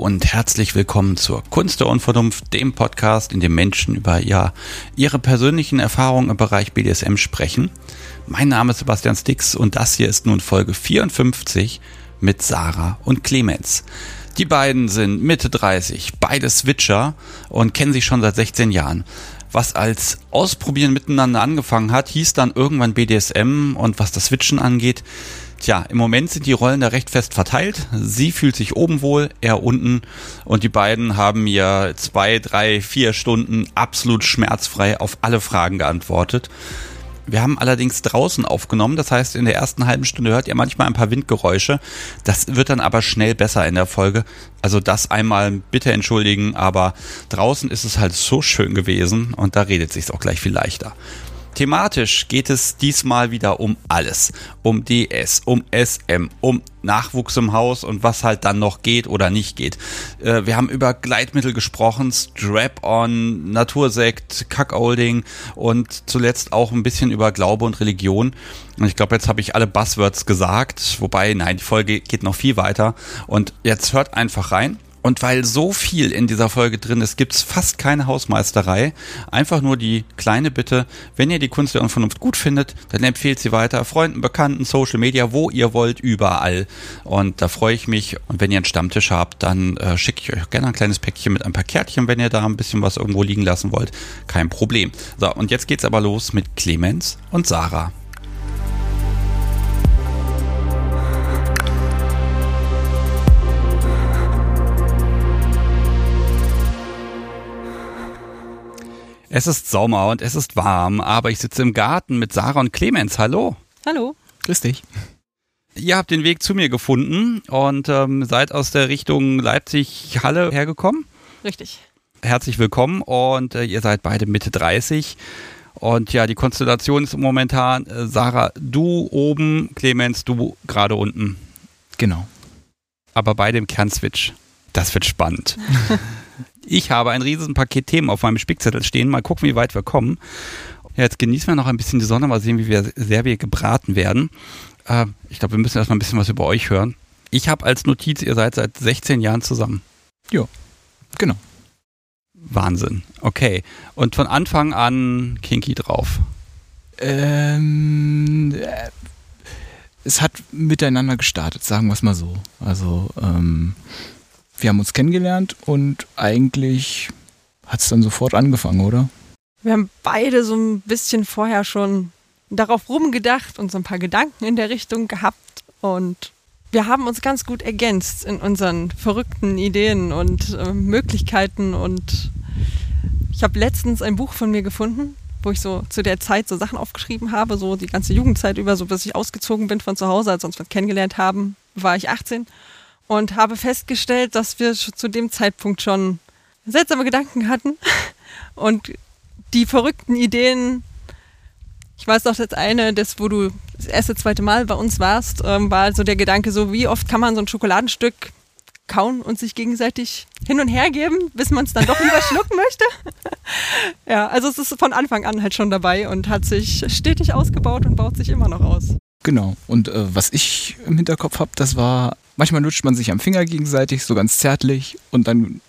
Und herzlich willkommen zur Kunst der Unvernunft, dem Podcast, in dem Menschen über ja, ihre persönlichen Erfahrungen im Bereich BDSM sprechen. Mein Name ist Sebastian Stix und das hier ist nun Folge 54 mit Sarah und Clemens. Die beiden sind Mitte 30, beide Switcher und kennen sich schon seit 16 Jahren. Was als Ausprobieren miteinander angefangen hat, hieß dann irgendwann BDSM und was das Switchen angeht, Tja, im Moment sind die Rollen da recht fest verteilt. Sie fühlt sich oben wohl, er unten. Und die beiden haben mir zwei, drei, vier Stunden absolut schmerzfrei auf alle Fragen geantwortet. Wir haben allerdings draußen aufgenommen, das heißt, in der ersten halben Stunde hört ihr manchmal ein paar Windgeräusche. Das wird dann aber schnell besser in der Folge. Also das einmal bitte entschuldigen, aber draußen ist es halt so schön gewesen und da redet sich's auch gleich viel leichter. Thematisch geht es diesmal wieder um alles. Um DS, um SM, um Nachwuchs im Haus und was halt dann noch geht oder nicht geht. Äh, wir haben über Gleitmittel gesprochen, Strap-on, Natursekt, Cuckolding und zuletzt auch ein bisschen über Glaube und Religion. Und ich glaube, jetzt habe ich alle Buzzwords gesagt. Wobei, nein, die Folge geht noch viel weiter. Und jetzt hört einfach rein. Und weil so viel in dieser Folge drin ist, gibt's fast keine Hausmeisterei. Einfach nur die kleine Bitte, wenn ihr die Kunst der Unvernunft gut findet, dann empfehlt sie weiter. Freunden, Bekannten, Social Media, wo ihr wollt, überall. Und da freue ich mich. Und wenn ihr einen Stammtisch habt, dann äh, schicke ich euch gerne ein kleines Päckchen mit ein paar Kärtchen, wenn ihr da ein bisschen was irgendwo liegen lassen wollt. Kein Problem. So, und jetzt geht's aber los mit Clemens und Sarah. Es ist Sommer und es ist warm, aber ich sitze im Garten mit Sarah und Clemens. Hallo. Hallo. Grüß dich. Ihr habt den Weg zu mir gefunden und ähm, seid aus der Richtung Leipzig-Halle hergekommen. Richtig. Herzlich willkommen und äh, ihr seid beide Mitte 30. Und ja, die Konstellation ist momentan, äh, Sarah, du oben, Clemens, du gerade unten. Genau. Aber beide im Kernswitch. Das wird spannend. Ich habe ein riesen Paket Themen auf meinem Spickzettel stehen. Mal gucken, wie weit wir kommen. Ja, jetzt genießen wir noch ein bisschen die Sonne, mal sehen, wie wir, sehr wir gebraten werden. Äh, ich glaube, wir müssen erstmal ein bisschen was über euch hören. Ich habe als Notiz, ihr seid seit 16 Jahren zusammen. Ja, genau. Wahnsinn. Okay. Und von Anfang an Kinky drauf. Ähm, äh, es hat miteinander gestartet, sagen wir es mal so. Also, ähm, wir haben uns kennengelernt und eigentlich hat es dann sofort angefangen, oder? Wir haben beide so ein bisschen vorher schon darauf rumgedacht und so ein paar Gedanken in der Richtung gehabt. Und wir haben uns ganz gut ergänzt in unseren verrückten Ideen und äh, Möglichkeiten. Und ich habe letztens ein Buch von mir gefunden, wo ich so zu der Zeit so Sachen aufgeschrieben habe, so die ganze Jugendzeit über, so bis ich ausgezogen bin von zu Hause, als wir uns kennengelernt haben, war ich 18 und habe festgestellt, dass wir zu dem Zeitpunkt schon seltsame Gedanken hatten und die verrückten Ideen. Ich weiß noch, das eine, das, wo du das erste, zweite Mal bei uns warst, ähm, war so der Gedanke, so wie oft kann man so ein Schokoladenstück kauen und sich gegenseitig hin und her geben, bis man es dann doch lieber schlucken möchte. ja, also es ist von Anfang an halt schon dabei und hat sich stetig ausgebaut und baut sich immer noch aus. Genau. Und äh, was ich im Hinterkopf habe, das war Manchmal lutscht man sich am Finger gegenseitig, so ganz zärtlich, und dann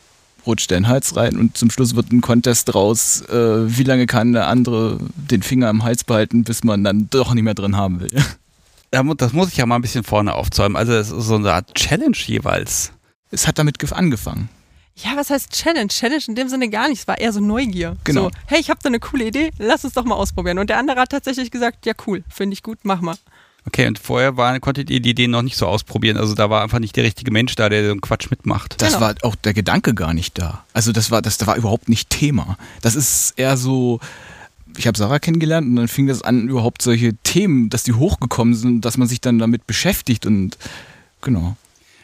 rutscht der in den Hals rein und zum Schluss wird ein Contest draus, äh, wie lange kann der andere den Finger im Hals behalten, bis man dann doch nicht mehr drin haben will. Das muss ich ja mal ein bisschen vorne aufzäumen. Also es ist so eine Art Challenge jeweils. Es hat damit angefangen. Ja, was heißt Challenge? Challenge in dem Sinne gar nicht. Es war eher so Neugier. Genau. So, hey, ich habe da eine coole Idee, lass uns doch mal ausprobieren. Und der andere hat tatsächlich gesagt, ja cool, finde ich gut, mach mal. Okay, und vorher war, konntet ihr die Idee noch nicht so ausprobieren. Also da war einfach nicht der richtige Mensch da, der so einen Quatsch mitmacht. Das genau. war auch der Gedanke gar nicht da. Also das war, das, das war überhaupt nicht Thema. Das ist eher so, ich habe Sarah kennengelernt und dann fing das an, überhaupt solche Themen, dass die hochgekommen sind, dass man sich dann damit beschäftigt und genau.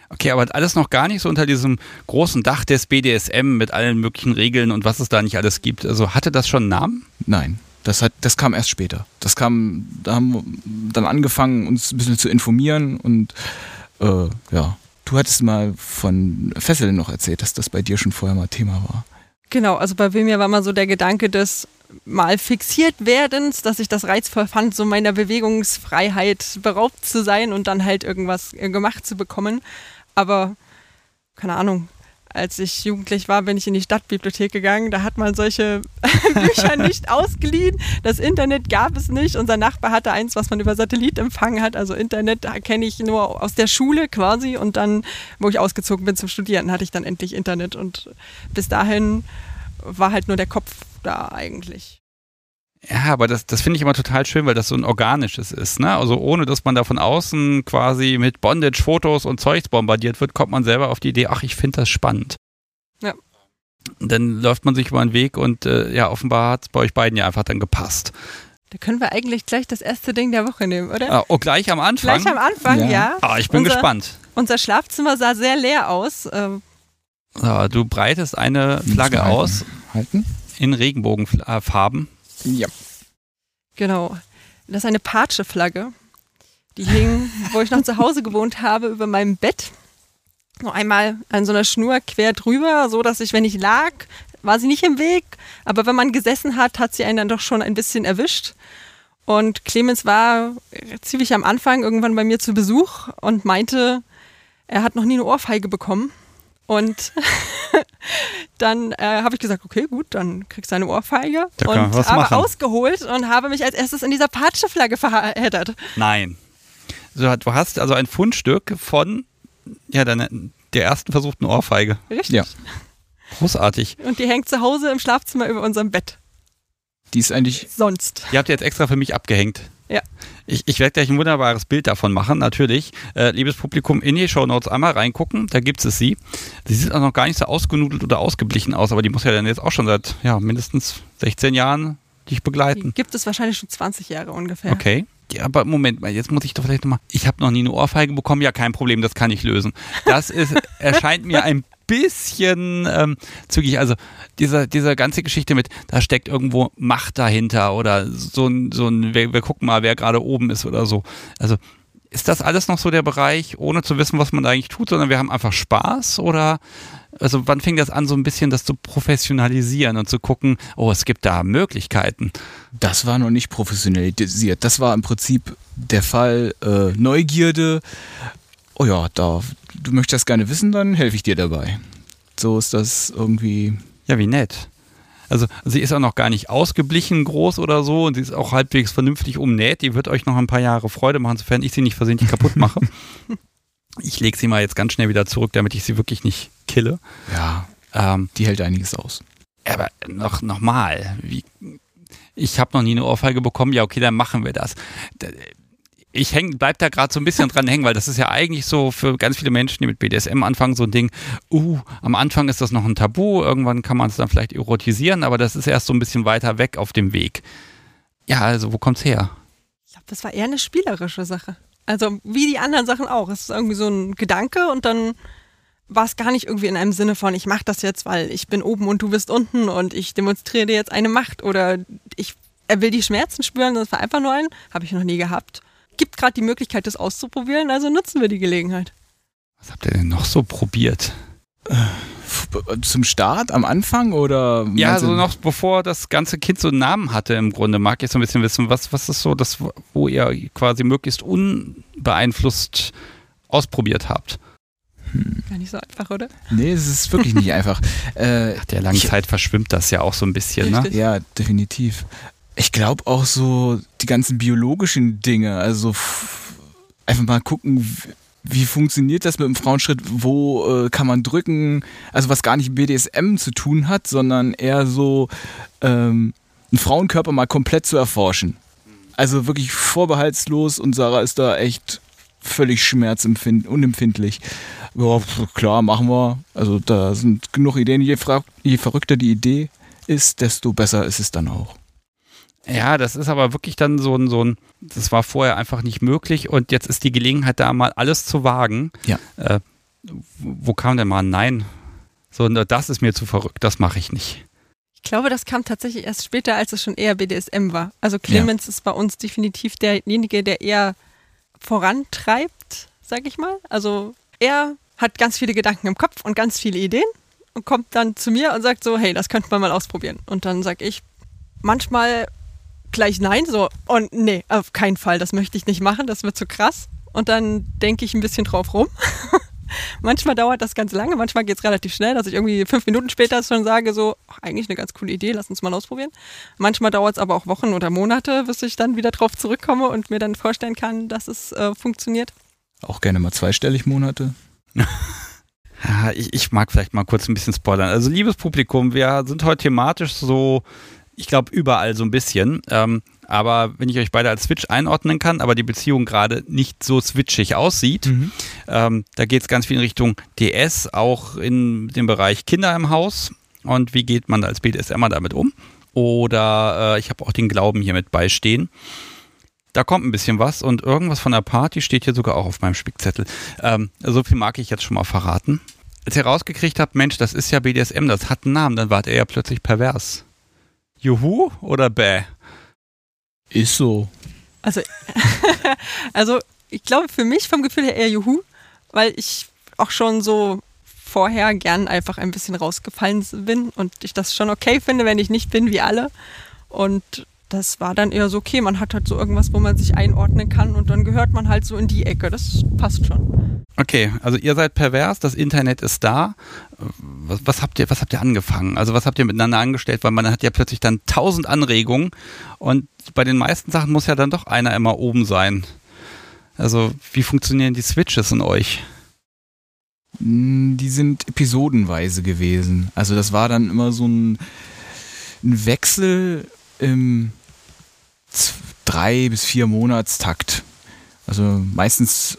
Okay, aber alles noch gar nicht so unter diesem großen Dach des BDSM mit allen möglichen Regeln und was es da nicht alles gibt. Also hatte das schon einen Namen? Nein. Das, hat, das kam erst später. Das kam, da haben wir dann angefangen, uns ein bisschen zu informieren und äh, ja. Du hattest mal von Fesseln noch erzählt, dass das bei dir schon vorher mal Thema war. Genau, also bei mir war mal so der Gedanke des mal fixiert werdens, dass ich das reizvoll fand, so meiner Bewegungsfreiheit beraubt zu sein und dann halt irgendwas äh, gemacht zu bekommen. Aber keine Ahnung, als ich jugendlich war, bin ich in die Stadtbibliothek gegangen. Da hat man solche Bücher nicht ausgeliehen. Das Internet gab es nicht. Unser Nachbar hatte eins, was man über Satellit empfangen hat. Also Internet kenne ich nur aus der Schule quasi. Und dann, wo ich ausgezogen bin zum Studieren, hatte ich dann endlich Internet. Und bis dahin war halt nur der Kopf da eigentlich. Ja, aber das, das finde ich immer total schön, weil das so ein organisches ist. Ne? Also ohne, dass man da von außen quasi mit Bondage-Fotos und Zeugs bombardiert wird, kommt man selber auf die Idee, ach, ich finde das spannend. Ja. Und dann läuft man sich über den Weg und äh, ja, offenbar hat es bei euch beiden ja einfach dann gepasst. Da können wir eigentlich gleich das erste Ding der Woche nehmen, oder? Ah, oh, gleich am Anfang? Gleich am Anfang, ja. Ja. Ah, ich bin Unser- gespannt. Unser Schlafzimmer sah sehr leer aus. Ähm, So, du breitest eine Flagge Halten. aus Halten? in Regenbogenfarben. Ja. Genau. Das ist eine Patsche-Flagge. Die hing, wo ich noch zu Hause gewohnt habe, über meinem Bett. Noch einmal an so einer Schnur quer drüber, so dass ich, wenn ich lag, war sie nicht im Weg. Aber wenn man gesessen hat, hat sie einen dann doch schon ein bisschen erwischt. Und Clemens war ziemlich am Anfang irgendwann bei mir zu Besuch und meinte, er hat noch nie eine Ohrfeige bekommen. Und dann äh, habe ich gesagt, okay, gut, dann kriegst du eine Ohrfeige. Da und was habe machen. ausgeholt und habe mich als erstes in dieser Patscheflagge verheddert. Nein. So, du hast also ein Fundstück von ja, deiner, der ersten versuchten Ohrfeige. Richtig. Ja. Großartig. Und die hängt zu Hause im Schlafzimmer über unserem Bett. Die ist eigentlich, Sonst. Die habt ihr jetzt extra für mich abgehängt. Ich, ich werde gleich ein wunderbares Bild davon machen, natürlich. Äh, liebes Publikum, in die Shownotes einmal reingucken, da gibt es sie. Sie sieht auch noch gar nicht so ausgenudelt oder ausgeblichen aus, aber die muss ja dann jetzt auch schon seit ja, mindestens 16 Jahren dich Die begleiten. gibt es wahrscheinlich schon 20 Jahre ungefähr. Okay. Ja, aber Moment mal, jetzt muss ich doch vielleicht nochmal. Ich habe noch nie eine Ohrfeige bekommen. Ja, kein Problem, das kann ich lösen. Das ist, erscheint mir ein bisschen ähm, zügig. Also dieser, diese ganze Geschichte mit, da steckt irgendwo Macht dahinter oder so ein, so ein wir, wir gucken mal, wer gerade oben ist oder so. Also ist das alles noch so der Bereich, ohne zu wissen, was man da eigentlich tut, sondern wir haben einfach Spaß oder also wann fing das an, so ein bisschen das zu professionalisieren und zu gucken, oh, es gibt da Möglichkeiten. das war noch nicht professionalisiert. Das war im Prinzip der Fall äh, Neugierde. Oh ja, da, du möchtest das gerne wissen, dann helfe ich dir dabei. So ist das irgendwie. Ja, wie nett. Also sie ist auch noch gar nicht ausgeblichen groß oder so und sie ist auch halbwegs vernünftig umnäht. Die wird euch noch ein paar Jahre Freude machen, sofern ich sie nicht versehentlich kaputt mache. Ich lege sie mal jetzt ganz schnell wieder zurück, damit ich sie wirklich nicht kille. Ja, Ähm, die hält einiges aus. aber noch, noch mal, wie, ich habe noch nie eine Ohrfeige bekommen. Ja, okay, dann machen wir das. Ich häng, bleib da gerade so ein bisschen dran hängen, weil das ist ja eigentlich so für ganz viele Menschen, die mit BDSM anfangen, so ein Ding, uh, am Anfang ist das noch ein Tabu, irgendwann kann man es dann vielleicht erotisieren, aber das ist erst so ein bisschen weiter weg auf dem Weg. Ja, also wo kommt's her? Ich glaube, das war eher eine spielerische Sache. Also wie die anderen Sachen auch. Es ist irgendwie so ein Gedanke und dann war es gar nicht irgendwie in einem Sinne von, ich mache das jetzt, weil ich bin oben und du bist unten und ich demonstriere dir jetzt eine Macht oder ich, er will die Schmerzen spüren. Das war einfach nur ein, habe ich noch nie gehabt. Gibt gerade die Möglichkeit, das auszuprobieren, also nutzen wir die Gelegenheit. Was habt ihr denn noch so probiert? F- Zum Start am Anfang oder? Ja, so noch bevor das ganze Kind so einen Namen hatte im Grunde, mag ich so ein bisschen wissen, was, was ist so das, wo ihr quasi möglichst unbeeinflusst ausprobiert habt? Gar nicht so einfach, oder? Nee, es ist wirklich nicht einfach. Äh, Nach der langen Ich- Zeit verschwimmt das ja auch so ein bisschen, ne? Richtig. Ja, definitiv. Ich glaube auch so die ganzen biologischen Dinge, also einfach mal gucken, wie funktioniert das mit dem Frauenschritt, wo äh, kann man drücken, also was gar nicht mit BDSM zu tun hat, sondern eher so ähm, einen Frauenkörper mal komplett zu erforschen. Also wirklich vorbehaltslos und Sarah ist da echt völlig schmerzunempfindlich. Ja, pf, klar, machen wir. Also da sind genug Ideen. Je, je verrückter die Idee ist, desto besser ist es dann auch. Ja, das ist aber wirklich dann so ein, so ein, das war vorher einfach nicht möglich und jetzt ist die Gelegenheit da mal alles zu wagen. Ja. Äh, wo kam denn mal ein Nein? So, das ist mir zu verrückt, das mache ich nicht. Ich glaube, das kam tatsächlich erst später, als es schon eher BDSM war. Also Clemens ist bei uns definitiv derjenige, der eher vorantreibt, sag ich mal. Also er hat ganz viele Gedanken im Kopf und ganz viele Ideen und kommt dann zu mir und sagt so, hey, das könnte man mal ausprobieren. Und dann sag ich manchmal gleich nein, so, und nee, auf keinen Fall, das möchte ich nicht machen, das wird zu krass. Und dann denke ich ein bisschen drauf rum manchmal dauert das ganz lange, manchmal geht es relativ schnell, dass ich irgendwie fünf Minuten später schon sage, so, ach, eigentlich eine ganz coole Idee, lass uns mal ausprobieren. Manchmal dauert es aber auch Wochen oder Monate, bis ich dann wieder drauf zurückkomme und mir dann vorstellen kann, dass es äh, funktioniert. Auch gerne mal zweistellig Monate. Ja, ich, ich mag vielleicht mal kurz ein bisschen spoilern. Also, liebes Publikum, wir sind heute thematisch so, ich glaube, überall so ein bisschen. Ähm, aber wenn ich euch beide als Switch einordnen kann, aber die Beziehung gerade nicht so switchig aussieht, mhm. ähm, da geht es ganz viel in Richtung DS, auch in dem Bereich Kinder im Haus. Und wie geht man als BDSMer damit um? Oder äh, ich habe auch den Glauben hier mit beistehen. Da kommt ein bisschen was und irgendwas von der Party steht hier sogar auch auf meinem Spickzettel. Ähm, so viel mag ich jetzt schon mal verraten. Als ihr rausgekriegt habt, Mensch, das ist ja BDSM, das hat einen Namen, dann wart ihr ja plötzlich pervers. Juhu oder bäh? Ist so. Also, also ich glaube für mich vom Gefühl her eher Juhu, weil ich auch schon so vorher gern einfach ein bisschen rausgefallen bin und ich das schon okay finde, wenn ich nicht bin wie alle. Und das war dann eher so, okay, man hat halt so irgendwas, wo man sich einordnen kann und dann gehört man halt so in die Ecke. Das passt schon. Okay, also ihr seid pervers, das Internet ist da. Was, was, habt ihr, was habt ihr angefangen? Also was habt ihr miteinander angestellt? Weil man hat ja plötzlich dann tausend Anregungen und bei den meisten Sachen muss ja dann doch einer immer oben sein. Also wie funktionieren die Switches in euch? Hm, die sind episodenweise gewesen. Also das war dann immer so ein, ein Wechsel im drei bis vier Monatstakt. Also meistens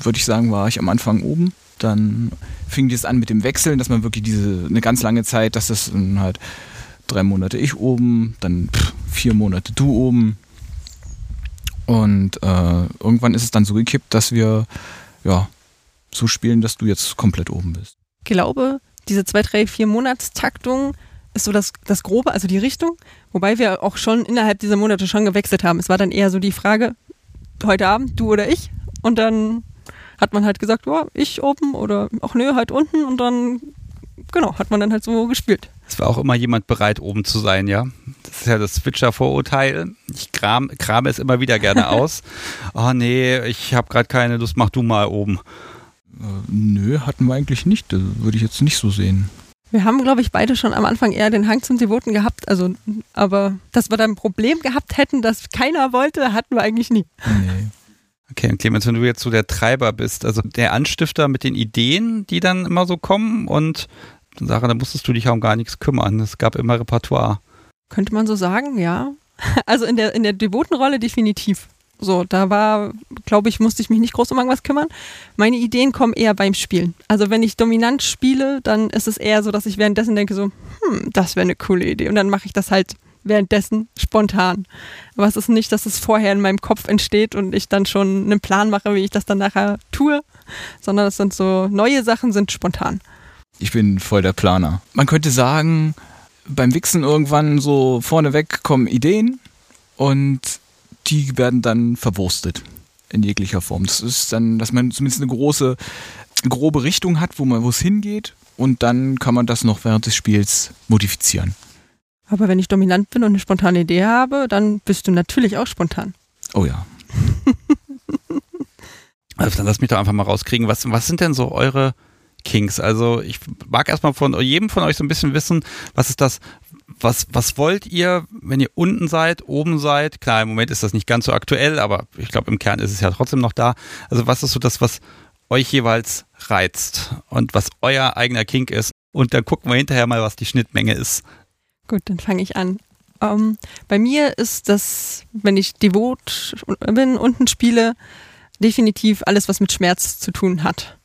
würde ich sagen, war ich am Anfang oben. Dann fing das an mit dem Wechseln, dass man wirklich diese eine ganz lange Zeit, dass das dann halt drei Monate ich oben, dann vier Monate du oben. Und äh, irgendwann ist es dann so gekippt, dass wir ja so spielen, dass du jetzt komplett oben bist. Ich glaube, diese zwei, drei, vier Monatstaktung ist so das, das Grobe, also die Richtung. Wobei wir auch schon innerhalb dieser Monate schon gewechselt haben. Es war dann eher so die Frage, heute Abend, du oder ich. Und dann hat man halt gesagt, ja, ich oben oder auch nö, halt unten. Und dann, genau, hat man dann halt so gespielt. Es war auch immer jemand bereit, oben zu sein, ja. Das ist ja das Switcher-Vorurteil. Ich kram, krame es immer wieder gerne aus. oh nee, ich habe gerade keine Lust, mach du mal oben. Äh, nö, hatten wir eigentlich nicht. Das würde ich jetzt nicht so sehen. Wir haben, glaube ich, beide schon am Anfang eher den Hang zum Devoten gehabt. Also, aber dass wir da ein Problem gehabt hätten, das keiner wollte, hatten wir eigentlich nie. Nee. Okay, und Clemens, wenn du jetzt so der Treiber bist, also der Anstifter mit den Ideen, die dann immer so kommen und Sarah, da musstest du dich auch um gar nichts kümmern. Es gab immer Repertoire. Könnte man so sagen, ja. Also in der, in der Devotenrolle definitiv. So, da war, glaube ich, musste ich mich nicht groß um irgendwas kümmern. Meine Ideen kommen eher beim Spielen. Also wenn ich dominant spiele, dann ist es eher so, dass ich währenddessen denke so, hm, das wäre eine coole Idee. Und dann mache ich das halt währenddessen spontan. Aber es ist nicht, dass es vorher in meinem Kopf entsteht und ich dann schon einen Plan mache, wie ich das dann nachher tue, sondern es sind so neue Sachen sind spontan. Ich bin voll der Planer. Man könnte sagen, beim Wichsen irgendwann so vorneweg kommen Ideen und die werden dann verwurstet in jeglicher Form. Das ist dann, dass man zumindest eine große, grobe Richtung hat, wo man, wo es hingeht und dann kann man das noch während des Spiels modifizieren. Aber wenn ich dominant bin und eine spontane Idee habe, dann bist du natürlich auch spontan. Oh ja. also dann lass mich doch einfach mal rauskriegen, was, was sind denn so eure Kings? Also ich mag erstmal von jedem von euch so ein bisschen wissen, was ist das, was, was wollt ihr, wenn ihr unten seid, oben seid? Klar, im Moment ist das nicht ganz so aktuell, aber ich glaube, im Kern ist es ja trotzdem noch da. Also was ist so das, was euch jeweils reizt und was euer eigener Kink ist? Und dann gucken wir hinterher mal, was die Schnittmenge ist. Gut, dann fange ich an. Ähm, bei mir ist das, wenn ich devot bin, unten spiele, definitiv alles, was mit Schmerz zu tun hat.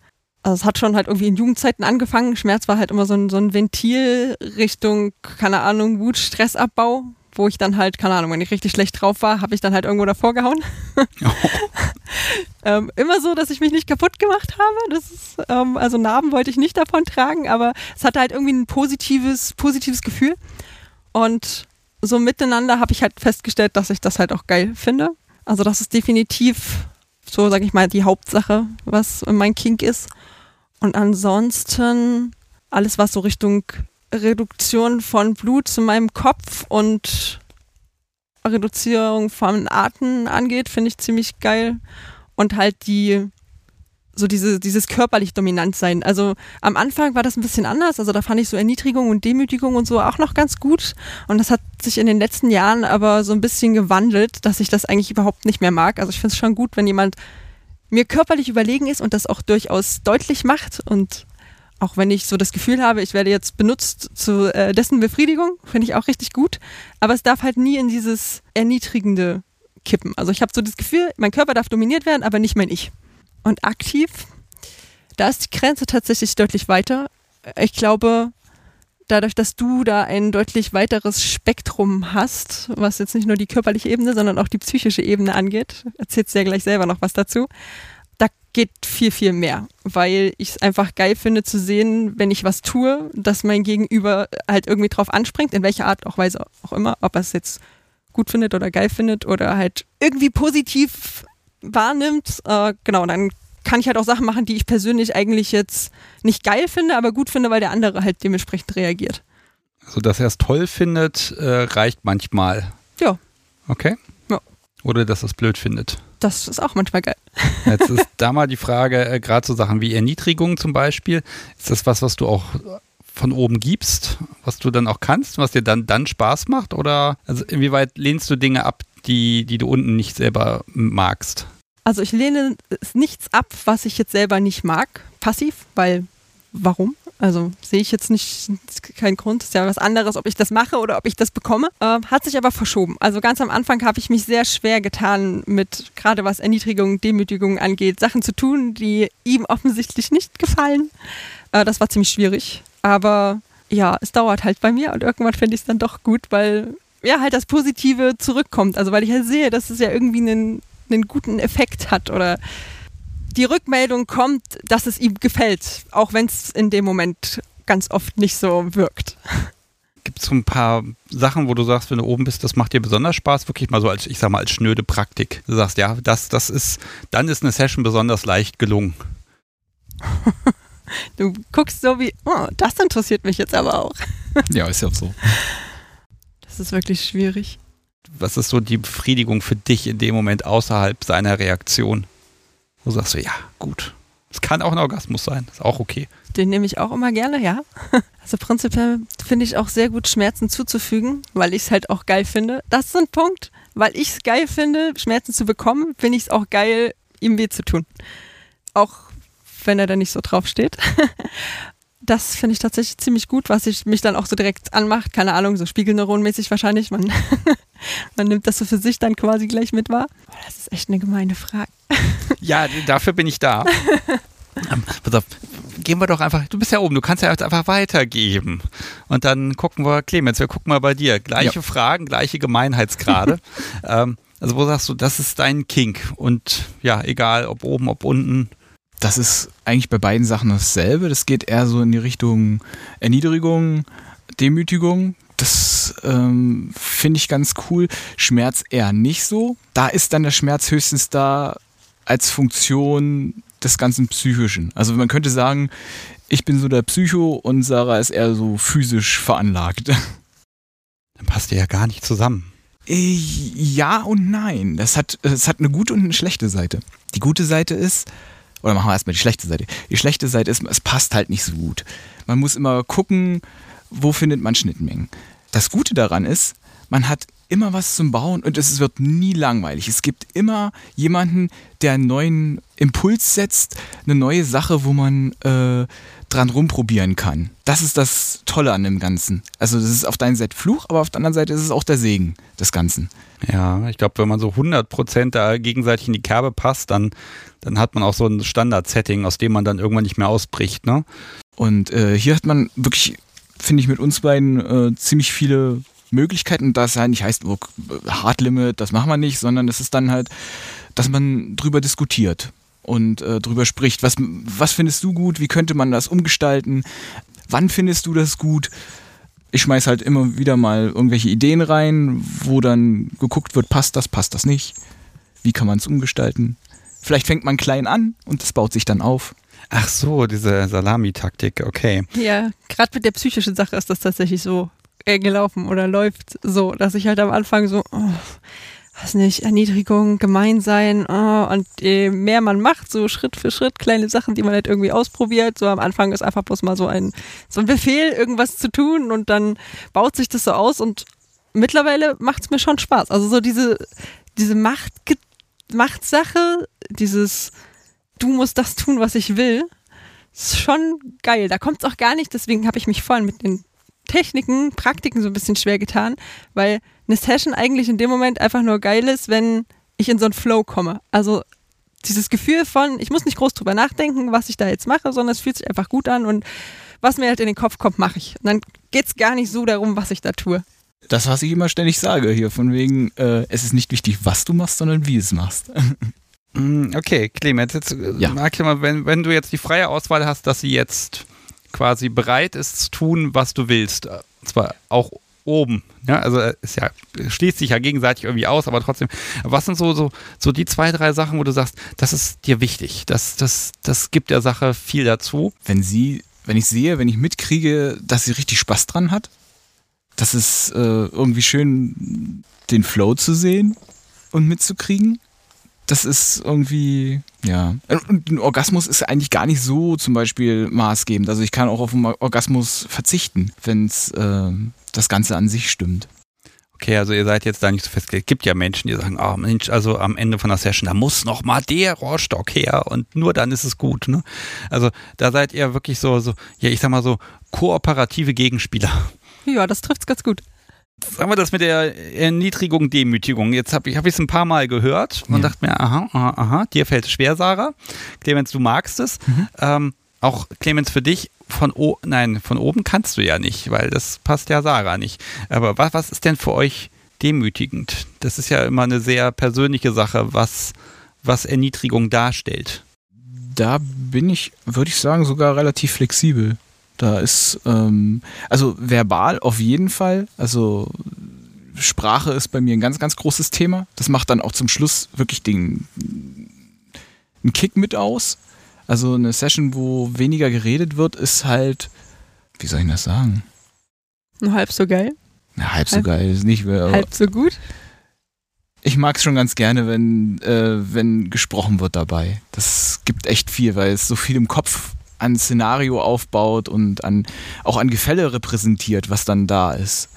Also es hat schon halt irgendwie in Jugendzeiten angefangen. Schmerz war halt immer so ein, so ein Ventil Richtung, keine Ahnung, Wut, Stressabbau, wo ich dann halt, keine Ahnung, wenn ich richtig schlecht drauf war, habe ich dann halt irgendwo davor gehauen. Oh. ähm, immer so, dass ich mich nicht kaputt gemacht habe. Das ist, ähm, also Narben wollte ich nicht davon tragen, aber es hatte halt irgendwie ein positives, positives Gefühl. Und so miteinander habe ich halt festgestellt, dass ich das halt auch geil finde. Also das ist definitiv so, sage ich mal, die Hauptsache, was mein Kink ist. Und ansonsten alles, was so Richtung Reduktion von Blut zu meinem Kopf und Reduzierung von Arten angeht, finde ich ziemlich geil. Und halt die so diese, dieses körperlich dominant sein. Also am Anfang war das ein bisschen anders. Also da fand ich so Erniedrigung und Demütigung und so auch noch ganz gut. Und das hat sich in den letzten Jahren aber so ein bisschen gewandelt, dass ich das eigentlich überhaupt nicht mehr mag. Also ich finde es schon gut, wenn jemand mir körperlich überlegen ist und das auch durchaus deutlich macht und auch wenn ich so das Gefühl habe, ich werde jetzt benutzt zu äh, dessen Befriedigung, finde ich auch richtig gut. Aber es darf halt nie in dieses Erniedrigende kippen. Also ich habe so das Gefühl, mein Körper darf dominiert werden, aber nicht mein Ich. Und aktiv, da ist die Grenze tatsächlich deutlich weiter. Ich glaube, dadurch, dass du da ein deutlich weiteres Spektrum hast, was jetzt nicht nur die körperliche Ebene, sondern auch die psychische Ebene angeht, erzählst du ja gleich selber noch was dazu, da geht viel, viel mehr, weil ich es einfach geil finde zu sehen, wenn ich was tue, dass mein Gegenüber halt irgendwie drauf anspringt, in welcher Art auch Weise auch immer, ob er es jetzt gut findet oder geil findet oder halt irgendwie positiv wahrnimmt. Äh, genau, dann kann ich halt auch Sachen machen, die ich persönlich eigentlich jetzt nicht geil finde, aber gut finde, weil der andere halt dementsprechend reagiert. Also, dass er es toll findet, äh, reicht manchmal. Ja. Okay. Ja. Oder dass er es blöd findet. Das ist auch manchmal geil. Jetzt ist da mal die Frage, äh, gerade so Sachen wie Erniedrigung zum Beispiel, ist das was, was du auch von oben gibst, was du dann auch kannst, was dir dann, dann Spaß macht? Oder also inwieweit lehnst du Dinge ab, die, die du unten nicht selber magst? Also ich lehne nichts ab, was ich jetzt selber nicht mag, passiv, weil warum? Also sehe ich jetzt nicht keinen Grund. Ist ja was anderes, ob ich das mache oder ob ich das bekomme. Äh, hat sich aber verschoben. Also ganz am Anfang habe ich mich sehr schwer getan mit, gerade was Erniedrigung, Demütigung angeht, Sachen zu tun, die ihm offensichtlich nicht gefallen. Äh, das war ziemlich schwierig. Aber ja, es dauert halt bei mir und irgendwann finde ich es dann doch gut, weil ja halt das Positive zurückkommt. Also weil ich halt sehe, dass es ja irgendwie einen einen guten Effekt hat oder die Rückmeldung kommt, dass es ihm gefällt, auch wenn es in dem Moment ganz oft nicht so wirkt. Gibt es so ein paar Sachen, wo du sagst, wenn du oben bist, das macht dir besonders Spaß, wirklich mal so als, ich sag mal, als schnöde Praktik. Du sagst, ja, das, das ist, dann ist eine Session besonders leicht gelungen. du guckst so wie, oh, das interessiert mich jetzt aber auch. ja, ist ja so. Das ist wirklich schwierig was ist so die Befriedigung für dich in dem Moment außerhalb seiner Reaktion? Wo sagst du, ja, gut. Es kann auch ein Orgasmus sein, ist auch okay. Den nehme ich auch immer gerne, ja. Also prinzipiell finde ich auch sehr gut, Schmerzen zuzufügen, weil ich es halt auch geil finde. Das ist ein Punkt, weil ich es geil finde, Schmerzen zu bekommen, finde ich es auch geil, ihm weh zu tun. Auch wenn er da nicht so drauf steht. das finde ich tatsächlich ziemlich gut, was ich mich dann auch so direkt anmacht. Keine Ahnung, so spiegelneuronmäßig wahrscheinlich. Man, man nimmt das so für sich dann quasi gleich mit wahr. Das ist echt eine gemeine Frage. ja, dafür bin ich da. ähm, pass auf, gehen wir doch einfach, du bist ja oben, du kannst ja jetzt einfach weitergeben. Und dann gucken wir, Clemens, wir gucken mal bei dir. Gleiche ja. Fragen, gleiche Gemeinheitsgrade. ähm, also wo sagst du, das ist dein Kink und ja, egal ob oben, ob unten, das ist eigentlich bei beiden Sachen dasselbe. Das geht eher so in die Richtung Erniedrigung, Demütigung. Das ähm, finde ich ganz cool. Schmerz eher nicht so. Da ist dann der Schmerz höchstens da als Funktion des ganzen Psychischen. Also man könnte sagen, ich bin so der Psycho und Sarah ist eher so physisch veranlagt. Dann passt ihr ja gar nicht zusammen. Äh, ja und nein. Das hat, das hat eine gute und eine schlechte Seite. Die gute Seite ist, oder machen wir erstmal die schlechte Seite. Die schlechte Seite ist, es passt halt nicht so gut. Man muss immer gucken, wo findet man Schnittmengen. Das Gute daran ist, man hat immer was zum Bauen und es wird nie langweilig. Es gibt immer jemanden, der einen neuen Impuls setzt, eine neue Sache, wo man äh, dran rumprobieren kann. Das ist das Tolle an dem Ganzen. Also das ist auf der einen Seite Fluch, aber auf der anderen Seite ist es auch der Segen des Ganzen. Ja, ich glaube, wenn man so 100% da gegenseitig in die Kerbe passt, dann, dann hat man auch so ein Standard-Setting, aus dem man dann irgendwann nicht mehr ausbricht. Ne? Und äh, hier hat man wirklich, finde ich, mit uns beiden äh, ziemlich viele Möglichkeiten, das halt nicht heißt, oh, Hard Limit, das machen wir nicht, sondern es ist dann halt, dass man drüber diskutiert und äh, drüber spricht. Was, was findest du gut? Wie könnte man das umgestalten? Wann findest du das gut? Ich schmeiß halt immer wieder mal irgendwelche Ideen rein, wo dann geguckt wird, passt das, passt das nicht? Wie kann man es umgestalten? Vielleicht fängt man klein an und es baut sich dann auf. Ach so, diese Salami-Taktik, okay. Ja, gerade mit der psychischen Sache ist das tatsächlich so äh, gelaufen oder läuft so, dass ich halt am Anfang so, oh, was nicht, Erniedrigung, Gemeinsein oh, und je mehr man macht, so Schritt für Schritt, kleine Sachen, die man halt irgendwie ausprobiert. So am Anfang ist einfach bloß mal so ein, so ein Befehl, irgendwas zu tun und dann baut sich das so aus und mittlerweile macht es mir schon Spaß. Also so diese, diese Macht, Machtsache, dieses du musst das tun, was ich will, ist schon geil. Da kommt es auch gar nicht, deswegen habe ich mich vorhin mit den Techniken, Praktiken so ein bisschen schwer getan, weil eine Session eigentlich in dem Moment einfach nur geil ist, wenn ich in so einen Flow komme. Also dieses Gefühl von, ich muss nicht groß drüber nachdenken, was ich da jetzt mache, sondern es fühlt sich einfach gut an und was mir halt in den Kopf kommt, mache ich. Und dann geht es gar nicht so darum, was ich da tue. Das, was ich immer ständig sage hier, von wegen, äh, es ist nicht wichtig, was du machst, sondern wie es machst. Mm, okay, Clemens, jetzt äh, ja. mag mal, wenn, wenn du jetzt die freie Auswahl hast, dass sie jetzt quasi bereit ist zu tun, was du willst, und äh, zwar auch oben. Ja, also äh, es ja, schließt sich ja gegenseitig irgendwie aus, aber trotzdem, was sind so, so, so die zwei, drei Sachen, wo du sagst, das ist dir wichtig, das, das, das gibt der Sache viel dazu? Wenn sie, wenn ich sehe, wenn ich mitkriege, dass sie richtig Spaß dran hat, das ist äh, irgendwie schön, den Flow zu sehen und mitzukriegen das ist irgendwie, ja. Und ein Orgasmus ist eigentlich gar nicht so zum Beispiel maßgebend. Also ich kann auch auf einen Orgasmus verzichten, wenn äh, das Ganze an sich stimmt. Okay, also ihr seid jetzt da nicht so festgelegt. Es gibt ja Menschen, die sagen, oh Mensch, also am Ende von der Session, da muss noch mal der Rohrstock her und nur dann ist es gut. Ne? Also da seid ihr wirklich so, so, ja, ich sag mal so, kooperative Gegenspieler. Ja, das trifft's ganz gut sagen wir das mit der Erniedrigung, Demütigung. Jetzt habe ich es ein paar Mal gehört und ja. dachte mir, aha, aha, aha, dir fällt es schwer, Sarah. Clemens, du magst es. Mhm. Ähm, auch Clemens für dich von o nein, von oben kannst du ja nicht, weil das passt ja Sarah nicht. Aber was, was ist denn für euch demütigend? Das ist ja immer eine sehr persönliche Sache, was, was Erniedrigung darstellt. Da bin ich, würde ich sagen, sogar relativ flexibel. Da ist, ähm, also verbal auf jeden Fall. Also Sprache ist bei mir ein ganz, ganz großes Thema. Das macht dann auch zum Schluss wirklich den einen Kick mit aus. Also eine Session, wo weniger geredet wird, ist halt, wie soll ich das sagen? Nur halb so geil. Na, halb so halb, geil ist nicht mehr. Halb so gut. Ich mag es schon ganz gerne, wenn, äh, wenn gesprochen wird dabei. Das gibt echt viel, weil es so viel im Kopf an Szenario aufbaut und an, auch an Gefälle repräsentiert, was dann da ist.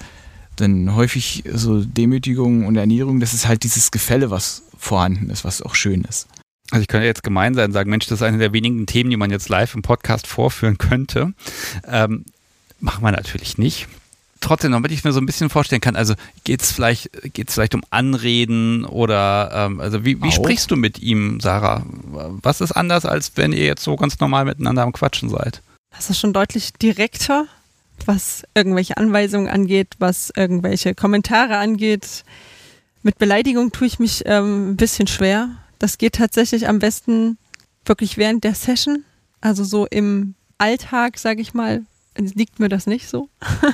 Denn häufig so Demütigung und Ernährung, das ist halt dieses Gefälle, was vorhanden ist, was auch schön ist. Also ich könnte jetzt gemein sein und sagen, Mensch, das ist eine der wenigen Themen, die man jetzt live im Podcast vorführen könnte. Ähm, machen wir natürlich nicht trotzdem, damit ich mir so ein bisschen vorstellen kann, also geht es vielleicht, geht's vielleicht um Anreden oder ähm, also wie, wie sprichst du mit ihm, Sarah? Was ist anders, als wenn ihr jetzt so ganz normal miteinander am Quatschen seid? Das ist schon deutlich direkter, was irgendwelche Anweisungen angeht, was irgendwelche Kommentare angeht. Mit Beleidigung tue ich mich ähm, ein bisschen schwer. Das geht tatsächlich am besten wirklich während der Session, also so im Alltag, sage ich mal, liegt mir das nicht so.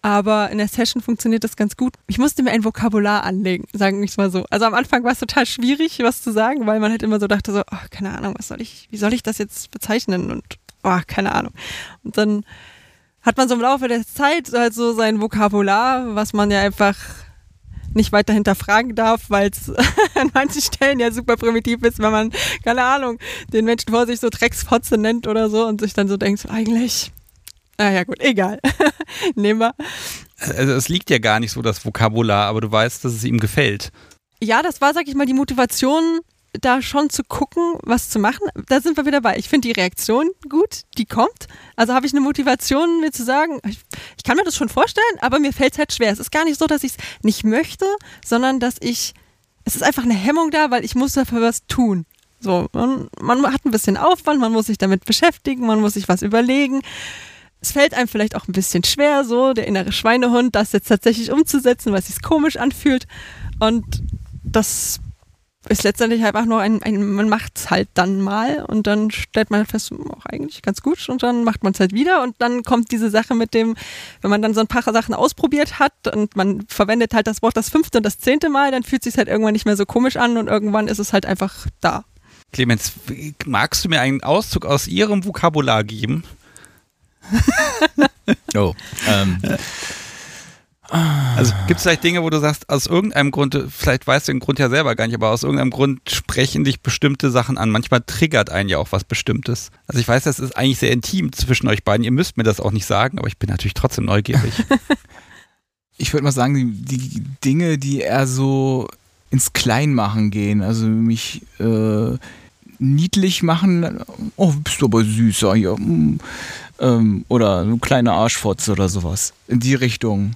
Aber in der Session funktioniert das ganz gut. Ich musste mir ein Vokabular anlegen, sagen wir es mal so. Also am Anfang war es total schwierig, was zu sagen, weil man halt immer so dachte, so, oh, keine Ahnung, was soll ich, wie soll ich das jetzt bezeichnen? Und oh, keine Ahnung. Und dann hat man so im Laufe der Zeit halt so sein Vokabular, was man ja einfach nicht weiter hinterfragen darf, weil es an manchen Stellen ja super primitiv ist, wenn man, keine Ahnung, den Menschen vor sich so Drecksfotze nennt oder so und sich dann so denkt, so, eigentlich Ah ja, gut, egal. Nehmen wir. Also es liegt ja gar nicht so das Vokabular, aber du weißt, dass es ihm gefällt. Ja, das war, sag ich mal, die Motivation, da schon zu gucken, was zu machen. Da sind wir wieder bei. Ich finde die Reaktion gut, die kommt. Also habe ich eine Motivation, mir zu sagen, ich, ich kann mir das schon vorstellen, aber mir fällt es halt schwer. Es ist gar nicht so, dass ich es nicht möchte, sondern dass ich, es ist einfach eine Hemmung da, weil ich muss dafür was tun. So, man, man hat ein bisschen Aufwand, man muss sich damit beschäftigen, man muss sich was überlegen es fällt einem vielleicht auch ein bisschen schwer, so der innere Schweinehund, das jetzt tatsächlich umzusetzen, weil es sich komisch anfühlt. Und das ist letztendlich einfach nur ein, ein man macht es halt dann mal und dann stellt man fest, auch eigentlich ganz gut und dann macht man es halt wieder und dann kommt diese Sache mit dem, wenn man dann so ein paar Sachen ausprobiert hat und man verwendet halt das Wort das fünfte und das zehnte Mal, dann fühlt es sich halt irgendwann nicht mehr so komisch an und irgendwann ist es halt einfach da. Clemens, magst du mir einen Auszug aus Ihrem Vokabular geben? oh. Ähm, Also gibt es vielleicht Dinge, wo du sagst, aus irgendeinem Grund, vielleicht weißt du den Grund ja selber gar nicht, aber aus irgendeinem Grund sprechen dich bestimmte Sachen an. Manchmal triggert einen ja auch was Bestimmtes. Also ich weiß, das ist eigentlich sehr intim zwischen euch beiden. Ihr müsst mir das auch nicht sagen, aber ich bin natürlich trotzdem neugierig. ich würde mal sagen, die, die, Dinge, die eher so ins Kleinmachen gehen, also mich äh, niedlich machen, oh, bist du aber süßer hier. Mm, ähm, oder eine kleine Arschfotze oder sowas. In die Richtung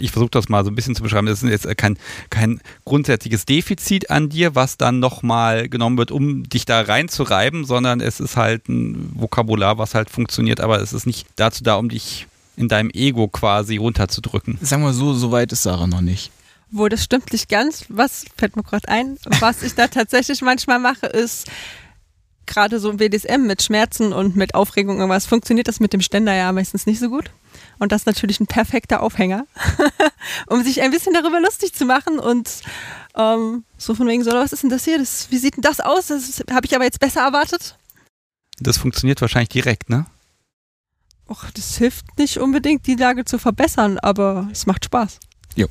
ich versuche das mal so ein bisschen zu beschreiben, das ist jetzt kein, kein grundsätzliches Defizit an dir, was dann nochmal genommen wird, um dich da reinzureiben, sondern es ist halt ein Vokabular, was halt funktioniert, aber es ist nicht dazu da, um dich in deinem Ego quasi runterzudrücken. Sagen wir so, so weit ist Sarah noch nicht. Wo das stimmt nicht ganz. Was fällt mir gerade ein? Was ich da tatsächlich manchmal mache, ist gerade so im BDSM mit Schmerzen und mit Aufregung irgendwas, funktioniert das mit dem Ständer ja meistens nicht so gut. Und das ist natürlich ein perfekter Aufhänger, um sich ein bisschen darüber lustig zu machen und ähm, so von wegen so, was ist denn das hier? Das, wie sieht denn das aus? Das habe ich aber jetzt besser erwartet. Das funktioniert wahrscheinlich direkt, ne? Och, das hilft nicht unbedingt, die Lage zu verbessern, aber es macht Spaß. Jo.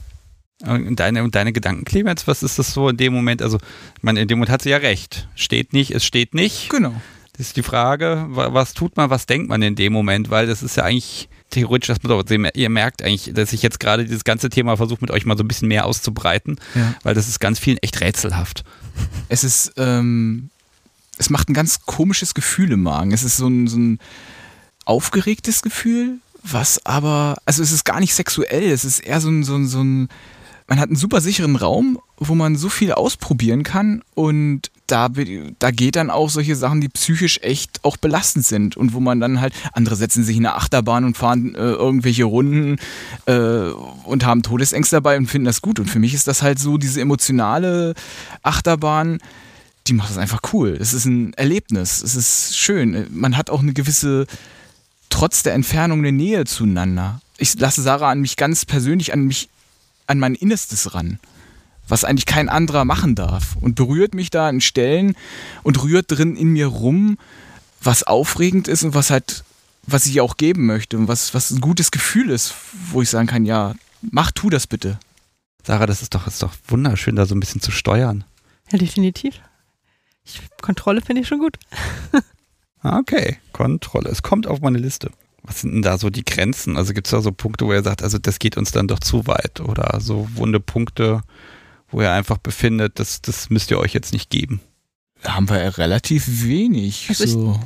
Und deine, und deine Gedanken, Clemens, was ist das so in dem Moment? Also, meine, in dem Moment hat sie ja recht. Steht nicht, es steht nicht. Genau. Das ist die Frage, was tut man, was denkt man in dem Moment? Weil das ist ja eigentlich theoretisch, dass man, ihr merkt eigentlich, dass ich jetzt gerade dieses ganze Thema versuche, mit euch mal so ein bisschen mehr auszubreiten, ja. weil das ist ganz vielen echt rätselhaft. Es ist, ähm, es macht ein ganz komisches Gefühl im Magen. Es ist so ein, so ein aufgeregtes Gefühl, was aber, also es ist gar nicht sexuell, es ist eher so ein, so ein, so ein man hat einen super sicheren Raum, wo man so viel ausprobieren kann und da, da geht dann auch solche Sachen, die psychisch echt auch belastend sind und wo man dann halt, andere setzen sich in eine Achterbahn und fahren äh, irgendwelche Runden äh, und haben Todesängste dabei und finden das gut. Und für mich ist das halt so, diese emotionale Achterbahn, die macht das einfach cool. Es ist ein Erlebnis, es ist schön. Man hat auch eine gewisse, trotz der Entfernung, eine Nähe zueinander. Ich lasse Sarah an mich ganz persönlich, an mich, an mein Innerstes ran was eigentlich kein anderer machen darf und berührt mich da an Stellen und rührt drin in mir rum, was aufregend ist und was halt, was ich auch geben möchte und was, was ein gutes Gefühl ist, wo ich sagen kann, ja, mach, tu das bitte. Sarah, das ist doch, ist doch wunderschön, da so ein bisschen zu steuern. Ja, definitiv. Ich, Kontrolle finde ich schon gut. Ah, okay, Kontrolle. Es kommt auf meine Liste. Was sind denn da so die Grenzen? Also gibt es da so Punkte, wo er sagt, also das geht uns dann doch zu weit oder so wunde Punkte, wo ihr einfach befindet, das, das müsst ihr euch jetzt nicht geben? Da haben wir relativ wenig. Also so.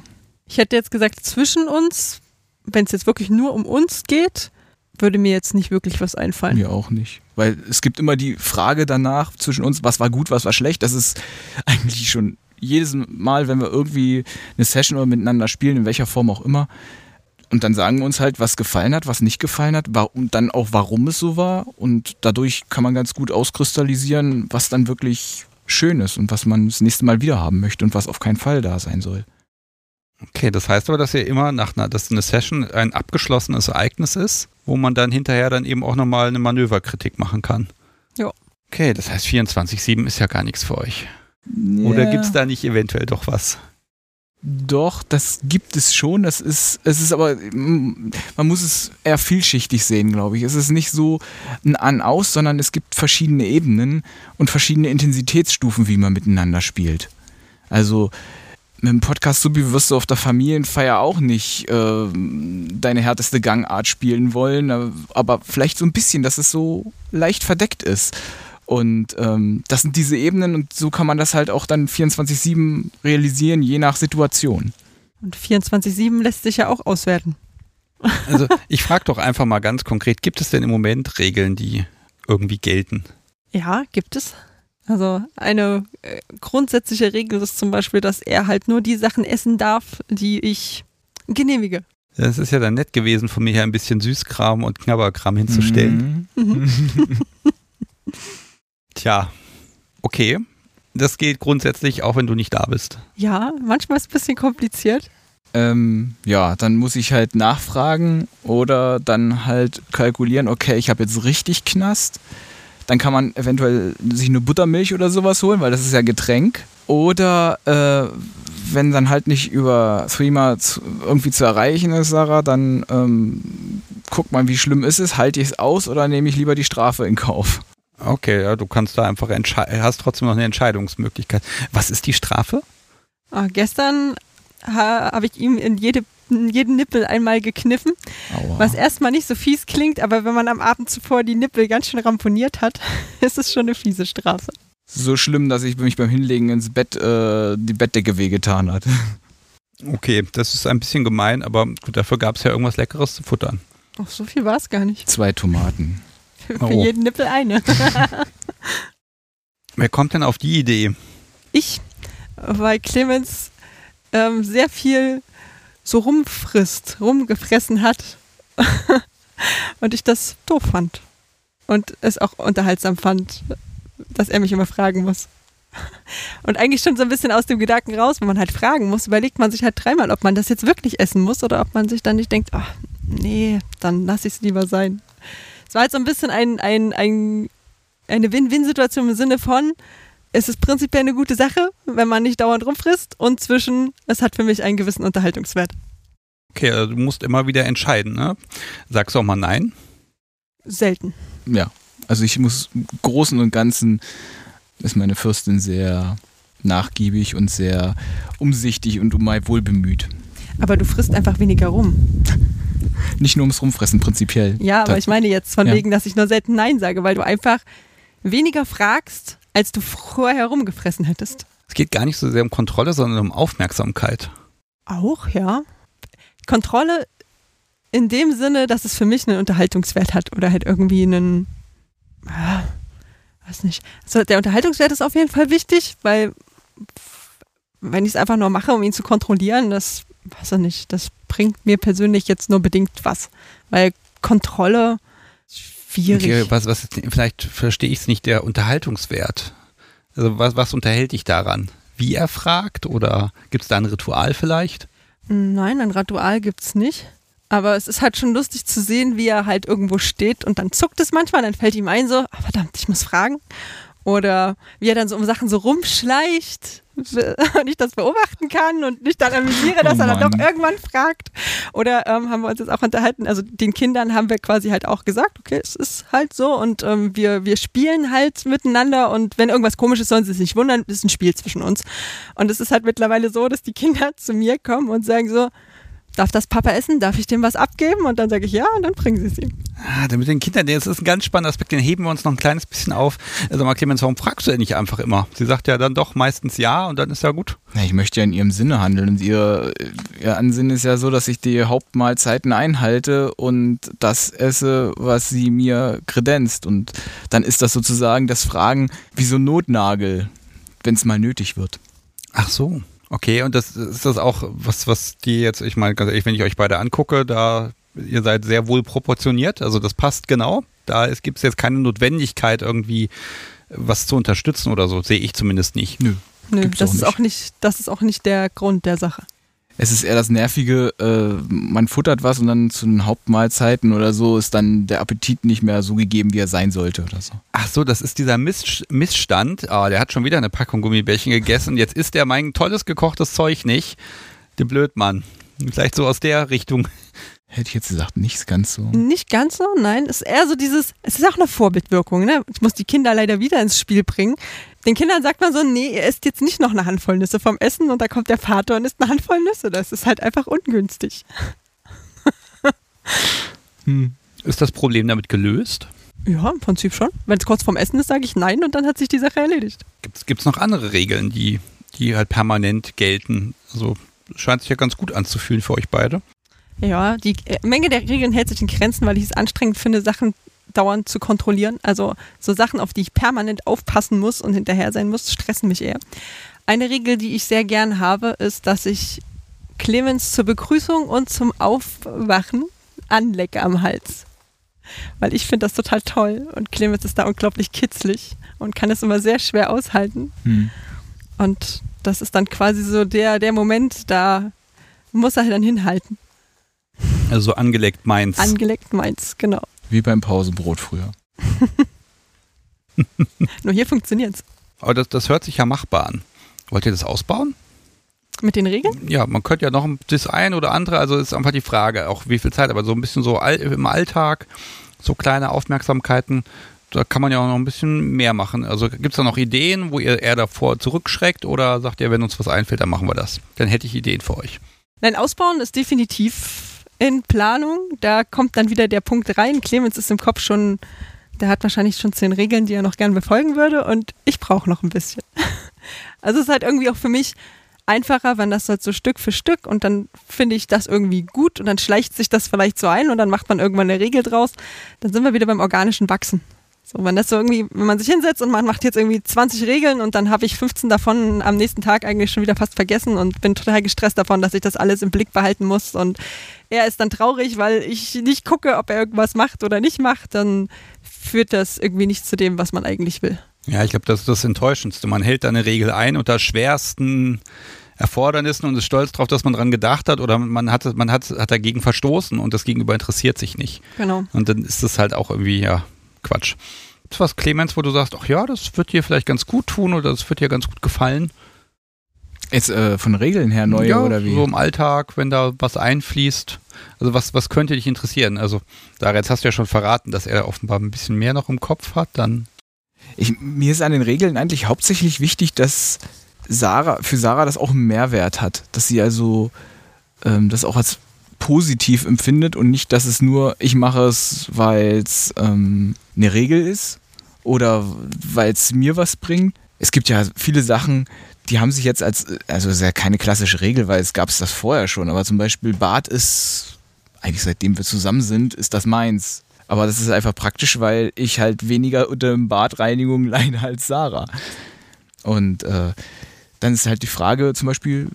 ich, ich hätte jetzt gesagt, zwischen uns, wenn es jetzt wirklich nur um uns geht, würde mir jetzt nicht wirklich was einfallen. Mir auch nicht. Weil es gibt immer die Frage danach zwischen uns, was war gut, was war schlecht. Das ist eigentlich schon jedes Mal, wenn wir irgendwie eine Session oder miteinander spielen, in welcher Form auch immer, und dann sagen wir uns halt, was gefallen hat, was nicht gefallen hat und dann auch, warum es so war. Und dadurch kann man ganz gut auskristallisieren, was dann wirklich schön ist und was man das nächste Mal wieder haben möchte und was auf keinen Fall da sein soll. Okay, das heißt aber, dass ihr immer nach einer, dass eine Session ein abgeschlossenes Ereignis ist, wo man dann hinterher dann eben auch nochmal eine Manöverkritik machen kann. Ja. Okay, das heißt 24-7 ist ja gar nichts für euch. Ja. Oder gibt es da nicht eventuell doch was? Doch, das gibt es schon. Das ist, es ist aber, man muss es eher vielschichtig sehen, glaube ich. Es ist nicht so ein An-Aus, sondern es gibt verschiedene Ebenen und verschiedene Intensitätsstufen, wie man miteinander spielt. Also mit dem Podcast Subi wirst du auf der Familienfeier auch nicht äh, deine härteste Gangart spielen wollen, aber vielleicht so ein bisschen, dass es so leicht verdeckt ist. Und ähm, das sind diese Ebenen und so kann man das halt auch dann 24-7 realisieren, je nach Situation. Und 24-7 lässt sich ja auch auswerten. Also ich frage doch einfach mal ganz konkret, gibt es denn im Moment Regeln, die irgendwie gelten? Ja, gibt es. Also eine äh, grundsätzliche Regel ist zum Beispiel, dass er halt nur die Sachen essen darf, die ich genehmige. Das ist ja dann nett gewesen, von mir her ein bisschen Süßkram und Knabberkram hinzustellen. Mhm. Tja, okay. Das geht grundsätzlich, auch wenn du nicht da bist. Ja, manchmal ist es ein bisschen kompliziert. Ähm, ja, dann muss ich halt nachfragen oder dann halt kalkulieren, okay, ich habe jetzt richtig Knast. Dann kann man eventuell sich eine Buttermilch oder sowas holen, weil das ist ja Getränk. Oder äh, wenn dann halt nicht über Threema irgendwie zu erreichen ist, Sarah, dann ähm, guck mal, wie schlimm ist es, halte ich es aus oder nehme ich lieber die Strafe in Kauf? Okay, ja, du kannst da einfach entscheiden, hast trotzdem noch eine Entscheidungsmöglichkeit. Was ist die Strafe? Ah, gestern ha habe ich ihm in jede, jeden Nippel einmal gekniffen, Aua. was erstmal nicht so fies klingt, aber wenn man am Abend zuvor die Nippel ganz schön ramponiert hat, ist es schon eine fiese Strafe. so schlimm, dass ich mich beim Hinlegen ins Bett äh, die Bettdecke wehgetan hat. Okay, das ist ein bisschen gemein, aber gut, dafür gab es ja irgendwas Leckeres zu futtern. Ach, so viel war es gar nicht. Zwei Tomaten. Für, für Oh. jeden Nippel eine. Wer kommt denn auf die Idee? Ich, weil Clemens ähm, sehr viel so rumfrisst, rumgefressen hat und ich das doof fand und es auch unterhaltsam fand, dass er mich immer fragen muss. Und eigentlich schon so ein bisschen aus dem Gedanken raus, wenn man halt fragen muss, überlegt man sich halt dreimal, ob man das jetzt wirklich essen muss oder ob man sich dann nicht denkt, ach, nee, dann lasse ich es lieber sein. Es war halt so ein bisschen ein, ein, ein, eine Win-Win-Situation im Sinne von, es ist prinzipiell eine gute Sache, wenn man nicht dauernd rumfrisst und zwischen, es hat für mich einen gewissen Unterhaltungswert. Okay, also du musst immer wieder entscheiden, ne? Sagst du auch mal nein? Selten. Ja, also ich muss im Großen und Ganzen ist meine Fürstin sehr nachgiebig und sehr umsichtig und um mein Wohl bemüht. Aber du frisst einfach weniger rum. Nicht nur ums Rumfressen prinzipiell. Ja, aber ich meine jetzt von Ja. wegen, dass ich nur selten Nein sage, weil du einfach weniger fragst, als du vorher rumgefressen hättest. Es geht gar nicht so sehr um Kontrolle, sondern um Aufmerksamkeit. Auch, ja. Kontrolle in dem Sinne, dass es für mich einen Unterhaltungswert hat oder halt irgendwie einen, ah, weiß nicht. Also der Unterhaltungswert ist auf jeden Fall wichtig, weil wenn ich es einfach nur mache, um ihn zu kontrollieren, das, weiß ich nicht, das bringt mir persönlich jetzt nur bedingt was. Weil Kontrolle, schwierig. Okay, was, was vielleicht verstehe ich es nicht, der Unterhaltungswert. Also was, was unterhält dich daran? Wie er fragt oder gibt es da ein Ritual vielleicht? Nein, ein Ritual gibt's nicht. Aber es ist halt schon lustig zu sehen, wie er halt irgendwo steht und dann zuckt es manchmal, dann fällt ihm ein so, ah, verdammt, ich muss fragen. Oder wie er dann so um Sachen so rumschleicht und ich das beobachten kann und mich dann amüsiere, dass Oh er dann doch irgendwann fragt. Oder ähm, haben wir uns jetzt auch unterhalten, also den Kindern haben wir quasi halt auch gesagt, okay, es ist halt so und ähm, wir, wir spielen halt miteinander und wenn irgendwas komisch ist, sollen sie sich nicht wundern, es ist ein Spiel zwischen uns. Und es ist halt mittlerweile so, dass die Kinder zu mir kommen und sagen so, darf das Papa essen? Darf ich dem was abgeben? Und dann sage ich ja und dann bringen sie es ihm. Ah, mit den Kindern, das ist ein ganz spannender Aspekt, den heben wir uns noch ein kleines bisschen auf. Also mal Clemens, warum fragst du denn nicht einfach immer? Sie sagt ja dann doch meistens ja und dann ist ja gut. Ja, ich möchte ja in ihrem Sinne handeln und ihr, ihr Ansinnen ist ja so, dass ich die Hauptmahlzeiten einhalte und das esse, was sie mir kredenzt. Und dann ist das sozusagen das Fragen wie so ein Notnagel, wenn es mal nötig wird. Ach so. Okay, und das ist das auch, was, was die jetzt, ich meine, ganz ehrlich, wenn ich euch beide angucke, da ihr seid sehr wohl proportioniert, also das passt genau. Da gibt es jetzt keine Notwendigkeit, irgendwie was zu unterstützen oder so, sehe ich zumindest nicht. Nö. Nö, das auch ist nicht. auch nicht, das ist auch nicht der Grund der Sache. Es ist eher das Nervige, äh, man futtert was und dann zu den Hauptmahlzeiten oder so ist dann der Appetit nicht mehr so gegeben, wie er sein sollte oder so. Ach so, das ist dieser Miss Missstand. Ah, der hat schon wieder eine Packung Gummibärchen gegessen. Jetzt isst er mein tolles gekochtes Zeug nicht. Der Blödmann. Vielleicht so aus der Richtung. Hätte ich jetzt gesagt, nicht ganz so. Nicht ganz so, nein. Es ist eher so dieses, es ist auch eine Vorbildwirkung, ne? Ich muss die Kinder leider wieder ins Spiel bringen. Den Kindern sagt man so, nee, ihr esst jetzt nicht noch eine Handvoll Nüsse vom Essen und da kommt der Vater und isst eine Handvoll Nüsse. Das ist halt einfach ungünstig. Hm. Ist das Problem damit gelöst? Ja, im Prinzip schon. Wenn es kurz vorm Essen ist, sage ich nein und dann hat sich die Sache erledigt. Gibt es noch andere Regeln, die, die halt permanent gelten? Also scheint sich ja ganz gut anzufühlen für euch beide. Ja, die Menge der Regeln hält sich in Grenzen, weil ich es anstrengend finde, Sachen dauernd zu kontrollieren. Also so Sachen, auf die ich permanent aufpassen muss und hinterher sein muss, stressen mich eher. Eine Regel, die ich sehr gern habe, ist, dass ich Clemens zur Begrüßung und zum Aufwachen anlecke am Hals. Weil ich finde das total toll und Clemens ist da unglaublich kitzlig und kann es immer sehr schwer aushalten. Hm. Und das ist dann quasi so der, der Moment, da muss er dann hinhalten. Also so angeleckt meins. Angeleckt meins, genau. Wie beim Pausenbrot früher. Nur hier funktioniert's. Aber das, das hört sich ja machbar an. Wollt ihr das ausbauen? Mit den Regeln? Ja, man könnte ja noch das ein oder andere, also ist einfach die Frage, auch wie viel Zeit, aber so ein bisschen so all, im Alltag, so kleine Aufmerksamkeiten, da kann man ja auch noch ein bisschen mehr machen. Also gibt es da noch Ideen, wo ihr eher davor zurückschreckt oder sagt ihr, wenn uns was einfällt, dann machen wir das? Dann hätte ich Ideen für euch. Nein, ausbauen ist definitiv in Planung. Da kommt dann wieder der Punkt rein. Clemens ist im Kopf schon, der hat wahrscheinlich schon zehn Regeln, die er noch gern befolgen würde und ich brauche noch ein bisschen. Also es ist halt irgendwie auch für mich einfacher, wenn das halt so Stück für Stück und dann finde ich das irgendwie gut und dann schleicht sich das vielleicht so ein und dann macht man irgendwann eine Regel draus. Dann sind wir wieder beim organischen Wachsen. So, wenn das so irgendwie, wenn man sich hinsetzt und man macht jetzt irgendwie 20 Regeln und dann habe ich 15 davon am nächsten Tag eigentlich schon wieder fast vergessen und bin total gestresst davon, dass ich das alles im Blick behalten muss und er ist dann traurig, weil ich nicht gucke, ob er irgendwas macht oder nicht macht, dann führt das irgendwie nicht zu dem, was man eigentlich will. Ja, ich glaube, das ist das Enttäuschendste. Man hält da eine Regel ein unter schwersten Erfordernissen und ist stolz darauf, dass man daran gedacht hat oder man hat, man hat, hat dagegen verstoßen und das Gegenüber interessiert sich nicht. Genau. Und dann ist das halt auch irgendwie, ja, Quatsch. Ist was, Clemens, wo du sagst, ach ja, das wird dir vielleicht ganz gut tun oder das wird dir ganz gut gefallen? Jetzt äh, von Regeln her neue ja, oder wie? so im Alltag, wenn da was einfließt. Also was, was könnte dich interessieren? Also, da jetzt hast du ja schon verraten, dass er offenbar ein bisschen mehr noch im Kopf hat, dann. Ich, mir ist an den Regeln eigentlich hauptsächlich wichtig, dass Sarah, für Sarah das auch einen Mehrwert hat. Dass sie also ähm, das auch als positiv empfindet und nicht, dass es nur, ich mache es, weil es ähm, eine Regel ist oder weil es mir was bringt. Es gibt ja viele Sachen, die haben sich jetzt als, also ist ja keine klassische Regel, weil es gab es das vorher schon, aber zum Beispiel Bad ist, eigentlich seitdem wir zusammen sind, ist das meins. Aber das ist einfach praktisch, weil ich halt weniger unter Badreinigung leide als Sarah. Und äh, dann ist halt die Frage zum Beispiel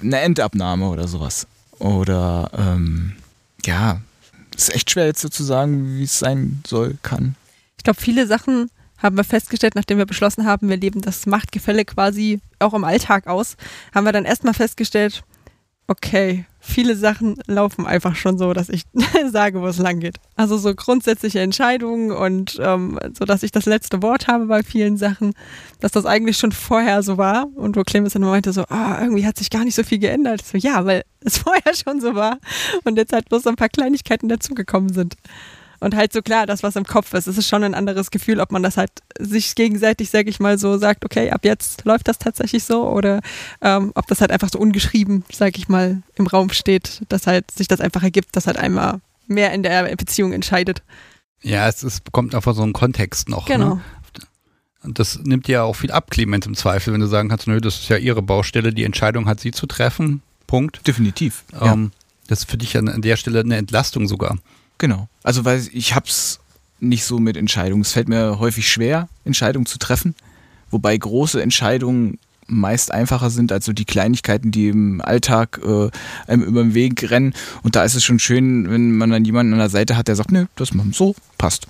eine Endabnahme oder sowas. Oder ähm, ja, ist echt schwer jetzt so zu sagen, wie es sein soll, kann. Ich glaube, viele Sachen haben wir festgestellt, nachdem wir beschlossen haben, wir leben das Machtgefälle quasi auch im Alltag aus, haben wir dann erstmal festgestellt, okay, viele Sachen laufen einfach schon so, dass ich sage, wo es lang geht. Also so grundsätzliche Entscheidungen und ähm, so, dass ich das letzte Wort habe bei vielen Sachen, dass das eigentlich schon vorher so war und wo Clemens dann meinte so, ah, irgendwie hat sich gar nicht so viel geändert. So, ja, weil es vorher schon so war und jetzt halt bloß ein paar Kleinigkeiten dazugekommen sind. Und halt so klar, das, was im Kopf ist, es ist schon ein anderes Gefühl, ob man das halt sich gegenseitig, sag ich mal, so sagt, okay, ab jetzt läuft das tatsächlich so oder ähm, ob das halt einfach so ungeschrieben, sag ich mal, im Raum steht, dass halt sich das einfach ergibt, dass halt einmal mehr in der Beziehung entscheidet. Ja, es ist, kommt einfach so ein Kontext noch. Genau. Ne? Und das nimmt ja auch viel ab, Clemens, im Zweifel, wenn du sagen kannst, nö, das ist ja ihre Baustelle, die Entscheidung hat sie zu treffen. Punkt. Definitiv. Ähm, Das ist für dich an, an der Stelle eine Entlastung sogar. Genau. Also weil ich hab's nicht so mit Entscheidungen. Es fällt mir häufig schwer, Entscheidungen zu treffen. Wobei große Entscheidungen meist einfacher sind als so die Kleinigkeiten, die im Alltag äh, einem über den Weg rennen. Und da ist es schon schön, wenn man dann jemanden an der Seite hat, der sagt, nö, das machen wir so, passt.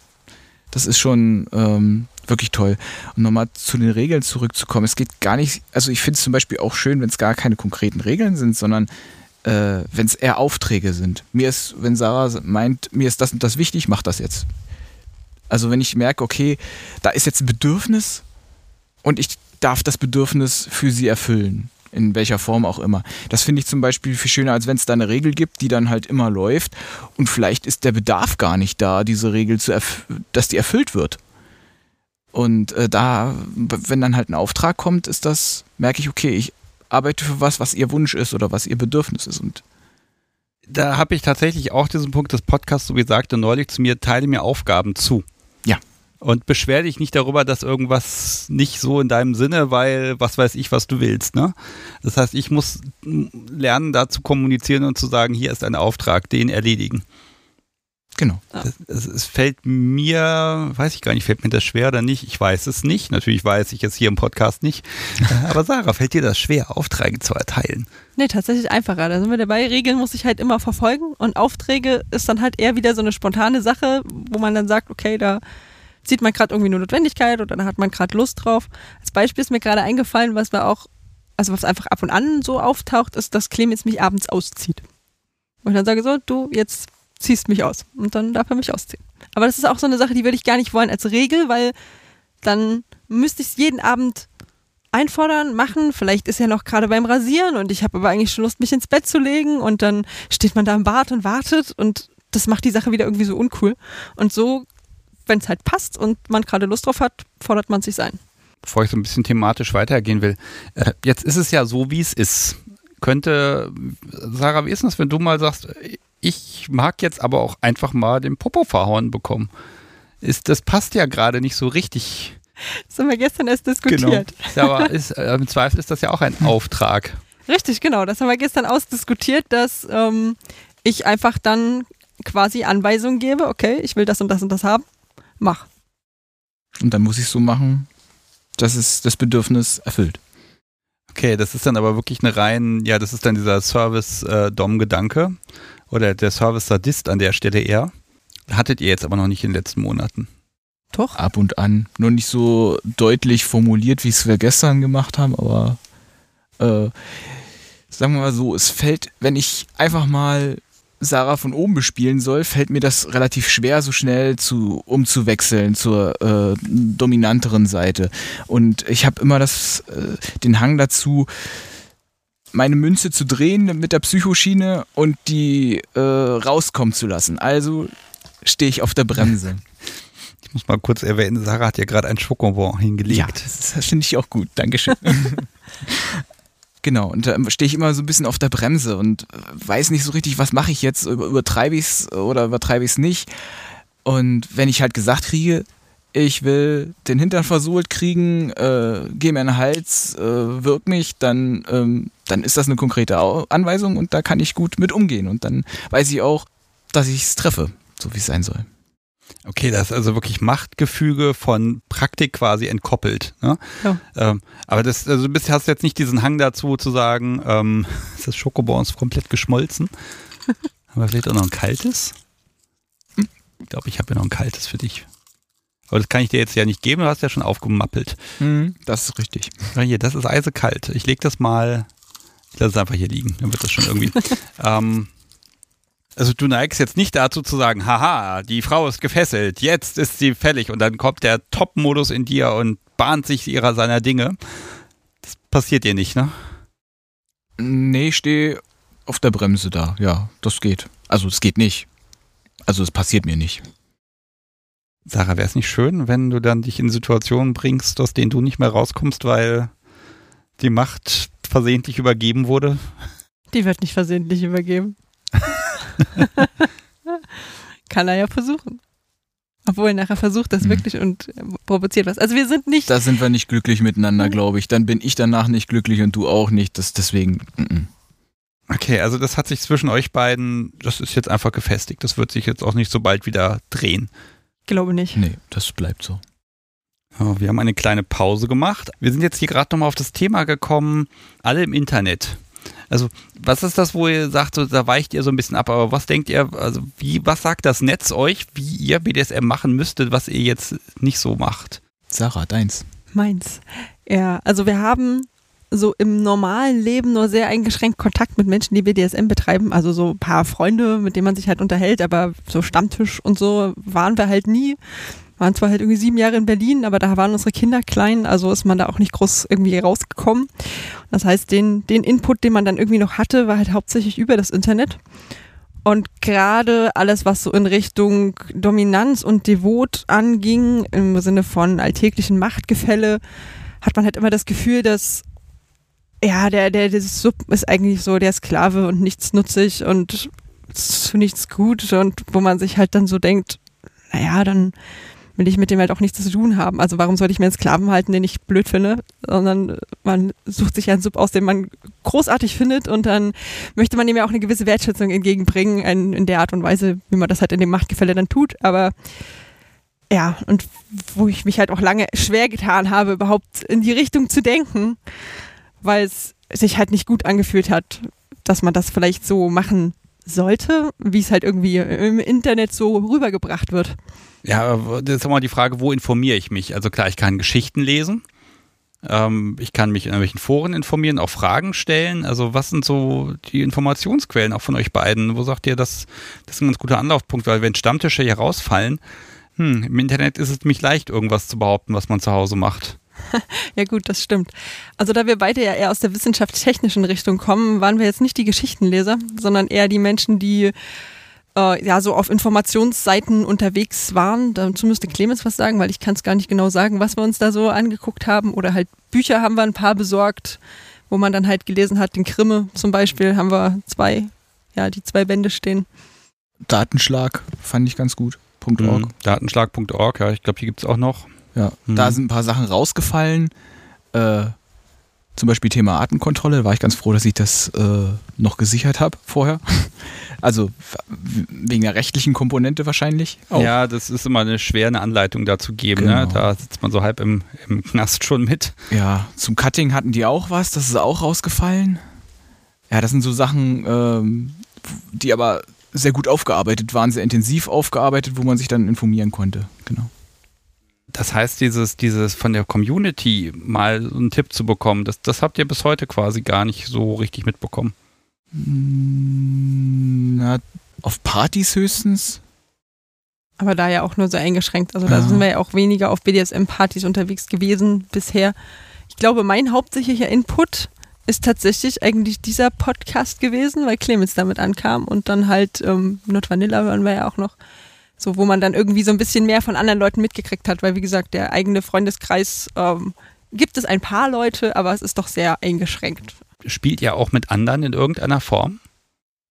Das ist schon ähm, wirklich toll. Und nochmal zu den Regeln zurückzukommen. Es geht gar nicht, also ich finde es zum Beispiel auch schön, wenn es gar keine konkreten Regeln sind, sondern äh, wenn es eher Aufträge sind. Mir ist, wenn Sarah meint, mir ist das und das wichtig, mach das jetzt. Also wenn ich merke, okay, da ist jetzt ein Bedürfnis und ich darf das Bedürfnis für sie erfüllen. In welcher Form auch immer. Das finde ich zum Beispiel viel schöner, als wenn es da eine Regel gibt, die dann halt immer läuft. Und vielleicht ist der Bedarf gar nicht da, diese Regel zu dass die erfüllt wird. Und äh, da, wenn dann halt ein Auftrag kommt, ist das, merke ich, okay, ich arbeite für was, was ihr Wunsch ist oder was ihr Bedürfnis ist. Und da habe ich tatsächlich auch diesen Punkt des Podcasts, so wie sagte neulich zu mir, teile mir Aufgaben zu. Ja. Und beschwer dich nicht darüber, dass irgendwas nicht so in deinem Sinne, weil was weiß ich, was du willst. Ne? Das heißt, ich muss lernen, da zu kommunizieren und zu sagen, hier ist ein Auftrag, den erledigen. Genau. Es, es, fällt mir, weiß ich gar nicht, fällt mir das schwer oder nicht? Ich weiß es nicht. Natürlich weiß ich jetzt hier im Podcast nicht. Aber Sarah, fällt dir das schwer, Aufträge zu erteilen? Nee, tatsächlich einfacher. Da sind wir dabei. Regeln muss ich halt immer verfolgen und Aufträge ist dann halt eher wieder so eine spontane Sache, wo man dann sagt, okay, da sieht man gerade irgendwie eine Notwendigkeit oder da hat man gerade Lust drauf. Als Beispiel ist mir gerade eingefallen, was wir auch, also was einfach ab und an so auftaucht, ist, dass Clemens mich abends auszieht. Und ich dann sage so, du, jetzt ziehst mich aus. Und dann darf er mich ausziehen. Aber das ist auch so eine Sache, die würde ich gar nicht wollen als Regel, weil dann müsste ich es jeden Abend einfordern, machen. Vielleicht ist er noch gerade beim Rasieren und ich habe aber eigentlich schon Lust, mich ins Bett zu legen und dann steht man da im Bad und wartet und das macht die Sache wieder irgendwie so uncool. Und so, wenn es halt passt und man gerade Lust drauf hat, fordert man sich ein. Bevor ich so ein bisschen thematisch weitergehen will, äh, jetzt ist es ja so, wie es ist. Könnte, Sarah, wie ist das, wenn du mal sagst, ich mag jetzt aber auch einfach mal den Popo verhauen bekommen? Ist, das passt ja gerade nicht so richtig das haben wir gestern erst diskutiert. Genau. Ja, aber ist, äh, im Zweifel ist das ja auch ein Auftrag. Richtig, genau. Das haben wir gestern ausdiskutiert, dass ähm, ich einfach dann quasi Anweisungen gebe, okay, ich will das und das und das haben, mach. Und dann muss ich so machen, dass es das Bedürfnis erfüllt. Okay, das ist dann aber wirklich eine rein, ja, das ist dann dieser Service-Dom-Gedanke oder der Service-Sadist an der Stelle eher. Hattet ihr jetzt aber noch nicht in den letzten Monaten. Doch. Ab und an. Nur nicht so deutlich formuliert, wie es wir gestern gemacht haben, aber äh, sagen wir mal so, es fällt, wenn ich einfach mal Sarah von oben bespielen soll, fällt mir das relativ schwer, so schnell zu umzuwechseln zur äh, dominanteren Seite. Und ich habe immer das, äh, den Hang dazu, meine Münze zu drehen mit der Psychoschiene und die äh, rauskommen zu lassen. Also stehe ich auf der Bremse. Ich muss mal kurz erwähnen, Sarah hat ja gerade ein Schokobon hingelegt. Ja, das, das finde ich auch gut. Dankeschön. Genau, und da stehe ich immer so ein bisschen auf der Bremse und äh, weiß nicht so richtig, was mache ich jetzt, übertreibe ich es oder übertreibe ich es nicht. Und wenn ich halt gesagt kriege, ich will den Hintern versohlt kriegen, äh, geh mir in den Hals, äh, wirk mich, dann, ähm, dann ist das eine konkrete Anweisung und da kann ich gut mit umgehen. Und dann weiß ich auch, dass ich es treffe, so wie es sein soll. Okay, das ist also wirklich Machtgefüge von Praktik quasi entkoppelt. Ne? Ja. Ähm, aber das, also du hast jetzt nicht diesen Hang dazu zu sagen, ähm, ist das Schokobons komplett geschmolzen? Haben wir vielleicht auch noch ein kaltes? Ich glaube, ich habe ja noch ein kaltes für dich. Aber das kann ich dir jetzt ja nicht geben, du hast ja schon aufgemappelt. Mhm, das ist richtig. Ja, hier, das ist eisekalt. Ich lege das mal, ich lasse es einfach hier liegen, dann wird das schon irgendwie. ähm, also du neigst jetzt nicht dazu zu sagen, haha, die Frau ist gefesselt, jetzt ist sie fällig und dann kommt der Top-Modus in dir und bahnt sich ihrer seiner Dinge. Das passiert dir nicht, ne? Nee, ich stehe auf der Bremse da. Ja, das geht. Also es geht nicht. Also es passiert mir nicht. Sarah, wäre es nicht schön, wenn du dann dich in Situationen bringst, aus denen du nicht mehr rauskommst, weil die Macht versehentlich übergeben wurde? Die wird nicht versehentlich übergeben. Kann er ja versuchen. Obwohl er nachher versucht das mhm. wirklich und provoziert was. Also wir sind nicht. Da sind wir nicht glücklich miteinander, glaube ich. Dann bin ich danach nicht glücklich und du auch nicht. Das deswegen. Mm Okay, also das hat sich zwischen euch beiden, das ist jetzt einfach gefestigt. Das wird sich jetzt auch nicht so bald wieder drehen. Glaube nicht. Nee, das bleibt so. Ja, wir haben eine kleine Pause gemacht. Wir sind jetzt hier gerade nochmal auf das Thema gekommen, alle im Internet. Also, was ist das, wo ihr sagt, so, da weicht ihr so ein bisschen ab, aber was denkt ihr, also wie, was sagt das Netz euch, wie ihr BDSM machen müsstet, was ihr jetzt nicht so macht? Sarah, deins. Meins. Ja, also wir haben so im normalen Leben nur sehr eingeschränkt Kontakt mit Menschen, die BDSM betreiben. Also so ein paar Freunde, mit denen man sich halt unterhält, aber so Stammtisch und so waren wir halt nie waren zwar halt irgendwie sieben Jahre in Berlin, aber da waren unsere Kinder klein, also ist man da auch nicht groß irgendwie rausgekommen. Das heißt, den, den Input, den man dann irgendwie noch hatte, war halt hauptsächlich über das Internet. Und gerade alles, was so in Richtung Dominanz und Devot anging, im Sinne von alltäglichen Machtgefälle, hat man halt immer das Gefühl, dass ja, der, der, der Sub ist eigentlich so der Sklave und nichts nutzig und zu nichts gut und wo man sich halt dann so denkt, naja, dann will ich mit dem halt auch nichts zu tun haben. Also warum sollte ich mir einen Sklaven halten, den ich blöd finde, sondern man sucht sich einen Sub aus, den man großartig findet und dann möchte man ihm ja auch eine gewisse Wertschätzung entgegenbringen in, in der Art und Weise, wie man das halt in dem Machtgefälle dann tut. Aber ja, und wo ich mich halt auch lange schwer getan habe, überhaupt in die Richtung zu denken, weil es sich halt nicht gut angefühlt hat, dass man das vielleicht so machen sollte, wie es halt irgendwie im Internet so rübergebracht wird. Ja, das ist immer die Frage, wo informiere ich mich? Also klar, ich kann Geschichten lesen. Ähm, ich kann mich in irgendwelchen Foren informieren, auch Fragen stellen. Also was sind so die Informationsquellen auch von euch beiden? Wo sagt ihr, das, das ist ein ganz guter Anlaufpunkt, weil wenn Stammtische hier rausfallen, hm, im Internet ist es mich leicht, irgendwas zu behaupten, was man zu Hause macht. Ja gut, das stimmt. Also da wir beide ja eher aus der wissenschaftstechnischen Richtung kommen, waren wir jetzt nicht die Geschichtenleser, sondern eher die Menschen, die äh, ja so auf Informationsseiten unterwegs waren. Dazu müsste Clemens was sagen, weil ich kann es gar nicht genau sagen, was wir uns da so angeguckt haben. Oder halt Bücher haben wir ein paar besorgt, wo man dann halt gelesen hat, den Krimme zum Beispiel haben wir zwei, ja, die zwei Bände stehen. Datenschlag fand ich ganz gut. .org. Mhm. Datenschlag.org, ja, ich glaube, hier gibt es auch noch. Ja, Mhm. da sind ein paar Sachen rausgefallen. Äh, zum Beispiel Thema Artenkontrolle. Da war ich ganz froh, dass ich das äh, noch gesichert habe vorher. Also wegen der rechtlichen Komponente wahrscheinlich. auch. Ja, das ist immer eine schwer, eine Anleitung dazu geben. Genau. Ne? Da sitzt man so halb im, im Knast schon mit. ja, zum Cutting hatten die auch was. Das ist auch rausgefallen. Ja, das sind so Sachen, ähm, die aber sehr gut aufgearbeitet waren, sehr intensiv aufgearbeitet, wo man sich dann informieren konnte. Genau. Das heißt, dieses, dieses von der Community mal so einen Tipp zu bekommen, das, das habt ihr bis heute quasi gar nicht so richtig mitbekommen. Mm, Na, auf Partys höchstens. Aber da ja auch nur so eingeschränkt. Also da Ja. sind wir ja auch weniger auf BDSM-Partys unterwegs gewesen bisher. Ich glaube, mein hauptsächlicher Input ist tatsächlich eigentlich dieser Podcast gewesen, weil Clemens damit ankam und dann halt ähm, Not Vanilla hören wir ja auch noch. So, wo man dann irgendwie so ein bisschen mehr von anderen Leuten mitgekriegt hat, weil wie gesagt, der eigene Freundeskreis ähm, gibt es ein paar Leute, aber es ist doch sehr eingeschränkt. Spielt ihr auch mit anderen in irgendeiner Form?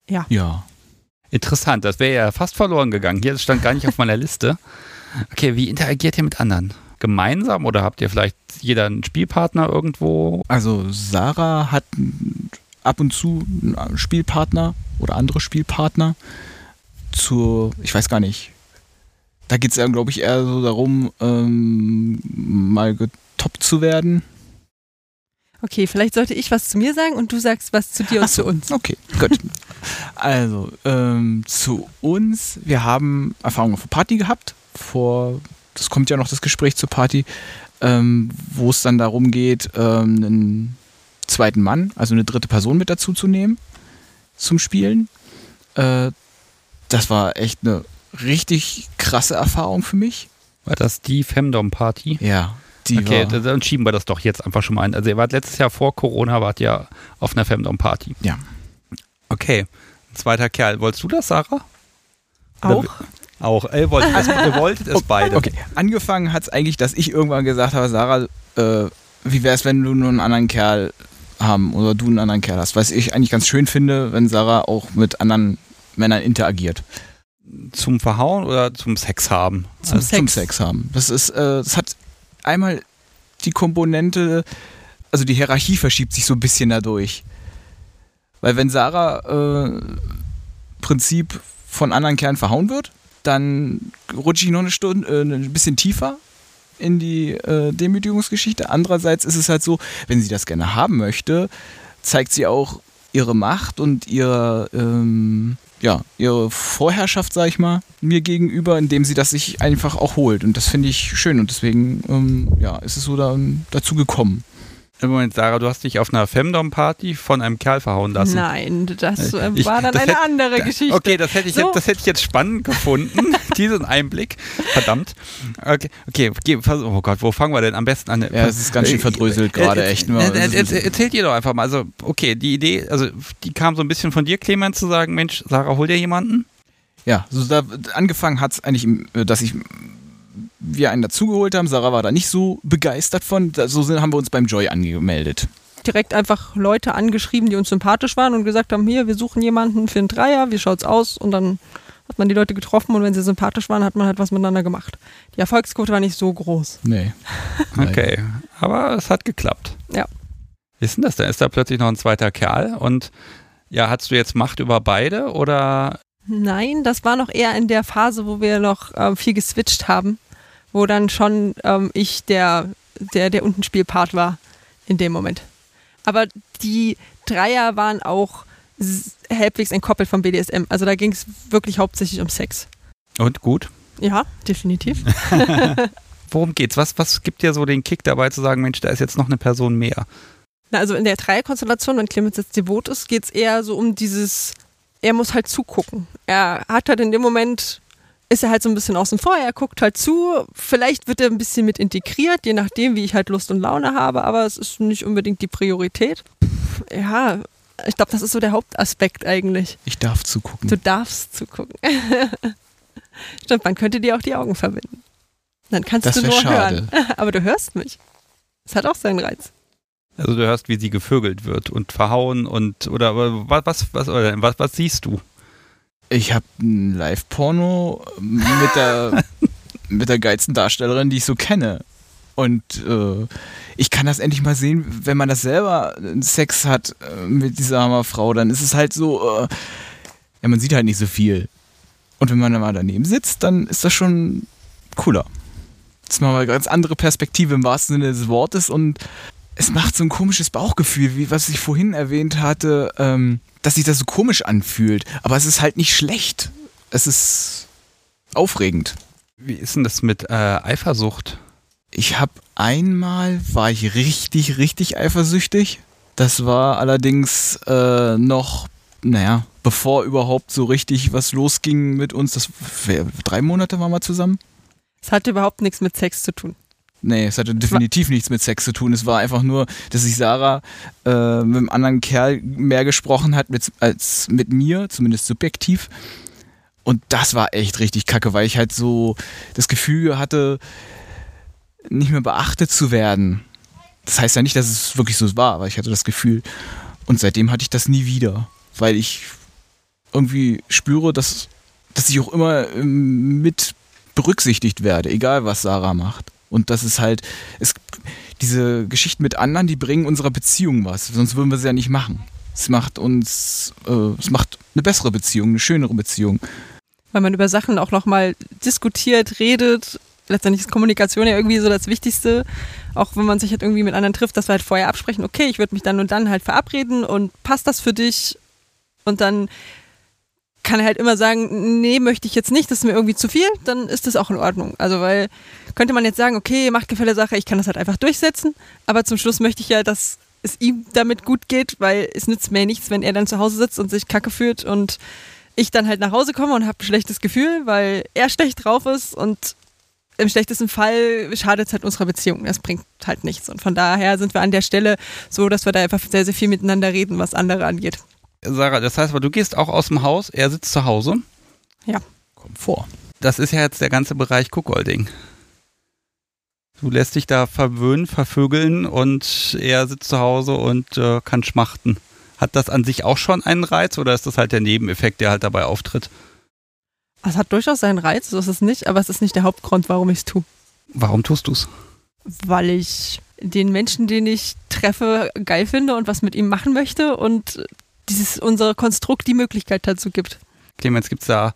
Ja. Interessant, das wäre ja fast verloren gegangen. Hier das stand gar nicht auf meiner Liste. Okay, wie interagiert ihr mit anderen? Gemeinsam oder habt ihr vielleicht jeder einen Spielpartner irgendwo? Also Sarah hat ab und zu einen Spielpartner oder andere Spielpartner zur, ich weiß gar nicht, da geht es ja, glaube ich, eher so darum, ähm, mal getoppt zu werden. Okay, vielleicht sollte ich was zu mir sagen und du sagst was zu dir und so, zu uns. Okay, gut. Also, ähm, zu uns, wir haben Erfahrungen der Party gehabt, vor, das kommt ja noch das Gespräch zur Party, ähm, wo es dann darum geht, ähm, einen zweiten Mann, also eine dritte Person mit dazu zu nehmen zum Spielen. Äh, das war echt eine richtig krasse Erfahrung für mich. War das die Femdom-Party? Ja, die Okay, war, dann- schieben wir das doch jetzt einfach schon mal ein. Also ihr wart letztes Jahr vor Corona, wart ja auf einer Femdom-Party. Ja. Okay, ein zweiter Kerl. Wolltest du das, Sarah? Auch? Auch. Ihr wolltet es, ihr wolltet es beide. Okay, angefangen hat es eigentlich, dass ich irgendwann gesagt habe, Sarah, äh, wie wäre es, wenn du nur einen anderen Kerl haben oder du einen anderen Kerl hast? Was ich eigentlich ganz schön finde, wenn Sarah auch mit anderen Männern interagiert. Zum Verhauen oder zum Sex haben? Zum Also Zum Sex. Sex haben. Das ist, äh, das hat einmal die Komponente, also die Hierarchie verschiebt sich so ein bisschen dadurch. Weil wenn Sarah äh, Prinzip von anderen Kerlen verhauen wird, dann rutsche ich noch eine Stunde, äh, ein bisschen tiefer in die äh, Demütigungsgeschichte. Andererseits ist es halt so, wenn sie das gerne haben möchte, zeigt sie auch ihre Macht und ihre, ähm, ja, ihre Vorherrschaft, sag ich mal, mir gegenüber, indem sie das sich einfach auch holt. Und das finde ich schön und deswegen ähm, ja, ist es so da, dazu gekommen. Im Moment, Sarah, du hast dich auf einer Femdom-Party von einem Kerl verhauen lassen. Nein, das äh, Ich- war dann das eine hätte- andere Geschichte. Okay, das hätte, ich So. jetzt, das hätte ich jetzt spannend gefunden, diesen Einblick. Verdammt. Okay, okay, oh Gott, wo fangen wir denn am besten an? Ja, es ist ganz schön verdröselt gerade, Äh, echt. äh, äh, äh, Erzählt ihr doch einfach mal. Also, okay, die Idee, also die kam so ein bisschen von dir, Clemens, zu sagen, Mensch, Sarah, hol dir jemanden. Ja, so da, angefangen hat es eigentlich, äh, dass ich wir einen dazugeholt haben. Sarah war da nicht so begeistert von. So sind, haben wir uns beim Joy angemeldet. Direkt einfach Leute angeschrieben, die uns sympathisch waren und gesagt haben, hier, wir suchen jemanden für einen Dreier, wie schaut's aus? Und dann hat man die Leute getroffen und wenn sie sympathisch waren, hat man halt was miteinander gemacht. Die Erfolgsquote war nicht so groß. Nee. Nein. Okay, aber es hat geklappt. Ja. Wie ist denn das? Da ist da plötzlich noch ein zweiter Kerl und ja, hast du jetzt Macht über beide oder Nein, das war noch eher in der Phase, wo wir noch ähm, viel geswitcht haben, wo dann schon ähm, ich der, der, der unten Spielpart war in dem Moment. Aber die Dreier waren auch halbwegs entkoppelt vom BDSM. Also da ging es wirklich hauptsächlich um Sex. und gut? Ja, definitiv. Worum geht's? Was, was gibt dir so den Kick dabei zu sagen, Mensch, da ist jetzt noch eine Person mehr? Na, also in der Dreierkonstellation, wenn Clemens jetzt devot ist, geht es eher so um dieses, er muss halt zugucken. Er hat halt in dem Moment ist er halt so ein bisschen außen vor, er guckt halt zu, vielleicht wird er ein bisschen mit integriert, je nachdem, wie ich halt Lust und Laune habe, aber es ist nicht unbedingt die Priorität. Ja, ich glaube, das ist so der Hauptaspekt eigentlich. Ich darf zugucken. Du darfst zugucken. Stimmt, man könnte dir auch die Augen verbinden. Dann kannst Das du nur schade. hören. Aber du hörst mich. Das hat auch seinen Reiz. Also du hörst, wie sie gevögelt wird und verhauen und oder was was was oder was, was siehst du? Ich habe ein Live-Porno mit der, mit der geilsten Darstellerin, die ich so kenne. Und äh, ich kann das endlich mal sehen, wenn man das selber Sex hat äh, mit dieser Hammerfrau, dann ist es halt so, äh, ja, man sieht halt nicht so viel. Und wenn man dann mal daneben sitzt, dann ist das schon cooler. Das ist mal eine ganz andere Perspektive im wahrsten Sinne des Wortes und es macht so ein komisches Bauchgefühl, wie was ich vorhin erwähnt hatte, ähm, dass sich das so komisch anfühlt. Aber es ist halt nicht schlecht. Es ist aufregend. Wie ist denn das mit äh, Eifersucht? Ich habe einmal, war ich richtig, richtig eifersüchtig. Das war allerdings äh, noch, naja, bevor überhaupt so richtig was losging mit uns. Das wär- drei Monate waren wir zusammen. Es hat überhaupt nichts mit Sex zu tun. Nee, es hatte definitiv nichts mit Sex zu tun. Es war einfach nur, dass sich Sarah äh, mit einem anderen Kerl mehr gesprochen hat mit, als mit mir, zumindest subjektiv. Und das war echt richtig kacke, weil ich halt so das Gefühl hatte, nicht mehr beachtet zu werden. Das heißt ja nicht, dass es wirklich so war, aber ich hatte das Gefühl. Und seitdem hatte ich das nie wieder, weil ich irgendwie spüre, dass, dass ich auch immer ähm, mit berücksichtigt werde, egal was Sarah macht. Und das ist halt, es, diese Geschichten mit anderen, die bringen unserer Beziehung was, sonst würden wir sie ja nicht machen. Es macht uns, äh, es macht eine bessere Beziehung, eine schönere Beziehung. Weil man über Sachen auch nochmal diskutiert, redet. Letztendlich ist Kommunikation ja irgendwie so das Wichtigste. Auch wenn man sich halt irgendwie mit anderen trifft, dass wir halt vorher absprechen, okay, ich würde mich dann und dann halt verabreden und passt das für dich? Und dann kann er halt immer sagen, nee, möchte ich jetzt nicht, das ist mir irgendwie zu viel, dann ist das auch in Ordnung. Also weil könnte man jetzt sagen, okay, Machtgefälle Sache, ich kann das halt einfach durchsetzen, aber zum Schluss möchte ich ja, dass es ihm damit gut geht, weil es nützt mir nichts, wenn er dann zu Hause sitzt und sich kacke fühlt und ich dann halt nach Hause komme und habe ein schlechtes Gefühl, weil er schlecht drauf ist und im schlechtesten Fall schadet es halt unserer Beziehung. Das bringt halt nichts. Und von daher sind wir an der Stelle so, dass wir da einfach sehr, sehr viel miteinander reden, was andere angeht. Sarah, das heißt, aber du gehst auch aus dem Haus, er sitzt zu Hause. Kommt vor. Das ist ja jetzt der ganze Bereich Kuckolding. Du lässt dich da verwöhnen, vervögeln und er sitzt zu Hause und äh, kann schmachten. Hat das an sich auch schon einen Reiz oder ist das halt der Nebeneffekt, der halt dabei auftritt? Es hat durchaus seinen Reiz, so ist es nicht, aber es ist nicht der Hauptgrund, warum ich es tue. Warum tust du's? Weil ich den Menschen, den ich treffe, geil finde und was mit ihm machen möchte und dieses unser Konstrukt die Möglichkeit dazu gibt. Clemens, gibt's da,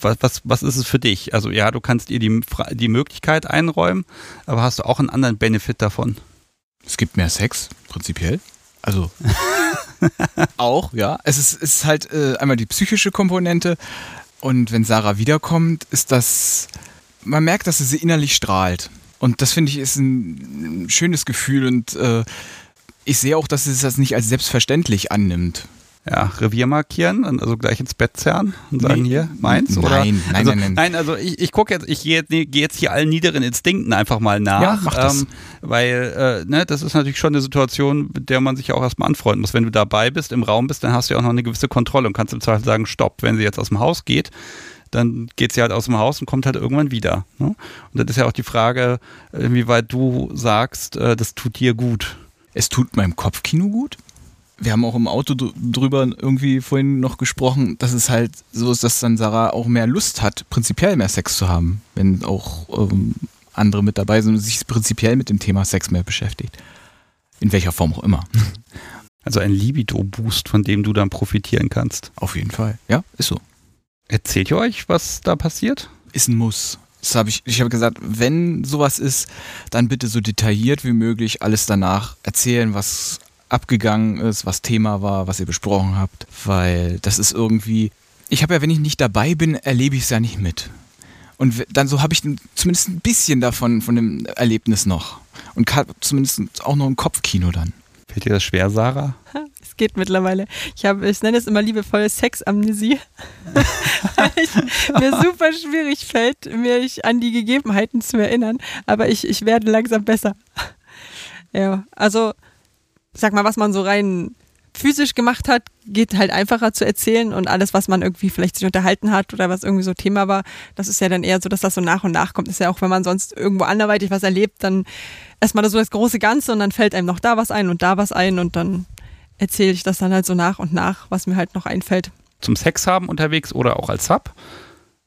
was, was, was ist es für dich? Also ja, du kannst ihr die, die Möglichkeit einräumen, aber hast du auch einen anderen Benefit davon? Es gibt mehr Sex, prinzipiell. Also auch, ja. Es ist, es ist halt äh, einmal die psychische Komponente. Und wenn Sarah wiederkommt, ist das. Man merkt, dass sie innerlich strahlt. Und das finde ich ist ein, ein schönes Gefühl. Und äh, ich sehe auch, dass sie das nicht als selbstverständlich annimmt. Ja, Revier markieren, und also gleich ins Bett zerren und sagen Nee. hier, meins? Nein, oder? nein, also, nein, nein. Nein, also ich, ich gucke jetzt, ich gehe jetzt, geh jetzt hier allen niederen Instinkten einfach mal nach. Ja, mach das. Ähm, weil, äh, ne, das ist natürlich schon eine Situation, mit der man sich ja auch erstmal anfreunden muss. Wenn du dabei bist, im Raum bist, dann hast du ja auch noch eine gewisse Kontrolle und kannst im Zweifel sagen, stopp, wenn sie jetzt aus dem Haus geht, dann geht sie halt aus dem Haus und kommt halt irgendwann wieder. Ne? Und das ist ja auch die Frage, inwieweit du sagst, äh, das tut dir gut. Es tut meinem Kopfkino gut. Wir haben auch im Auto dr- drüber irgendwie vorhin noch gesprochen, dass es halt so ist, dass dann Sarah auch mehr Lust hat, prinzipiell mehr Sex zu haben, wenn auch ähm, andere mit dabei sind und sich prinzipiell mit dem Thema Sex mehr beschäftigt. In welcher Form auch immer. Also ein Libido-Boost, von dem du dann profitieren kannst. Auf jeden Fall. Ja, ist so. Erzählt ihr euch, was da passiert? Ist ein Muss. Das habe ich, ich habe gesagt, wenn sowas ist, dann bitte so detailliert wie möglich alles danach erzählen, was abgegangen ist, was Thema war, was ihr besprochen habt, weil das ist irgendwie, ich habe ja, wenn ich nicht dabei bin, erlebe ich es ja nicht mit. Und dann so habe ich zumindest ein bisschen davon, von dem Erlebnis noch. Und zumindest auch noch ein Kopfkino dann. Fällt dir das schwer, Sarah? Es geht mittlerweile. Ich habe, ich nenne es immer liebevoll Sexamnesie. Weil ich, mir super schwierig fällt, mich an die Gegebenheiten zu erinnern. Aber ich, ich werde langsam besser. Ja, also sag mal, was man so rein physisch gemacht hat, geht halt einfacher zu erzählen und alles, was man irgendwie vielleicht sich unterhalten hat oder was irgendwie so Thema war, das ist ja dann eher so, dass das so nach und nach kommt. Das ist ja auch, wenn man sonst irgendwo anderweitig was erlebt, dann erstmal so das große Ganze und dann fällt einem noch da was ein und da was ein und dann erzähle ich das dann halt so nach und nach, was mir halt noch einfällt. Zum Sex haben unterwegs oder auch als Sub,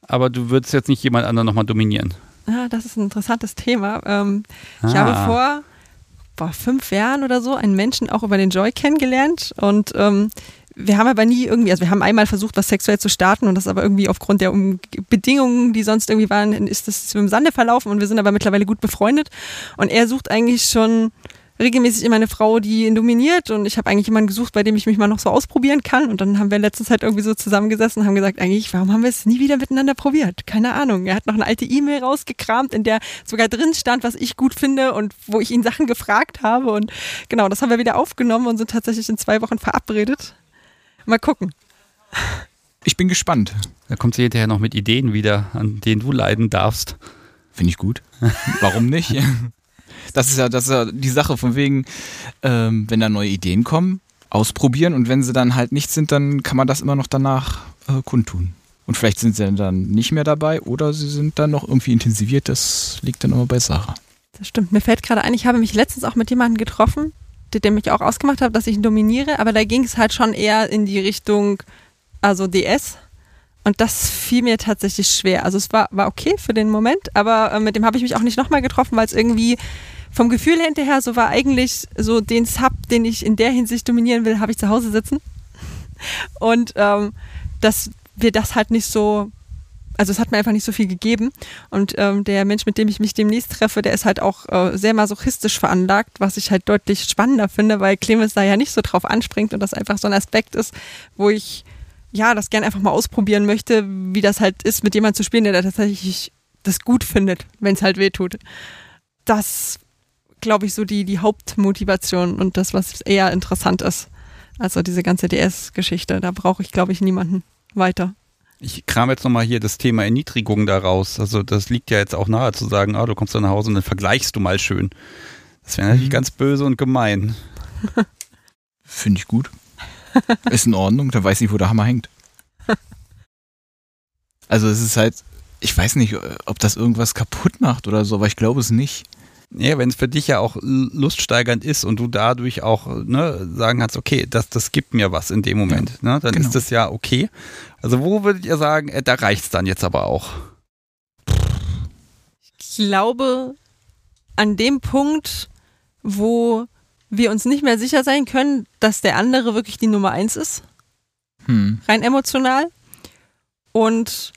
aber du würdest jetzt nicht jemand anderen nochmal dominieren. Ah, das ist ein interessantes Thema. Ähm, ah. Ich habe vor vor fünf Jahren oder so einen Menschen auch über den Joy kennengelernt. Und ähm, wir haben aber nie irgendwie, also wir haben einmal versucht, was sexuell zu starten und das aber irgendwie aufgrund der um Bedingungen, die sonst irgendwie waren, ist das im Sande verlaufen und wir sind aber mittlerweile gut befreundet. Und er sucht eigentlich schon regelmäßig immer eine Frau, die ihn dominiert und ich habe eigentlich jemanden gesucht, bei dem ich mich mal noch so ausprobieren kann und dann haben wir letzte Zeit irgendwie so zusammengesessen und haben gesagt, eigentlich, warum haben wir es nie wieder miteinander probiert? Keine Ahnung. Er hat noch eine alte E-Mail rausgekramt, in der sogar drin stand, was ich gut finde und wo ich ihn Sachen gefragt habe und genau, das haben wir wieder aufgenommen und sind tatsächlich in zwei Wochen verabredet. Mal gucken. Ich bin gespannt. Da kommt sie hinterher noch mit Ideen wieder, an denen du leiden darfst. Finde ich gut. Warum nicht? Das ist ja, das ist ja die Sache von wegen, ähm, wenn da neue Ideen kommen, ausprobieren und wenn sie dann halt nicht sind, dann kann man das immer noch danach äh, kundtun. Und vielleicht sind sie dann nicht mehr dabei oder sie sind dann noch irgendwie intensiviert. Das liegt dann immer bei Sarah. Das stimmt. Mir fällt gerade ein, ich habe mich letztens auch mit jemandem getroffen, der, der mich auch ausgemacht hat, dass ich ihn dominiere, aber da ging es halt schon eher in die Richtung, also DS. Und das fiel mir tatsächlich schwer. Also es war, war okay für den Moment, aber äh, mit dem habe ich mich auch nicht nochmal getroffen, weil es irgendwie vom Gefühl hinterher so war eigentlich so den Sub, den ich in der Hinsicht dominieren will, habe ich zu Hause sitzen. Und ähm, dass wir das halt nicht so, also es hat mir einfach nicht so viel gegeben. Und ähm, der Mensch, mit dem ich mich demnächst treffe, der ist halt auch äh, sehr masochistisch veranlagt, was ich halt deutlich spannender finde, weil Clemens da ja nicht so drauf anspringt und das einfach so ein Aspekt ist, wo ich ja das gerne einfach mal ausprobieren möchte, wie das halt ist, mit jemandem zu spielen, der da tatsächlich das gut findet, wenn es halt weh tut. Das glaube ich, so die, die Hauptmotivation und das, was eher interessant ist. Also diese ganze DS-Geschichte, da brauche ich, glaube ich, niemanden weiter. Ich kram jetzt nochmal hier das Thema Erniedrigung daraus. Also das liegt ja jetzt auch nahe zu sagen, ah, du kommst dann nach Hause und dann vergleichst du mal schön. Das wäre natürlich mhm. ganz böse und gemein. Finde ich gut. Ist in Ordnung, da weiß ich, wo der Hammer hängt. Also es ist halt, ich weiß nicht, ob das irgendwas kaputt macht oder so, aber ich glaube es nicht. Ja, wenn es für dich ja auch luststeigernd ist und du dadurch auch ne, sagen kannst, okay, das, das gibt mir was in dem Moment, ja, ne, dann genau. ist das ja okay. Also wo würdet ihr sagen, äh, da reicht es dann jetzt aber auch? Ich glaube, an dem Punkt, wo wir uns nicht mehr sicher sein können, dass der andere wirklich die Nummer eins ist, hm. rein emotional, und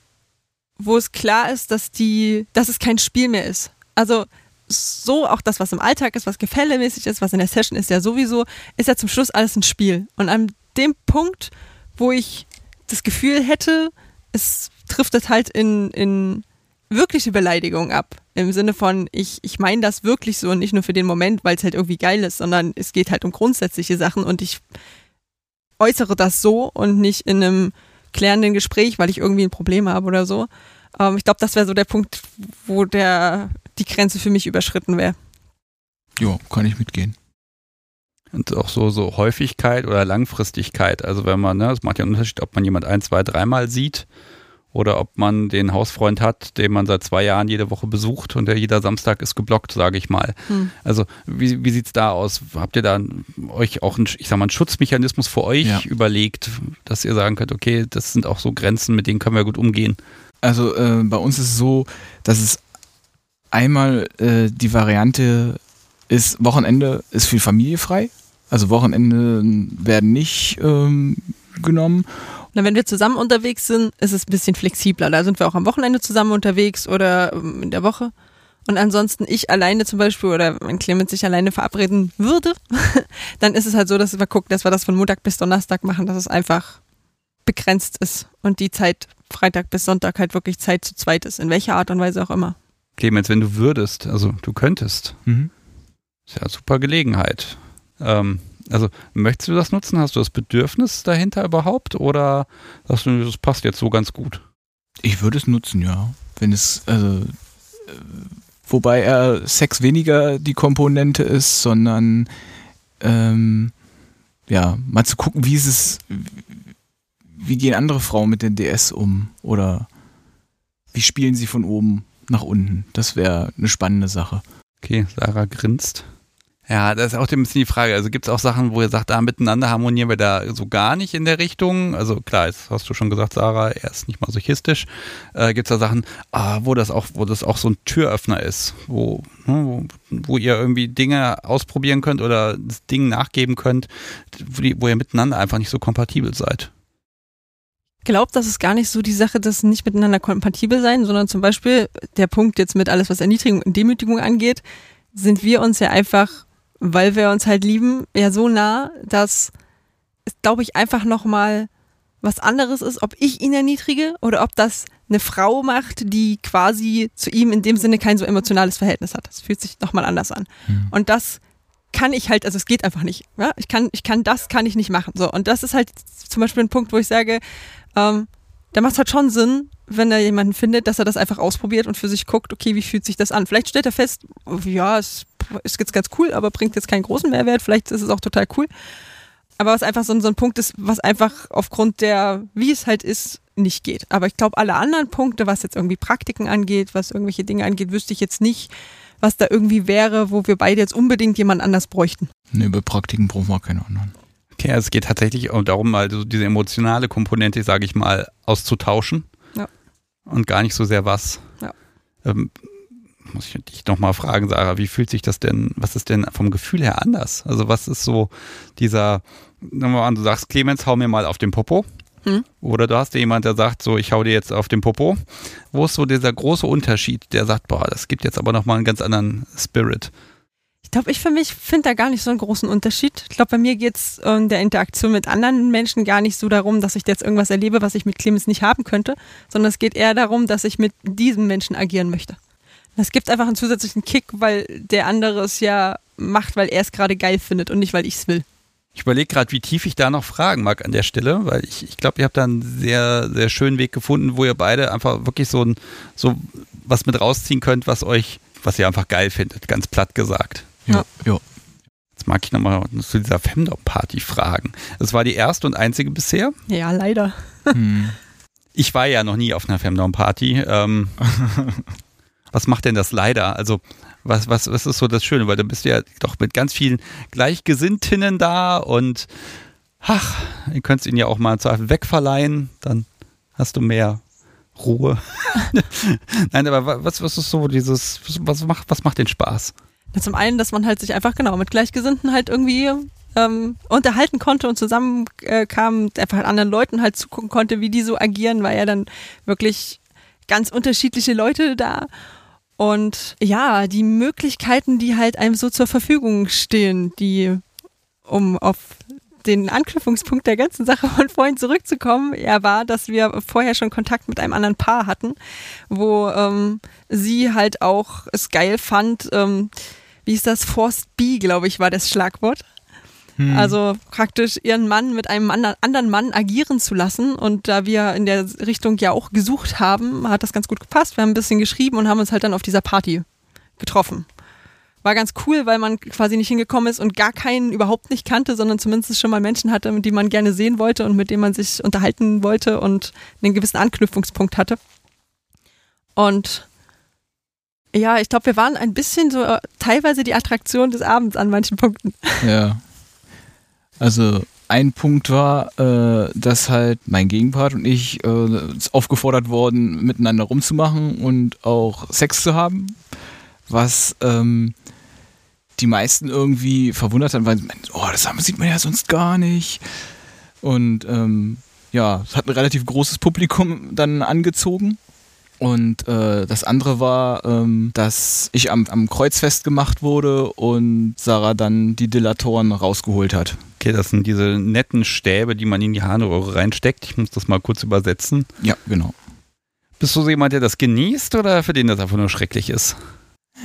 wo es klar ist, dass die, dass es kein Spiel mehr ist. Also so, auch das, was im Alltag ist, was gefällemäßig ist, was in der Session ist, ja sowieso, ist ja zum Schluss alles ein Spiel. Und an dem Punkt, wo ich das Gefühl hätte, es trifft es halt in, in wirkliche Beleidigung ab. Im Sinne von, ich, ich meine das wirklich so und nicht nur für den Moment, weil es halt irgendwie geil ist, sondern es geht halt um grundsätzliche Sachen und ich äußere das so und nicht in einem klärenden Gespräch, weil ich irgendwie ein Problem habe oder so. Ähm, ich glaube, das wäre so der Punkt, wo der die Grenze für mich überschritten wäre. Ja, kann ich mitgehen. Und auch so, so Häufigkeit oder Langfristigkeit. Also wenn man, ne, es macht ja einen Unterschied, ob man jemand ein, zwei, dreimal sieht oder ob man den Hausfreund hat, den man seit zwei Jahren jede Woche besucht und der jeder Samstag ist geblockt, sage ich mal. Hm. Also wie, wie sieht es da aus? Habt ihr da euch auch einen, ich sag mal, einen Schutzmechanismus für euch ja. überlegt, dass ihr sagen könnt, okay, das sind auch so Grenzen, mit denen können wir gut umgehen? Also äh, bei uns ist es so, dass es einmal äh, die Variante ist, Wochenende ist viel familiefrei. Also Wochenende werden nicht ähm, genommen. Na, wenn wir zusammen unterwegs sind, ist es ein bisschen flexibler. Da sind wir auch am Wochenende zusammen unterwegs oder ähm, in der Woche. Und ansonsten ich alleine zum Beispiel oder wenn Clemens sich alleine verabreden würde, dann ist es halt so, dass wir gucken, dass wir das von Montag bis Donnerstag machen, dass es einfach begrenzt ist und die Zeit Freitag bis Sonntag halt wirklich Zeit zu zweit ist, in welcher Art und Weise auch immer. Clemens, wenn du würdest, also du könntest, mhm. ist ja eine super Gelegenheit. Ähm, Also möchtest du das nutzen? Hast du das Bedürfnis dahinter überhaupt? Oder sagst du, das passt jetzt so ganz gut? Ich würde es nutzen, ja. Wenn es, also, äh, wobei er Sex weniger die Komponente ist, sondern ähm, ja, mal zu gucken, wie ist es, wie gehen andere Frauen mit den DS um? Oder wie spielen sie von oben nach unten? Das wäre eine spannende Sache. Okay, Sarah grinst. Ja, das ist auch ein bisschen die Frage. Also gibt es auch Sachen, wo ihr sagt, da miteinander harmonieren wir da so gar nicht in der Richtung? Also klar, jetzt hast du schon gesagt, Sarah, er ist nicht masochistisch. Äh, gibt es da Sachen, ah, wo das auch, wo das auch so ein Türöffner ist, wo, ne, wo, wo, ihr irgendwie Dinge ausprobieren könnt oder Dingen nachgeben könnt, wo, die, wo ihr miteinander einfach nicht so kompatibel seid? Ich glaube, das ist gar nicht so die Sache, dass nicht miteinander kompatibel sein, sondern zum Beispiel der Punkt jetzt mit alles, was Erniedrigung und Demütigung angeht, sind wir uns ja einfach weil wir uns halt lieben, ja so nah, dass es, glaube ich, einfach nochmal was anderes ist, ob ich ihn erniedrige oder ob das eine Frau macht, die quasi zu ihm in dem Sinne kein so emotionales Verhältnis hat. Das fühlt sich nochmal anders an. Mhm. Und das kann ich halt, also es geht einfach nicht. Ja? Ich kann, ich kann das, kann ich nicht machen. So. Und das ist halt zum Beispiel ein Punkt, wo ich sage, ähm, da macht es halt schon Sinn, wenn er jemanden findet, dass er das einfach ausprobiert und für sich guckt, okay, wie fühlt sich das an? Vielleicht stellt er fest, ja, es ist jetzt ganz cool, aber bringt jetzt keinen großen Mehrwert. Vielleicht ist es auch total cool. Aber was einfach so, so ein Punkt ist, was einfach aufgrund der, wie es halt ist, nicht geht. Aber ich glaube, alle anderen Punkte, was jetzt irgendwie Praktiken angeht, was irgendwelche Dinge angeht, wüsste ich jetzt nicht, was da irgendwie wäre, wo wir beide jetzt unbedingt jemand anders bräuchten. Nee, bei Praktiken brauchen wir keine anderen. Also es geht tatsächlich darum, mal so diese emotionale Komponente, sage ich mal, auszutauschen. Ja. Und gar nicht so sehr was. Ja. Ähm, muss ich dich nochmal fragen, Sarah, wie fühlt sich das denn, was ist denn vom Gefühl her anders? Also was ist so dieser, nehmen wir mal an, du sagst, Clemens, hau mir mal auf den Popo. Hm? Oder du hast jemand, der sagt, so, ich hau dir jetzt auf den Popo. Wo ist so dieser große Unterschied, der sagt, boah, das gibt jetzt aber nochmal einen ganz anderen Spirit? Ich glaube, ich für mich finde da gar nicht so einen großen Unterschied. Ich glaube, bei mir geht es in der Interaktion mit anderen Menschen gar nicht so darum, dass ich jetzt irgendwas erlebe, was ich mit Clemens nicht haben könnte, sondern es geht eher darum, dass ich mit diesem Menschen agieren möchte. Das gibt einfach einen zusätzlichen Kick, weil der andere es ja macht, weil er es gerade geil findet und nicht, weil ich es will. Ich überlege gerade, wie tief ich da noch fragen mag an der Stelle, weil ich, ich glaube, ihr habt da einen sehr, sehr schönen Weg gefunden, wo ihr beide einfach wirklich so, ein, so was mit rausziehen könnt, was euch, was ihr einfach geil findet, ganz platt gesagt. Ja. ja. Jetzt mag ich nochmal zu dieser Femdom-Party fragen. Das war die erste und einzige bisher? Ja, leider. Hm. Ich war ja noch nie auf einer Femdom-Party. Ähm, was macht denn das leider? Also, was, was, was ist so das Schöne? Weil du bist ja doch mit ganz vielen Gleichgesinntinnen da und ach, ihr könnt ihn ja auch mal Zweifel wegverleihen, dann hast du mehr Ruhe. Nein, aber was, was ist so dieses, was macht, was macht den Spaß? Zum einen, dass man halt sich einfach genau mit Gleichgesinnten halt irgendwie ähm, unterhalten konnte und zusammen äh, einfach anderen Leuten halt zugucken konnte, wie die so agieren, weil ja dann wirklich ganz unterschiedliche Leute da. Und ja, die Möglichkeiten, die halt einem so zur Verfügung stehen, die, um auf den Anknüpfungspunkt der ganzen Sache von vorhin zurückzukommen, ja, war, dass wir vorher schon Kontakt mit einem anderen Paar hatten, wo ähm, sie halt auch es geil fand, ähm, wie ist das, Forced B, glaube ich, war das Schlagwort. Hm. Also praktisch ihren Mann mit einem anderen Mann agieren zu lassen. Und da wir in der Richtung ja auch gesucht haben, hat das ganz gut gepasst. Wir haben ein bisschen geschrieben und haben uns halt dann auf dieser Party getroffen. War ganz cool, weil man quasi nicht hingekommen ist und gar keinen überhaupt nicht kannte, sondern zumindest schon mal Menschen hatte, die man gerne sehen wollte und mit denen man sich unterhalten wollte und einen gewissen Anknüpfungspunkt hatte. Und ja, ich glaube, wir waren ein bisschen so äh, teilweise die Attraktion des Abends an manchen Punkten. Ja. Also ein Punkt war, äh, dass halt mein Gegenpart und ich äh, aufgefordert wurden, miteinander rumzumachen und auch Sex zu haben, was ähm, die meisten irgendwie verwundert haben, weil oh, das sieht man ja sonst gar nicht. Und ähm, ja, es hat ein relativ großes Publikum dann angezogen. Und äh, das andere war, ähm, dass ich am, am Kreuz festgemacht wurde und Sarah dann die Dillatoren rausgeholt hat. Okay, das sind diese netten Stäbe, die man in die Harnröhre reinsteckt. Ich muss das mal kurz übersetzen. Ja, genau. Bist du so jemand, der das genießt oder für den das einfach nur schrecklich ist?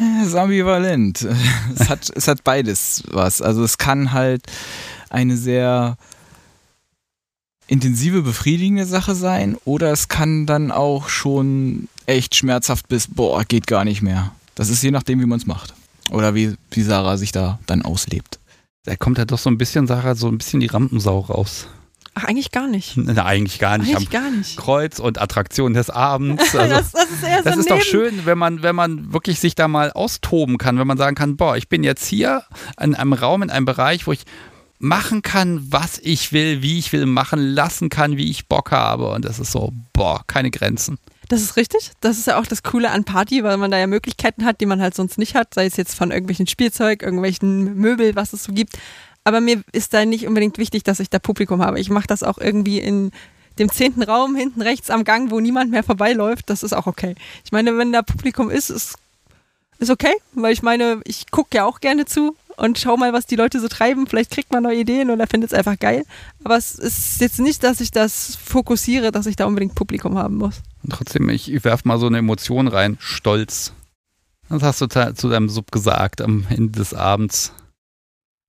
Äh, ist ambivalent. Es hat, es hat beides was. Also es kann halt eine sehr intensive, befriedigende Sache sein oder es kann dann auch schon echt schmerzhaft bis, boah, geht gar nicht mehr. Das ist je nachdem, wie man es macht. Oder wie, wie Sarah sich da dann auslebt. Da kommt ja doch so ein bisschen, Sarah, so ein bisschen die Rampensau raus. Ach, eigentlich gar nicht. Na, eigentlich gar nicht. Eigentlich gar nicht. Kreuz und Attraktion des Abends. Also, das, das ist eher so das ist doch schön, wenn man, wenn man wirklich sich da mal austoben kann, wenn man sagen kann, boah, ich bin jetzt hier in einem Raum, in einem Bereich, wo ich machen kann, was ich will, wie ich will, machen lassen kann, wie ich Bock habe. Und das ist so, boah, keine Grenzen. Das ist richtig. Das ist ja auch das Coole an Party, weil man da ja Möglichkeiten hat, die man halt sonst nicht hat, sei es jetzt von irgendwelchen Spielzeug, irgendwelchen Möbel, was es so gibt. Aber mir ist da nicht unbedingt wichtig, dass ich da Publikum habe. Ich mache das auch irgendwie in dem zehnten Raum hinten rechts am Gang, wo niemand mehr vorbeiläuft. Das ist auch okay. Ich meine, wenn da Publikum ist, ist, ist okay, weil ich meine, ich gucke ja auch gerne zu und schau mal, was die Leute so treiben. Vielleicht kriegt man neue Ideen oder findet es einfach geil. Aber es ist jetzt nicht, dass ich das fokussiere, dass ich da unbedingt Publikum haben muss. Und trotzdem, ich, werfe mal so eine Emotion rein. Stolz. Das hast du zu, zu deinem Sub gesagt am Ende des Abends.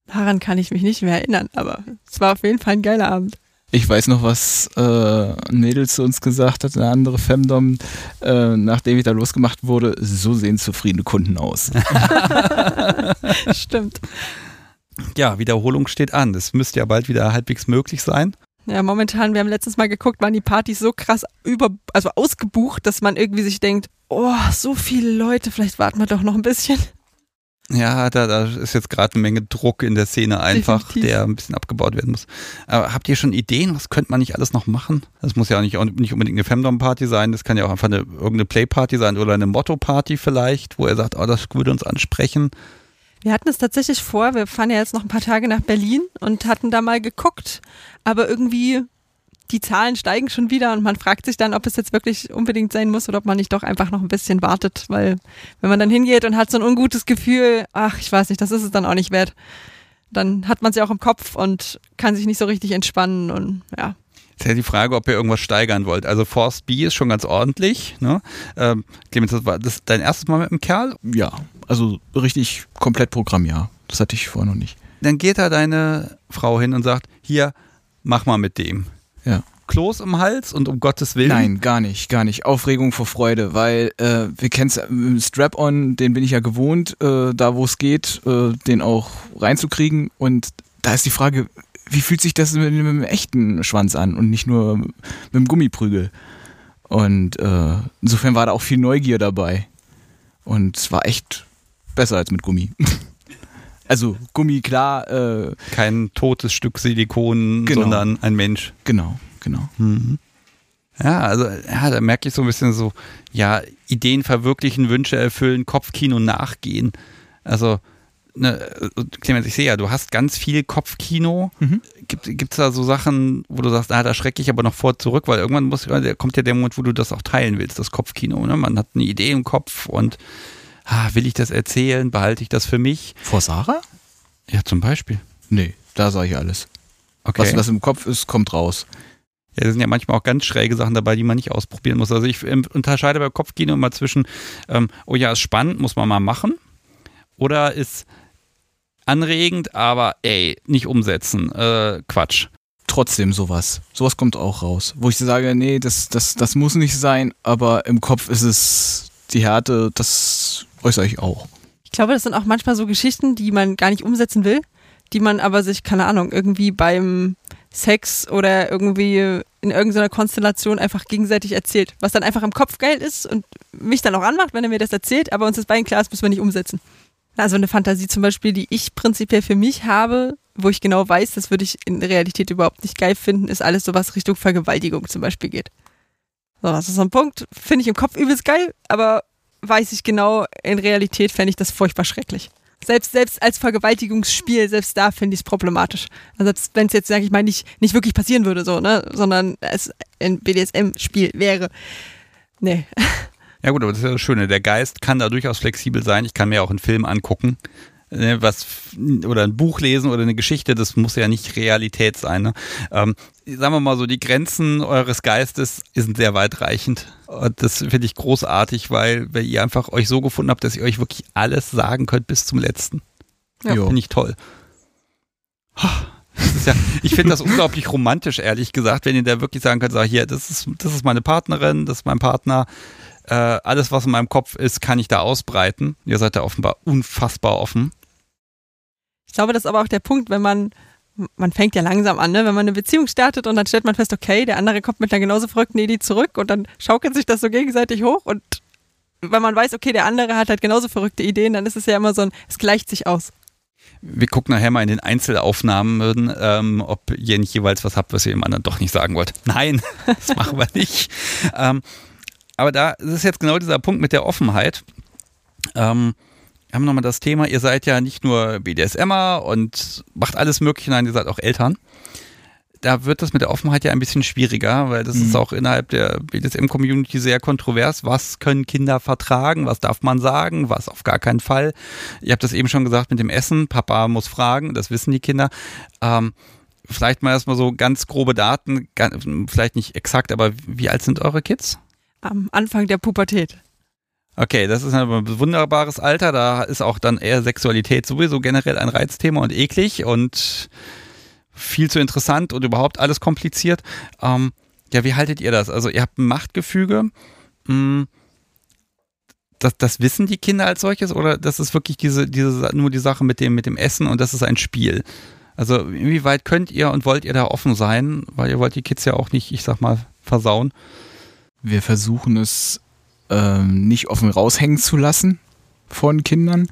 Daran kann ich mich nicht mehr erinnern, aber es war auf jeden Fall ein geiler Abend. Ich weiß noch, was äh, ein Mädel zu uns gesagt hat, eine andere Femdom, äh, nachdem ich da losgemacht wurde, so sehen zufriedene Kunden aus. Stimmt. Ja, Wiederholung steht an. Das müsste ja bald wieder halbwegs möglich sein. Ja, momentan, wir haben letztens mal geguckt, waren die Partys so krass über, also ausgebucht, dass man irgendwie sich denkt, oh, so viele Leute, vielleicht warten wir doch noch ein bisschen. Ja, da, da ist jetzt gerade eine Menge Druck in der Szene einfach, Definitiv. der ein bisschen abgebaut werden muss. Aber habt ihr schon Ideen? Was könnte man nicht alles noch machen? Das muss ja nicht, nicht unbedingt eine Femdom-Party sein, das kann ja auch einfach eine, irgendeine Play-Party sein oder eine Motto-Party vielleicht, wo er sagt, oh, das würde uns ansprechen. Wir hatten es tatsächlich vor, wir fahren ja jetzt noch ein paar Tage nach Berlin und hatten da mal geguckt, aber irgendwie die Zahlen steigen schon wieder und man fragt sich dann, ob es jetzt wirklich unbedingt sein muss oder ob man nicht doch einfach noch ein bisschen wartet, weil wenn man dann hingeht und hat so ein ungutes Gefühl, ach, ich weiß nicht, das ist es dann auch nicht wert, dann hat man es ja auch im Kopf und kann sich nicht so richtig entspannen und ja. Ist ja die Frage, ob ihr irgendwas steigern wollt. Also Force B ist schon ganz ordentlich. Ne? Ähm, Clemens, das war das dein erstes Mal mit einem Kerl? ja, also richtig komplett Programm, ja. Das hatte ich vorher noch nicht. Dann geht da deine Frau hin und sagt, hier, mach mal mit dem. Ja. Kloß im Hals und um Gottes Willen. Nein, gar nicht, gar nicht. Aufregung vor Freude, weil äh, wir kennen es, Strap-on, den bin ich ja gewohnt, äh, da wo es geht, äh, den auch reinzukriegen. Und da ist die Frage, wie fühlt sich das mit, mit einem echten Schwanz an und nicht nur mit dem Gummiprügel? Und äh, insofern war da auch viel Neugier dabei. Und es war echt besser als mit Gummi. also Gummi, klar, äh, Kein totes Stück Silikon, Genau. sondern ein Mensch. genau, genau. Mhm. Ja, also ja, da merke ich so ein bisschen so, ja, Ideen verwirklichen, Wünsche erfüllen, Kopfkino nachgehen. Also, ne, Clemens, ich sehe ja, du hast ganz viel Kopfkino. Mhm. Gibt es da so Sachen, wo du sagst, ah, da schrecke ich aber noch vor zurück, weil irgendwann muss, kommt ja der Moment, wo du das auch teilen willst, das Kopfkino. Ne? Man hat eine Idee im Kopf und ah, will ich das erzählen, behalte ich das für mich? Vor Sarah? Ja, zum Beispiel. Nee, da sage ich alles. Okay. Was, was im Kopf ist, kommt raus. Ja, da sind ja manchmal auch ganz schräge Sachen dabei, die man nicht ausprobieren muss. Also ich ähm, unterscheide bei Kopfkino immer zwischen, ähm, oh ja, ist spannend, muss man mal machen. Oder ist anregend, aber ey, nicht umsetzen. Äh, Quatsch. trotzdem sowas. Sowas kommt auch raus. Wo ich sage, nee, das, das, das muss nicht sein, aber im Kopf ist es die Härte, das äußere ich auch. Ich glaube, das sind auch manchmal so Geschichten, die man gar nicht umsetzen will, die man aber sich, keine Ahnung, irgendwie beim Sex oder irgendwie in irgendeiner Konstellation einfach gegenseitig erzählt. Was dann einfach im Kopf geil ist und mich dann auch anmacht, wenn er mir das erzählt, aber uns ist beiden klar ist, müssen wir nicht umsetzen. Also eine Fantasie zum Beispiel, die ich prinzipiell für mich habe, wo ich genau weiß, das würde ich in Realität überhaupt nicht geil finden, ist alles so was Richtung Vergewaltigung zum Beispiel geht. So, das ist so ein Punkt, finde ich im Kopf übelst geil, aber weiß ich genau, in Realität fände ich das furchtbar schrecklich. Selbst, selbst als Vergewaltigungsspiel, selbst da finde ich es problematisch. Also selbst wenn es jetzt, sage ich mal, nicht, nicht wirklich passieren würde, so, ne, sondern es ein BDSM-Spiel wäre. Nee. Ja gut, aber das ist ja das Schöne. Der Geist kann da durchaus flexibel sein. Ich kann mir auch einen Film angucken. Ne, was oder ein Buch lesen oder eine Geschichte, das muss ja nicht Realität sein. Ne? Ähm, sagen wir mal so, die Grenzen eures Geistes sind sehr weitreichend. Und das finde ich großartig, weil, weil ihr einfach euch so gefunden habt, dass ihr euch wirklich alles sagen könnt bis zum letzten. Ja. Finde ich toll. Ja, ich finde das unglaublich romantisch, ehrlich gesagt, wenn ihr da wirklich sagen könnt, sag hier, das ist, das ist meine Partnerin, das ist mein Partner, äh, alles, was in meinem Kopf ist, kann ich da ausbreiten. Ihr seid da offenbar unfassbar offen. Ich glaube, das ist aber auch der Punkt, wenn man, man fängt ja langsam an, ne? wenn man eine Beziehung startet und dann stellt man fest, okay, der andere kommt mit einer genauso verrückten Idee zurück und dann schaukelt sich das so gegenseitig hoch und wenn man weiß, okay, der andere hat halt genauso verrückte Ideen, dann ist es ja immer so ein, es gleicht sich aus. Wir gucken nachher mal in den Einzelaufnahmen, ähm, ob ihr nicht jeweils was habt, was ihr dem anderen doch nicht sagen wollt. Nein, das machen wir nicht. Ähm, aber da ist jetzt genau dieser Punkt mit der Offenheit. Ähm, haben nochmal das Thema, ihr seid ja nicht nur BDSMer und macht alles Mögliche, nein, ihr seid auch Eltern. Da wird das mit der Offenheit ja ein bisschen schwieriger, weil das mhm. ist auch innerhalb der BDSM-Community sehr kontrovers. Was können Kinder vertragen? Was darf man sagen? Was auf gar keinen Fall? Ihr habt das eben schon gesagt mit dem Essen. Papa muss fragen, das wissen die Kinder. Ähm, vielleicht mal erstmal so ganz grobe Daten, vielleicht nicht exakt, aber wie alt sind eure Kids? Am Anfang der Pubertät. Okay, das ist ein wunderbares Alter. Da ist auch dann eher Sexualität sowieso generell ein Reizthema und eklig und viel zu interessant und überhaupt alles kompliziert. Ähm, ja, wie haltet ihr das? Also ihr habt ein Machtgefüge. Mh, hm, das, das wissen die Kinder als solches oder das ist wirklich diese, diese, nur die Sache mit dem, mit dem Essen und das ist ein Spiel? Also inwieweit könnt ihr und wollt ihr da offen sein? Weil ihr wollt die Kids ja auch nicht, ich sag mal, versauen. Wir versuchen es ähm, nicht offen raushängen zu lassen von Kindern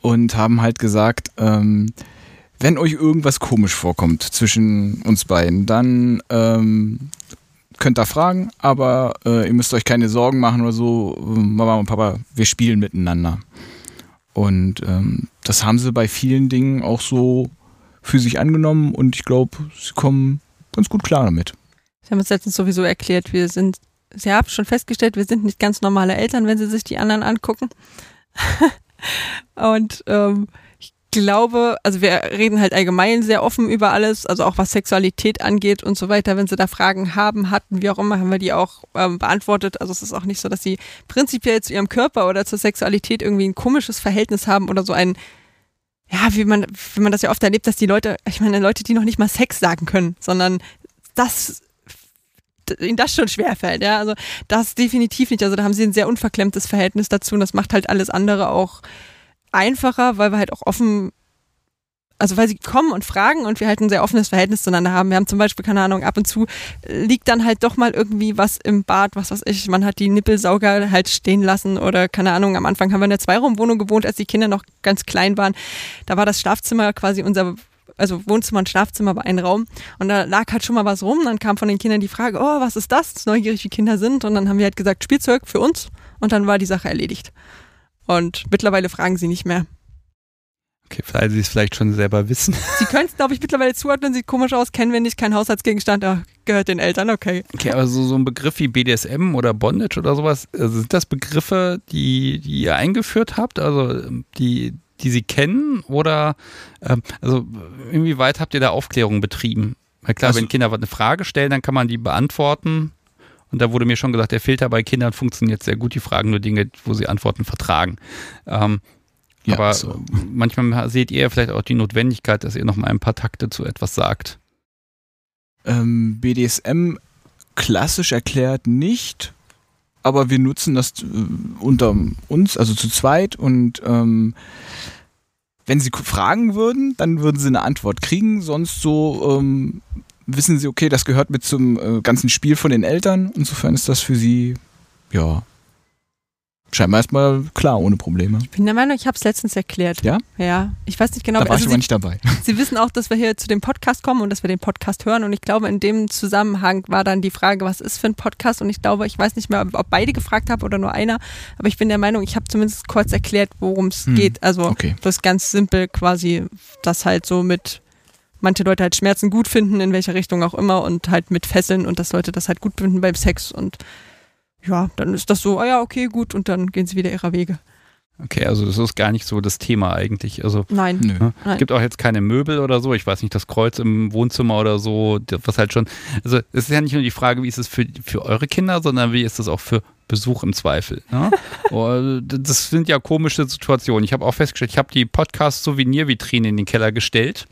und haben halt gesagt, ähm, wenn euch irgendwas komisch vorkommt zwischen uns beiden, dann ähm, könnt ihr fragen, aber äh, ihr müsst euch keine Sorgen machen oder so. Mama und Papa, wir spielen miteinander. Und ähm, das haben sie bei vielen Dingen auch so für sich angenommen und ich glaube, sie kommen ganz gut klar damit. Sie haben uns letztens sowieso erklärt, wir sind Sie haben schon festgestellt, wir sind nicht ganz normale Eltern, wenn Sie sich die anderen angucken. und ähm, ich glaube, also wir reden halt allgemein sehr offen über alles, also auch was Sexualität angeht und so weiter. Wenn Sie da Fragen haben, hatten, wie auch immer, haben wir die auch ähm, beantwortet. Also es ist auch nicht so, dass Sie prinzipiell zu Ihrem Körper oder zur Sexualität irgendwie ein komisches Verhältnis haben oder so ein ja, wie man, wie man das ja oft erlebt, dass die Leute, ich meine, Leute, die noch nicht mal Sex sagen können, sondern das ihnen das schon schwerfällt. Ja? Also das definitiv nicht. Also da haben sie ein sehr unverklemmtes Verhältnis dazu und das macht halt alles andere auch einfacher, weil wir halt auch offen also weil sie kommen und fragen und wir halt ein sehr offenes Verhältnis zueinander haben. Wir haben zum Beispiel, keine Ahnung, ab und zu liegt dann halt doch mal irgendwie was im Bad, was weiß ich, man hat die Nippelsauger halt stehen lassen oder keine Ahnung, am Anfang haben wir in einer Zweiraumwohnung gewohnt, als die Kinder noch ganz klein waren. Da war das Schlafzimmer quasi unser also Wohnzimmer und Schlafzimmer war ein Raum und da lag halt schon mal was rum. Dann kam von den Kindern die Frage, oh, was ist das? Neugierig wie Kinder sind. Und dann haben wir halt gesagt, Spielzeug für uns. Und dann war die Sache erledigt. Und mittlerweile fragen sie nicht mehr. Okay, weil sie es vielleicht schon selber wissen. Sie können es, glaube ich, mittlerweile zuordnen, sieht komisch aus, kennen wir nicht, kein Haushaltsgegenstand, ach, gehört den Eltern, okay. Okay, aber so, so ein Begriff wie BDSM oder Bondage oder sowas, also sind das Begriffe, die, die ihr eingeführt habt, also die, die Sie kennen? Oder ähm, also inwieweit habt ihr da Aufklärung betrieben? Weil klar, also, wenn Kinder eine Frage stellen, dann kann man die beantworten. Und da wurde mir schon gesagt, der Filter bei Kindern funktioniert sehr gut. Die fragen nur Dinge, wo sie Antworten vertragen. Ähm, ja, aber so. manchmal seht ihr vielleicht auch die Notwendigkeit, dass ihr noch mal ein paar Takte zu etwas sagt. Ähm, BDSM klassisch erklärt nicht, aber wir nutzen das äh, unter uns, also zu zweit und ähm, wenn sie fragen würden, dann würden sie eine Antwort kriegen, sonst so ähm, wissen sie, okay, das gehört mit zum äh, ganzen Spiel von den Eltern. Insofern ist das für sie, ja, scheinbar erstmal klar, ohne Probleme. Ich bin der Meinung, ich habe es letztens erklärt. Ja? Ja. Ich weiß nicht genau. Da war also ich aber nicht dabei. Sie wissen auch, dass wir hier zu dem Podcast kommen und dass wir den Podcast hören. Und ich glaube, in dem Zusammenhang war dann die Frage, was ist für ein Podcast? Und ich glaube, ich weiß nicht mehr, ob beide gefragt haben oder nur einer. Aber ich bin der Meinung, ich habe zumindest kurz erklärt, worum es hm. geht. Also okay. das ist ganz simpel quasi, das halt so mit manche Leute halt Schmerzen gut finden, in welcher Richtung auch immer, und halt mit Fesseln und dass Leute das halt gut finden beim Sex und ja, dann ist das so, ah ja, okay, gut, und dann gehen sie wieder ihrer Wege. Okay, also das ist gar nicht so das Thema eigentlich. Also Nein. Nö. ne? Nein. gibt auch jetzt keine Möbel oder so. Ich weiß nicht, das Kreuz im Wohnzimmer oder so, was halt schon. Also es ist ja nicht nur die Frage, wie ist es für, für eure Kinder, sondern wie ist es auch für Besuch im Zweifel. Ne? Oh, das sind ja komische Situationen. Ich habe auch festgestellt, ich habe die Podcast-Souvenir-Vitrine in den Keller gestellt.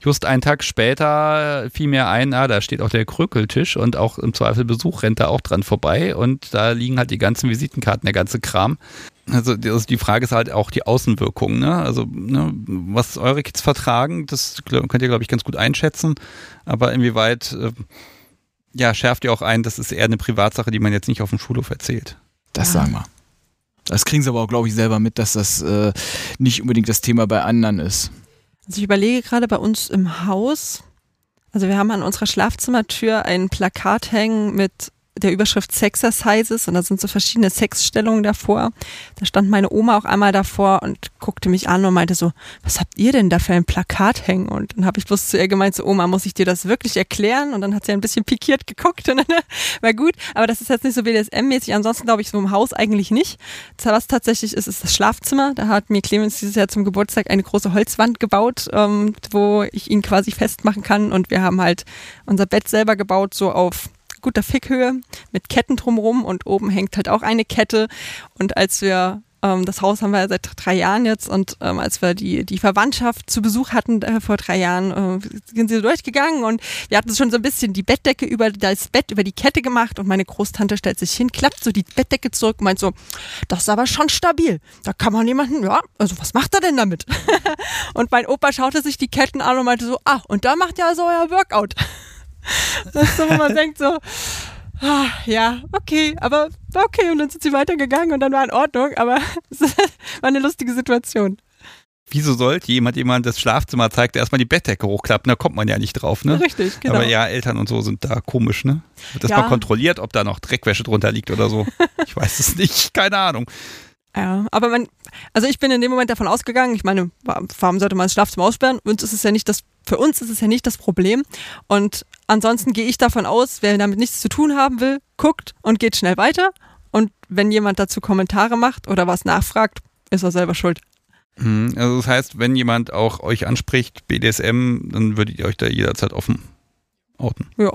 Just einen Tag später fiel mir ein, ah, da steht auch der Krökeltisch und auch im Zweifel Besuch rennt da auch dran vorbei und da liegen halt die ganzen Visitenkarten, der ganze Kram. Also die Frage ist halt auch die Außenwirkung. Ne? Also ne, was eure Kids vertragen, das könnt ihr, glaube ich, ganz gut einschätzen. Aber inwieweit äh, ja, schärft ihr auch ein, das ist eher eine Privatsache, die man jetzt nicht auf dem Schulhof erzählt. Das Ja. sagen wir. Das kriegen sie aber auch, glaube ich, selber mit, dass das äh, nicht unbedingt das Thema bei anderen ist. Also ich überlege gerade bei uns im Haus, also wir haben an unserer Schlafzimmertür ein Plakat hängen mit der Überschrift Sexercises und da sind so verschiedene Sexstellungen davor. Da stand meine Oma auch einmal davor und guckte mich an und meinte so, was habt ihr denn da für ein Plakat hängen? Und dann habe ich bloß zu ihr gemeint, so Oma, muss ich dir das wirklich erklären? Und dann hat sie ein bisschen pikiert geguckt und dann war gut. Aber das ist jetzt nicht so BDSM-mäßig. Ansonsten glaube ich so im Haus eigentlich nicht. Was tatsächlich ist, ist das Schlafzimmer. Da hat mir Clemens dieses Jahr zum Geburtstag eine große Holzwand gebaut, ähm, wo ich ihn quasi festmachen kann. Und wir haben halt unser Bett selber gebaut, so auf guter Fickhöhe mit Ketten drumrum und oben hängt halt auch eine Kette. Und als wir ähm, das Haus haben wir seit drei Jahren jetzt und ähm, als wir die, die Verwandtschaft zu Besuch hatten äh, vor drei Jahren, äh, sind sie so durchgegangen und wir hatten schon so ein bisschen die Bettdecke über das Bett, über die Kette gemacht und meine Großtante stellt sich hin, klappt so die Bettdecke zurück und meint so, das ist aber schon stabil. Da kann man jemanden, ja, also was macht er denn damit? und mein Opa schaute sich die Ketten an und meinte so, ah, und da macht ja so euer Workout. Das ist so, wo man denkt so, ah, ja, okay, aber okay. Und dann sind sie weitergegangen und dann war in Ordnung, aber es war eine lustige Situation. Wieso sollte jemand jemand das Schlafzimmer zeigt, der erstmal die Bettdecke hochklappen? Da kommt man ja nicht drauf, ne? Richtig, genau. Aber ja, Eltern und so sind da komisch, ne? Wird das Ja. mal kontrolliert, ob da noch Dreckwäsche drunter liegt oder so? Ich weiß es nicht, keine Ahnung. Ja, aber man, also ich bin in dem Moment davon ausgegangen, ich meine, wa- warum sollte man das Schlafzimmer aussperren? Uns ist es ja nicht das, für uns ist es ja nicht das Problem. Und ansonsten gehe ich davon aus, wer damit nichts zu tun haben will, guckt und geht schnell weiter. Und wenn jemand dazu Kommentare macht oder was nachfragt, ist er selber schuld. Hm, Also das heißt, wenn jemand auch euch anspricht, BDSM, dann würdet ihr euch da jederzeit offen outen. Ja.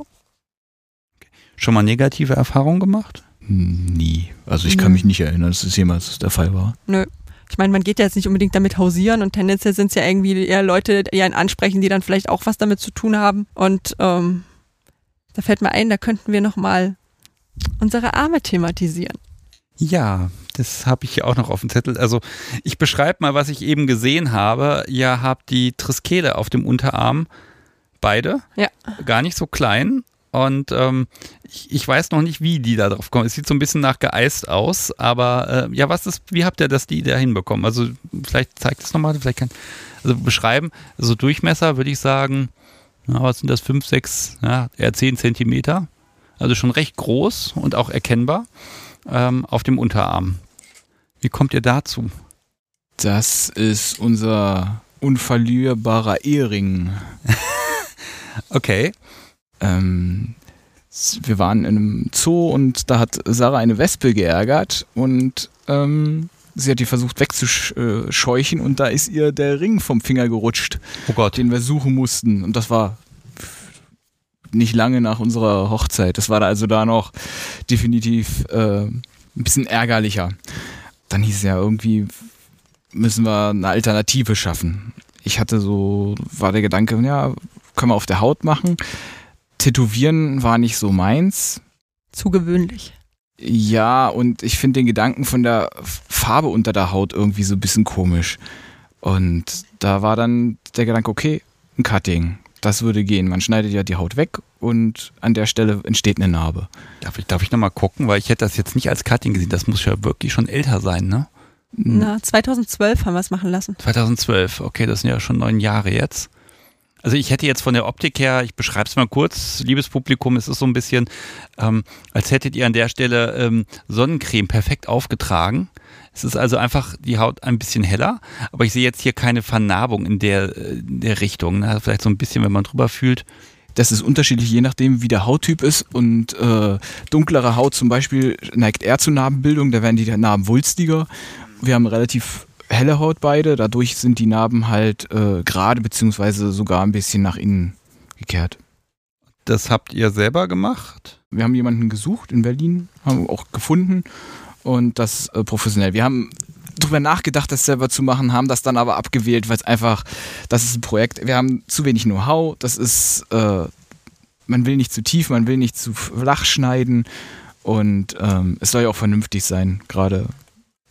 Schon mal negative Erfahrungen gemacht? Nie. Also ich kann Nö. mich nicht erinnern, dass es jemals der Fall war. Nö. Ich meine, man geht ja jetzt nicht unbedingt damit hausieren und tendenziell sind es ja irgendwie eher Leute, die einen ansprechen, die dann vielleicht auch was damit zu tun haben. Und ähm, da fällt mir ein, da könnten wir nochmal unsere Arme thematisieren. Ja, das habe ich hier auch noch auf dem Zettel. Also ich beschreibe mal, was ich eben gesehen habe. Ihr habt die Triskele auf dem Unterarm, beide, Ja. gar nicht so klein. Und ähm, ich, ich weiß noch nicht, wie die da drauf kommen. Es sieht so ein bisschen nach geeist aus, aber äh, ja, was ist, wie habt ihr das die da hinbekommen? Also vielleicht zeigt es nochmal, vielleicht kann, also beschreiben, also Durchmesser würde ich sagen, ja, was sind das, 5, 6, ja, eher 10 Zentimeter. Also schon recht groß und auch erkennbar ähm, auf dem Unterarm. Wie kommt ihr dazu? Das ist unser unverlierbarer Ehering. Okay. Ähm, wir waren in einem Zoo und da hat Sarah eine Wespe geärgert und ähm, sie hat die versucht wegzuscheuchen und da ist ihr der Ring vom Finger gerutscht, Oh den wir suchen mussten. Und das war nicht lange nach unserer Hochzeit. Das war da also da noch definitiv äh, ein bisschen ärgerlicher. Dann hieß es ja irgendwie, müssen wir eine Alternative schaffen. Ich hatte so, war der Gedanke, ja, können wir auf der Haut machen. Tätowieren war nicht so meins. Zu gewöhnlich. Ja, und ich finde den Gedanken von der Farbe unter der Haut irgendwie so ein bisschen komisch. Und da war dann der Gedanke, okay, ein Cutting. Das würde gehen. Man schneidet ja die Haut weg und an der Stelle entsteht eine Narbe. Darf ich, darf ich nochmal gucken? Weil ich hätte das jetzt nicht als Cutting gesehen. Das muss ja wirklich schon älter sein, ne? Na, 2012 haben wir es machen lassen. 2012. Okay, das sind ja schon neun Jahre jetzt. Also ich hätte jetzt von der Optik her, ich beschreibe es mal kurz, liebes Publikum, es ist so ein bisschen, ähm, als hättet ihr an der Stelle ähm, Sonnencreme perfekt aufgetragen. Es ist also einfach die Haut ein bisschen heller, aber ich sehe jetzt hier keine Vernarbung in der, äh, in der Richtung. Ne? Vielleicht so ein bisschen, wenn man drüber fühlt. Das ist unterschiedlich, je nachdem, wie der Hauttyp ist. Und äh, dunklere Haut zum Beispiel neigt eher zu Narbenbildung, da werden die Narben wulstiger. wir haben relativ helle Haut beide, dadurch sind die Narben halt äh, gerade beziehungsweise sogar ein bisschen nach innen gekehrt. Das habt ihr selber gemacht? Wir haben jemanden gesucht in Berlin, haben auch gefunden und das äh, professionell. Wir haben drüber nachgedacht, das selber zu machen, haben das dann aber abgewählt, weil es einfach, das ist ein Projekt, wir haben zu wenig Know-how, das ist, äh, man will nicht zu tief, man will nicht zu flach schneiden und ähm, es soll ja auch vernünftig sein, gerade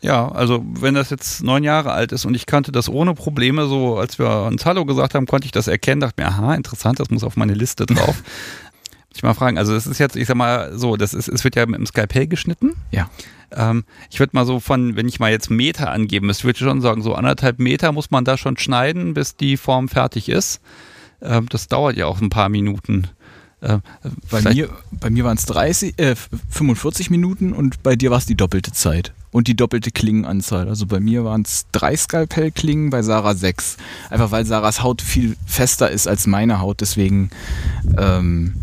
ja, also wenn das jetzt neun Jahre alt ist und ich kannte das ohne Probleme, so als wir uns Hallo gesagt haben, konnte ich das erkennen, dachte mir, aha, interessant, das muss auf meine Liste drauf. ich mal fragen, also es ist jetzt, ich sag mal so, das ist, es wird ja mit dem Skalpell geschnitten. Ja. Ähm, ich würde mal so von, wenn ich mal jetzt Meter angeben müsste, würde ich schon sagen, so anderthalb Meter muss man da schon schneiden, bis die Form fertig ist. Ähm, das dauert ja auch ein paar Minuten. Äh, bei, mir, bei mir waren es äh, 45 Minuten und bei dir war es die doppelte Zeit und die doppelte Klingenanzahl. Also bei mir waren es drei Skalpellklingen, bei Sarah sechs. Einfach weil Sarahs Haut viel fester ist als meine Haut, deswegen ähm,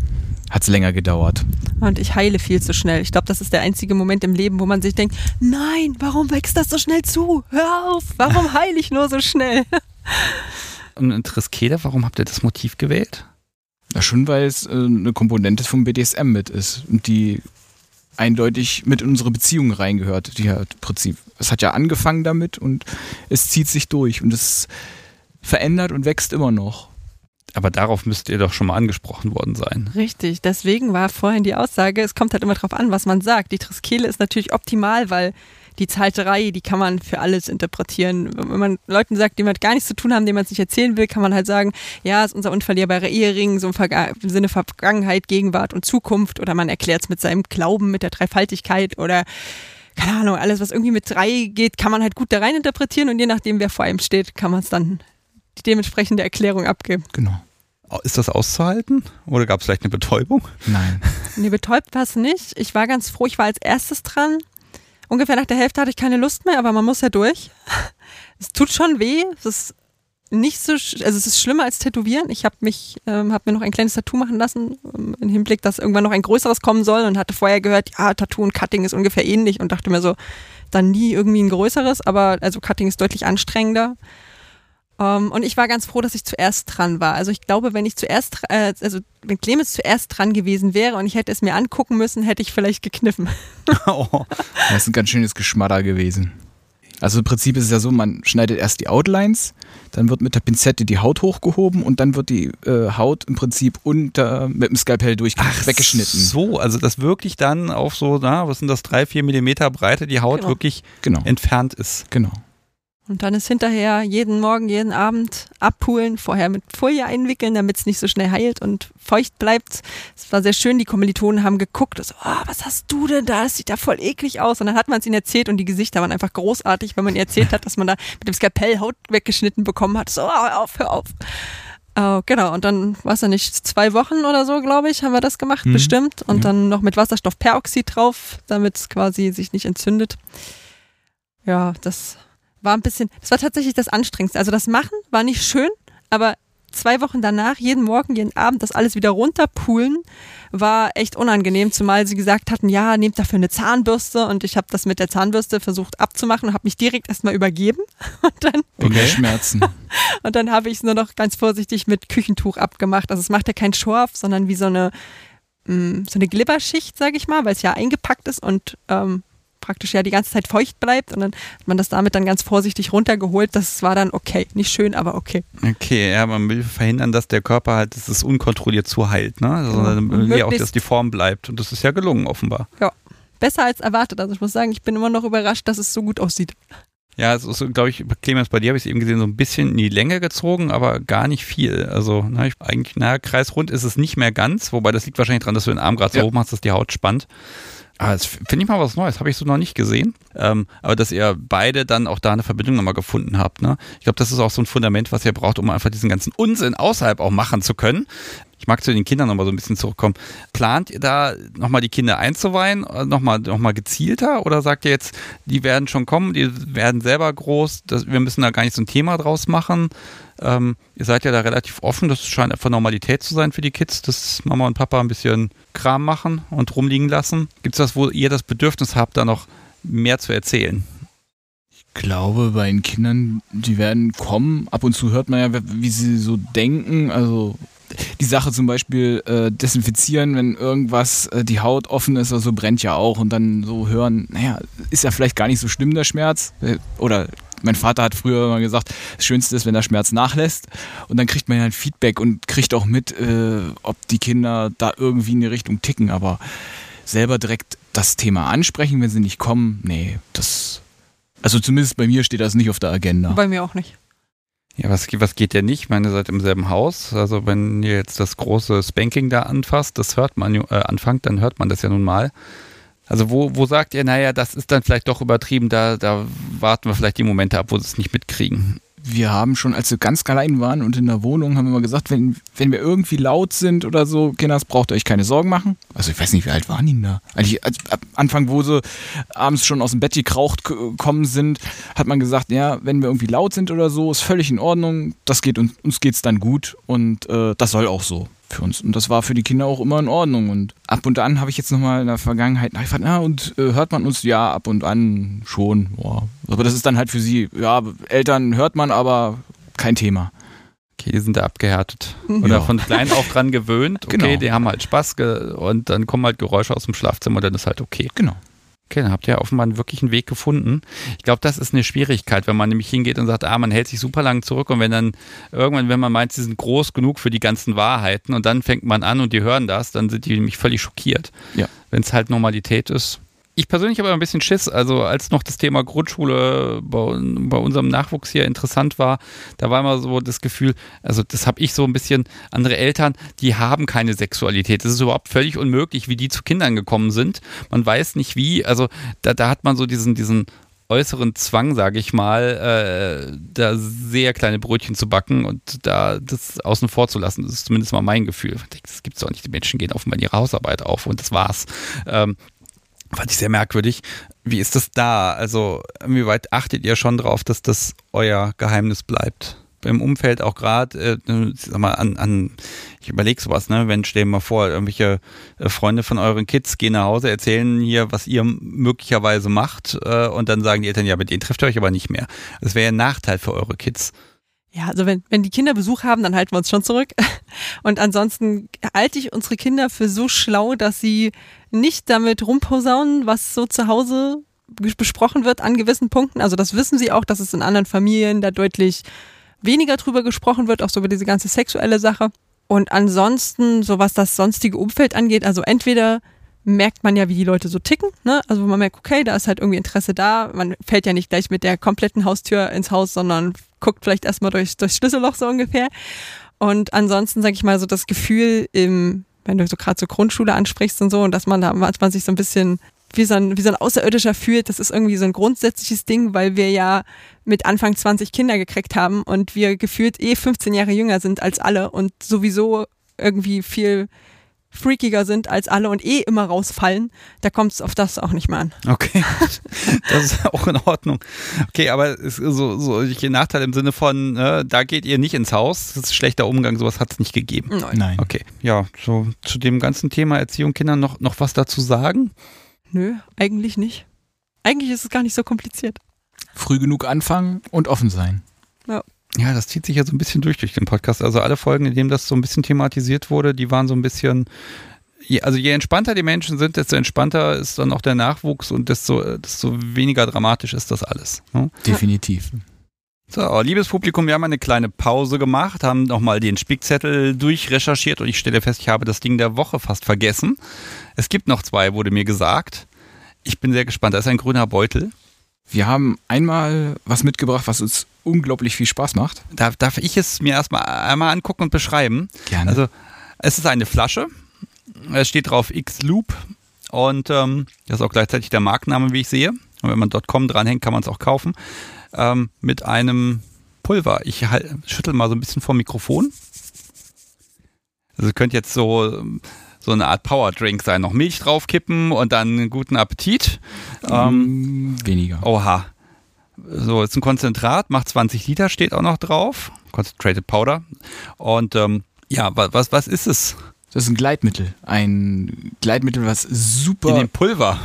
hat es länger gedauert. Und ich heile viel zu schnell. Ich glaube, das ist der einzige Moment im Leben, wo man sich denkt, nein, warum wächst das so schnell zu? Hör auf, warum heile ich nur so schnell? Und Triskede, warum habt ihr das Motiv gewählt? Ja, schon weil es äh, eine Komponente vom BDSM mit ist und die eindeutig mit in unsere Beziehung reingehört. Die hat im Prinzip, es hat ja angefangen damit und es zieht sich durch und es verändert und wächst immer noch. Aber darauf müsst ihr doch schon mal angesprochen worden sein. Richtig, deswegen war vorhin die Aussage, es kommt halt immer drauf an, was man sagt. Die Triskele ist natürlich optimal, weil die Zeiterei, die kann man für alles interpretieren. Wenn man Leuten sagt, die mit gar nichts zu tun haben, denen man es nicht erzählen will, kann man halt sagen, ja, ist unser unverlierbarer Ehering, so im, Sinne Vergangenheit, Gegenwart und Zukunft. Oder man erklärt es mit seinem Glauben, mit der Dreifaltigkeit oder keine Ahnung, alles, was irgendwie mit drei geht, kann man halt gut da rein interpretieren und je nachdem, wer vor einem steht, kann man es dann die dementsprechende Erklärung abgeben. Genau. Ist das auszuhalten? Oder gab es vielleicht eine Betäubung? Nein. Nee, betäubt war es nicht. Ich war ganz froh, ich war als erstes dran. Ungefähr nach der Hälfte hatte ich keine Lust mehr, aber man muss ja durch. Es tut schon weh. Es ist nicht so, also es ist schlimmer als Tätowieren. Ich habe mich, ähm, habe mir noch ein kleines Tattoo machen lassen, ähm, im Hinblick, dass irgendwann noch ein größeres kommen soll und hatte vorher gehört, ja, Tattoo und Cutting ist ungefähr ähnlich und dachte mir so, dann nie irgendwie ein größeres, aber also Cutting ist deutlich anstrengender. Um, ähm, und ich war ganz froh, dass ich zuerst dran war. Also ich glaube, wenn ich zuerst, äh, also wenn Clemens zuerst dran gewesen wäre und ich hätte es mir angucken müssen, hätte ich vielleicht gekniffen. oh. Das ist ein ganz schönes Geschmadder gewesen. Also im Prinzip ist es ja so, man schneidet erst die Outlines, dann wird mit der Pinzette die Haut hochgehoben und dann wird die äh, Haut im Prinzip unter mit dem Skalpell durch Ach, weggeschnitten. So, also dass wirklich dann auf so, na, was sind das, drei, vier Millimeter Breite die Haut genau. wirklich genau. entfernt ist. Genau. Und dann ist hinterher jeden Morgen, jeden Abend abpulen, vorher mit Folie einwickeln, damit es nicht so schnell heilt und feucht bleibt. Es war sehr schön, die Kommilitonen haben geguckt, so, oh, was hast du denn da? Das sieht ja voll eklig aus. Und dann hat man es ihnen erzählt und die Gesichter waren einfach großartig, wenn man ihnen erzählt hat, dass man da mit dem Skalpell Haut weggeschnitten bekommen hat. So, oh, hör auf, hör auf. Uh, genau, und dann war es ja nicht zwei Wochen oder so, glaube ich, haben wir das gemacht, mhm. bestimmt. Und ja. dann noch mit Wasserstoffperoxid drauf, damit es quasi sich nicht entzündet. Ja, das war ein bisschen, das war tatsächlich das Anstrengendste. Also das Machen war nicht schön, aber zwei Wochen danach, jeden Morgen, jeden Abend, das alles wieder runterpulen, war echt unangenehm, zumal sie gesagt hatten, ja, nehmt dafür eine Zahnbürste und ich habe das mit der Zahnbürste versucht abzumachen und habe mich direkt erstmal übergeben und dann okay. Schmerzen. und dann habe ich es nur noch ganz vorsichtig mit Küchentuch abgemacht. Also es macht ja kein Schorf, sondern wie so eine mm, so eine Glibberschicht, sage ich mal, weil es ja eingepackt ist und ähm, praktisch ja die ganze Zeit feucht bleibt und dann hat man das damit dann ganz vorsichtig runtergeholt. Das war dann okay. Nicht schön, aber okay. Okay, ja, man will verhindern, dass der Körper halt, dass es unkontrolliert zuheilt, ne? Also ja, man will ja auch, dass die Form bleibt und das ist ja gelungen offenbar. Ja, besser als erwartet. Also ich muss sagen, ich bin immer noch überrascht, dass es so gut aussieht. Ja, es ist, glaube ich, Clemens, bei dir habe ich es eben gesehen, so ein bisschen in die Länge gezogen, aber gar nicht viel. Also, na, ich, eigentlich, naja, kreisrund ist es nicht mehr ganz, wobei das liegt wahrscheinlich daran, dass du den Arm gerade so ja. hoch machst, dass die Haut spannt. Aber das finde ich mal was Neues, habe ich so noch nicht gesehen. Ähm, aber dass ihr beide dann auch da eine Verbindung nochmal gefunden habt. Ne? Ich glaube, das ist auch so ein Fundament, was ihr braucht, um einfach diesen ganzen Unsinn außerhalb auch machen zu können. Ich mag zu den Kindern nochmal so ein bisschen zurückkommen. Plant ihr da nochmal die Kinder einzuweihen, nochmal noch mal gezielter? Oder sagt ihr jetzt, die werden schon kommen, die werden selber groß, das, wir müssen da gar nicht so ein Thema draus machen? Ähm, ihr seid ja da relativ offen, das scheint einfach Normalität zu sein für die Kids, dass Mama und Papa ein bisschen Kram machen und rumliegen lassen. Gibt es das, wo ihr das Bedürfnis habt, da noch mehr zu erzählen? Ich glaube, bei den Kindern, die werden kommen. Ab und zu hört man ja, wie sie so denken. Also die Sache zum Beispiel äh, desinfizieren, wenn irgendwas äh, die Haut offen ist oder so, brennt ja auch und dann so hören, naja, ist ja vielleicht gar nicht so schlimm der Schmerz. Äh, oder mein Vater hat früher mal gesagt, das Schönste ist, wenn der Schmerz nachlässt. Und dann kriegt man ja ein Feedback und kriegt auch mit, äh, ob die Kinder da irgendwie in die Richtung ticken. Aber selber direkt das Thema ansprechen, wenn sie nicht kommen, nee, das. Also zumindest bei mir steht das nicht auf der Agenda. Bei mir auch nicht. Ja, was, was geht ja nicht? Ich meine, ihr seid im selben Haus. Also wenn ihr jetzt das große Spanking da anfasst, das hört man äh, anfangt, dann hört man das ja nun mal. Also wo, wo sagt ihr, naja, das ist dann vielleicht doch übertrieben, da, da warten wir vielleicht die Momente ab, wo sie es nicht mitkriegen wir haben schon, als wir ganz klein waren und in der Wohnung, haben wir immer gesagt, wenn, wenn wir irgendwie laut sind oder so, Kinders, braucht ihr euch keine Sorgen machen. Also ich weiß nicht, wie alt waren die da? Eigentlich als, ab Anfang, wo sie abends schon aus dem Bett gekraucht gekommen sind, hat man gesagt, ja, wenn wir irgendwie laut sind oder so, ist völlig in Ordnung. Das geht uns, uns geht's dann gut und äh, das soll auch so für uns. Und das war für die Kinder auch immer in Ordnung. Und ab und an habe ich jetzt nochmal in der Vergangenheit nachgefragt, na, und äh, hört man uns? Ja, ab und an schon. Boah. Aber das ist dann halt für sie, ja, Eltern hört man, aber kein Thema. Okay, die sind da abgehärtet. Oder ja. von klein auf dran gewöhnt. Okay, genau. die haben halt Spaß und dann kommen halt Geräusche aus dem Schlafzimmer dann ist halt okay. Genau. Okay, dann habt ihr offenbar wirklich einen Weg gefunden. Ich glaube, das ist eine Schwierigkeit, wenn man nämlich hingeht und sagt, ah, man hält sich super lang zurück und wenn dann irgendwann, wenn man meint, sie sind groß genug für die ganzen Wahrheiten und dann fängt man an und die hören das, dann sind die nämlich völlig schockiert. Ja. Wenn es halt Normalität ist, ich persönlich habe ein bisschen Schiss. Also als noch das Thema Grundschule bei, bei, unserem Nachwuchs hier interessant war, da war immer so das Gefühl, also das habe ich so ein bisschen, andere Eltern, die haben keine Sexualität. Das ist überhaupt völlig unmöglich, wie die zu Kindern gekommen sind. Man weiß nicht wie. Also da, da hat man so diesen, diesen äußeren Zwang, sage ich mal, äh, da sehr kleine Brötchen zu backen und da das außen vor zu lassen. Das ist zumindest mal mein Gefühl. Das gibt es doch nicht. Die Menschen gehen offenbar ihre Hausarbeit auf und das war's. Ähm, Fand ich sehr merkwürdig. Wie ist das da? Also, inwieweit achtet ihr schon drauf, dass das euer Geheimnis bleibt? Im Umfeld auch gerade, äh, sag mal, an, an ich überlege sowas, ne? Wenn, stell dir mal vor, irgendwelche äh, Freunde von euren Kids gehen nach Hause, erzählen hier, was ihr möglicherweise macht, äh, und dann sagen die Eltern, ja, mit denen trifft ihr euch aber nicht mehr. Das wäre ja ein Nachteil für eure Kids. Ja, also wenn, wenn die Kinder Besuch haben, dann halten wir uns schon zurück. Und ansonsten halte ich unsere Kinder für so schlau, dass sie nicht damit rumposaunen, was so zu Hause besprochen wird an gewissen Punkten. Also das wissen sie auch, dass es in anderen Familien da deutlich weniger drüber gesprochen wird, auch so über diese ganze sexuelle Sache. Und ansonsten, so was das sonstige Umfeld angeht, also entweder merkt man ja, wie die Leute so ticken. Ne? Also man merkt, okay, da ist halt irgendwie Interesse da. Man fällt ja nicht gleich mit der kompletten Haustür ins Haus, sondern guckt vielleicht erstmal durchs, durchs Schlüsselloch so ungefähr. Und ansonsten, sage ich mal, so das Gefühl im, wenn du so gerade so Grundschule ansprichst und so, und dass man da manchmal sich so ein bisschen wie so, ein, wie so ein Außerirdischer fühlt, das ist irgendwie so ein grundsätzliches Ding, weil wir ja mit Anfang 20 Kinder gekriegt haben und wir gefühlt eh 15 Jahre jünger sind als alle und sowieso irgendwie viel freakiger sind als alle und eh immer rausfallen, da kommt es auf das auch nicht mehr an. Okay, das ist auch in Ordnung. Okay, aber es ist so, solche Nachteile im Sinne von, äh, da geht ihr nicht ins Haus, das ist schlechter Umgang, sowas hat es nicht gegeben. Nein. Nein. Okay, ja, so zu dem ganzen Thema Erziehung Kinder noch, noch was dazu sagen? Nö, eigentlich nicht. Eigentlich ist es gar nicht so kompliziert. Früh genug anfangen und offen sein. Ja. Ja, das zieht sich ja so ein bisschen durch durch den Podcast. Also alle Folgen, in denen das so ein bisschen thematisiert wurde, die waren so ein bisschen, also je entspannter die Menschen sind, desto entspannter ist dann auch der Nachwuchs und desto, desto weniger dramatisch ist das alles. Ne? Definitiv. So, liebes Publikum, wir haben eine kleine Pause gemacht, haben nochmal den Spickzettel durchrecherchiert und ich stelle fest, ich habe das Ding der Woche fast vergessen. Es gibt noch zwei, wurde mir gesagt. Ich bin sehr gespannt. Da ist ein grüner Beutel. Wir haben einmal was mitgebracht, was uns unglaublich viel Spaß macht. Darf, darf ich es mir erstmal einmal angucken und beschreiben? Gerne. Also, es ist eine Flasche. Es steht drauf X-Loop und ähm, das ist auch gleichzeitig der Markenname, wie ich sehe. Und wenn man .com dranhängt, kann man es auch kaufen. Ähm, mit einem Pulver. Ich halt, schüttel mal so ein bisschen vom Mikrofon. Also ihr könnt jetzt so so eine Art Powerdrink sein. Noch Milch draufkippen und dann guten Appetit. Ähm, Weniger. Oha. So, ist ein Konzentrat, macht 20 Liter, steht auch noch drauf. Concentrated Powder. Und ähm, ja, was, was ist es? Das ist ein Gleitmittel. Ein Gleitmittel, was super. In dem Pulver.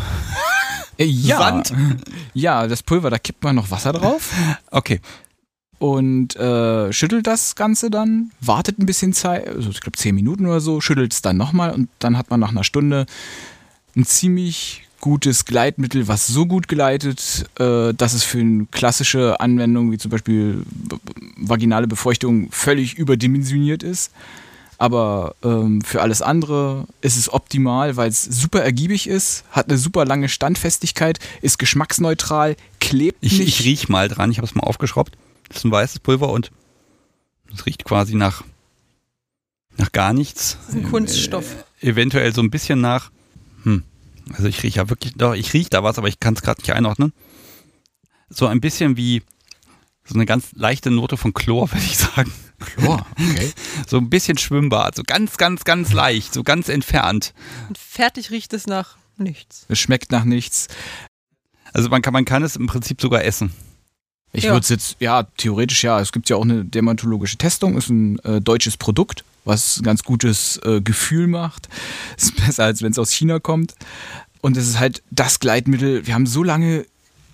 Äh, ja. Sand? Ja, das Pulver, da kippt man noch Wasser drauf Okay. Und äh, schüttelt das Ganze dann, wartet ein bisschen Zeit, also ich glaube 10 Minuten oder so, schüttelt es dann nochmal und dann hat man nach einer Stunde ein ziemlich gutes Gleitmittel, was so gut gleitet, äh, dass es für eine klassische Anwendung wie zum Beispiel vaginale Befeuchtung völlig überdimensioniert ist. Aber ähm, für alles andere ist es optimal, weil es super ergiebig ist, hat eine super lange Standfestigkeit, ist geschmacksneutral, klebt Ich, nicht. ich riech mal dran, ich habe es mal aufgeschraubt. Das ist ein weißes Pulver und es riecht quasi nach, nach gar nichts. Das ist ein Kunststoff. Eventuell so ein bisschen nach. Hm. Also ich rieche ja wirklich, doch, ich rieche da was, aber ich kann es gerade nicht einordnen. So ein bisschen wie so eine ganz leichte Note von Chlor, würde ich sagen. Chlor, okay. So ein bisschen Schwimmbad, so ganz, ganz, ganz leicht, so ganz entfernt. Und fertig riecht es nach nichts. Es schmeckt nach nichts. Also man kann, man kann es im Prinzip sogar essen. Ich Ja. würde es jetzt, ja, theoretisch ja. Es gibt ja auch eine dermatologische Testung, ist ein äh, deutsches Produkt, was ein ganz gutes äh, Gefühl macht. Ist besser, als wenn es aus China kommt. Und es ist halt das Gleitmittel. Wir haben so lange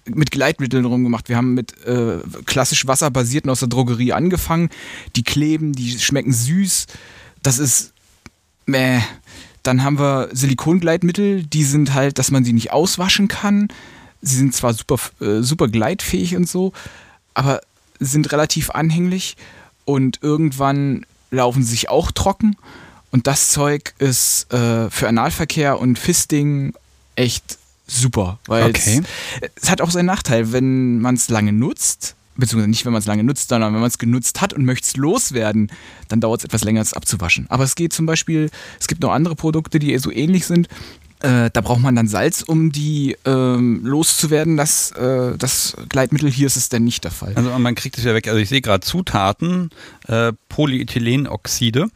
mit Gleitmitteln rumgemacht. Wir haben mit äh, klassisch wasserbasierten aus der Drogerie angefangen. Die kleben, die schmecken süß. Das ist meh. Dann haben wir Silikongleitmittel, die sind halt, dass man sie nicht auswaschen kann. Sie sind zwar super, äh, super gleitfähig und so, aber sind relativ anhänglich und irgendwann laufen sie sich auch trocken. Und das Zeug ist äh, für Analverkehr und Fisting echt super, weil Okay. es, es hat auch seinen Nachteil, wenn man es lange nutzt, beziehungsweise nicht, wenn man es lange nutzt, sondern wenn man es genutzt hat und möchte es loswerden, dann dauert es etwas länger, es abzuwaschen. Aber es geht zum Beispiel, es gibt noch andere Produkte, die so ähnlich sind. Äh, da braucht man dann Salz, um die ähm, loszuwerden. Das, äh, das Gleitmittel hier ist es dann nicht der Fall. Also man kriegt es ja weg. Also ich sehe gerade Zutaten, äh, Polyethylenoxide.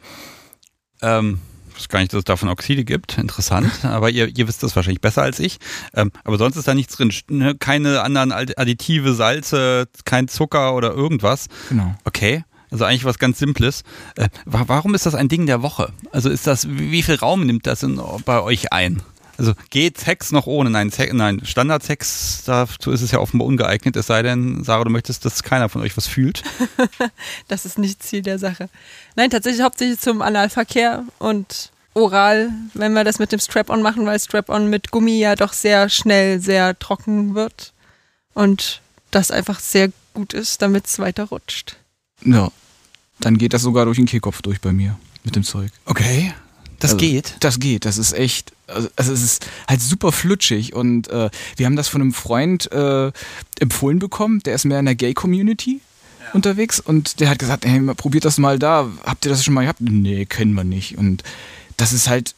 Ähm, ich weiß gar nicht, dass es davon Oxide gibt. Interessant. Aber ihr, ihr wisst das wahrscheinlich besser als ich. Ähm, aber sonst ist da nichts drin. Ne? Keine anderen Additive, Salze, kein Zucker oder irgendwas. Genau. Okay. Also eigentlich was ganz Simples. Äh, wa- warum ist das ein Ding der Woche? Also ist das, wie wie viel Raum nimmt das in, bei euch ein? Also geht Sex noch ohne? Nein, Se nein Standardsex, dazu ist es ja offenbar ungeeignet, es sei denn, Sarah, du möchtest, dass keiner von euch was fühlt. Das ist nicht Ziel der Sache. Nein, tatsächlich hauptsächlich zum Analverkehr und oral, wenn wir das mit dem Strap-on machen, weil Strap-on mit Gummi ja doch sehr schnell sehr trocken wird und das einfach sehr gut ist, damit es weiter rutscht. Ja. Dann geht das sogar durch den Kehlkopf durch bei mir mit dem Zeug. Okay. Das Also, geht. Das geht, das ist echt, also also es ist halt super flutschig und äh, wir haben das von einem Freund äh, empfohlen bekommen, der ist mehr in der Gay-Community unterwegs und der hat gesagt, hey, probiert das mal da, habt ihr das schon mal gehabt? Nee, kennen wir nicht. Und das ist halt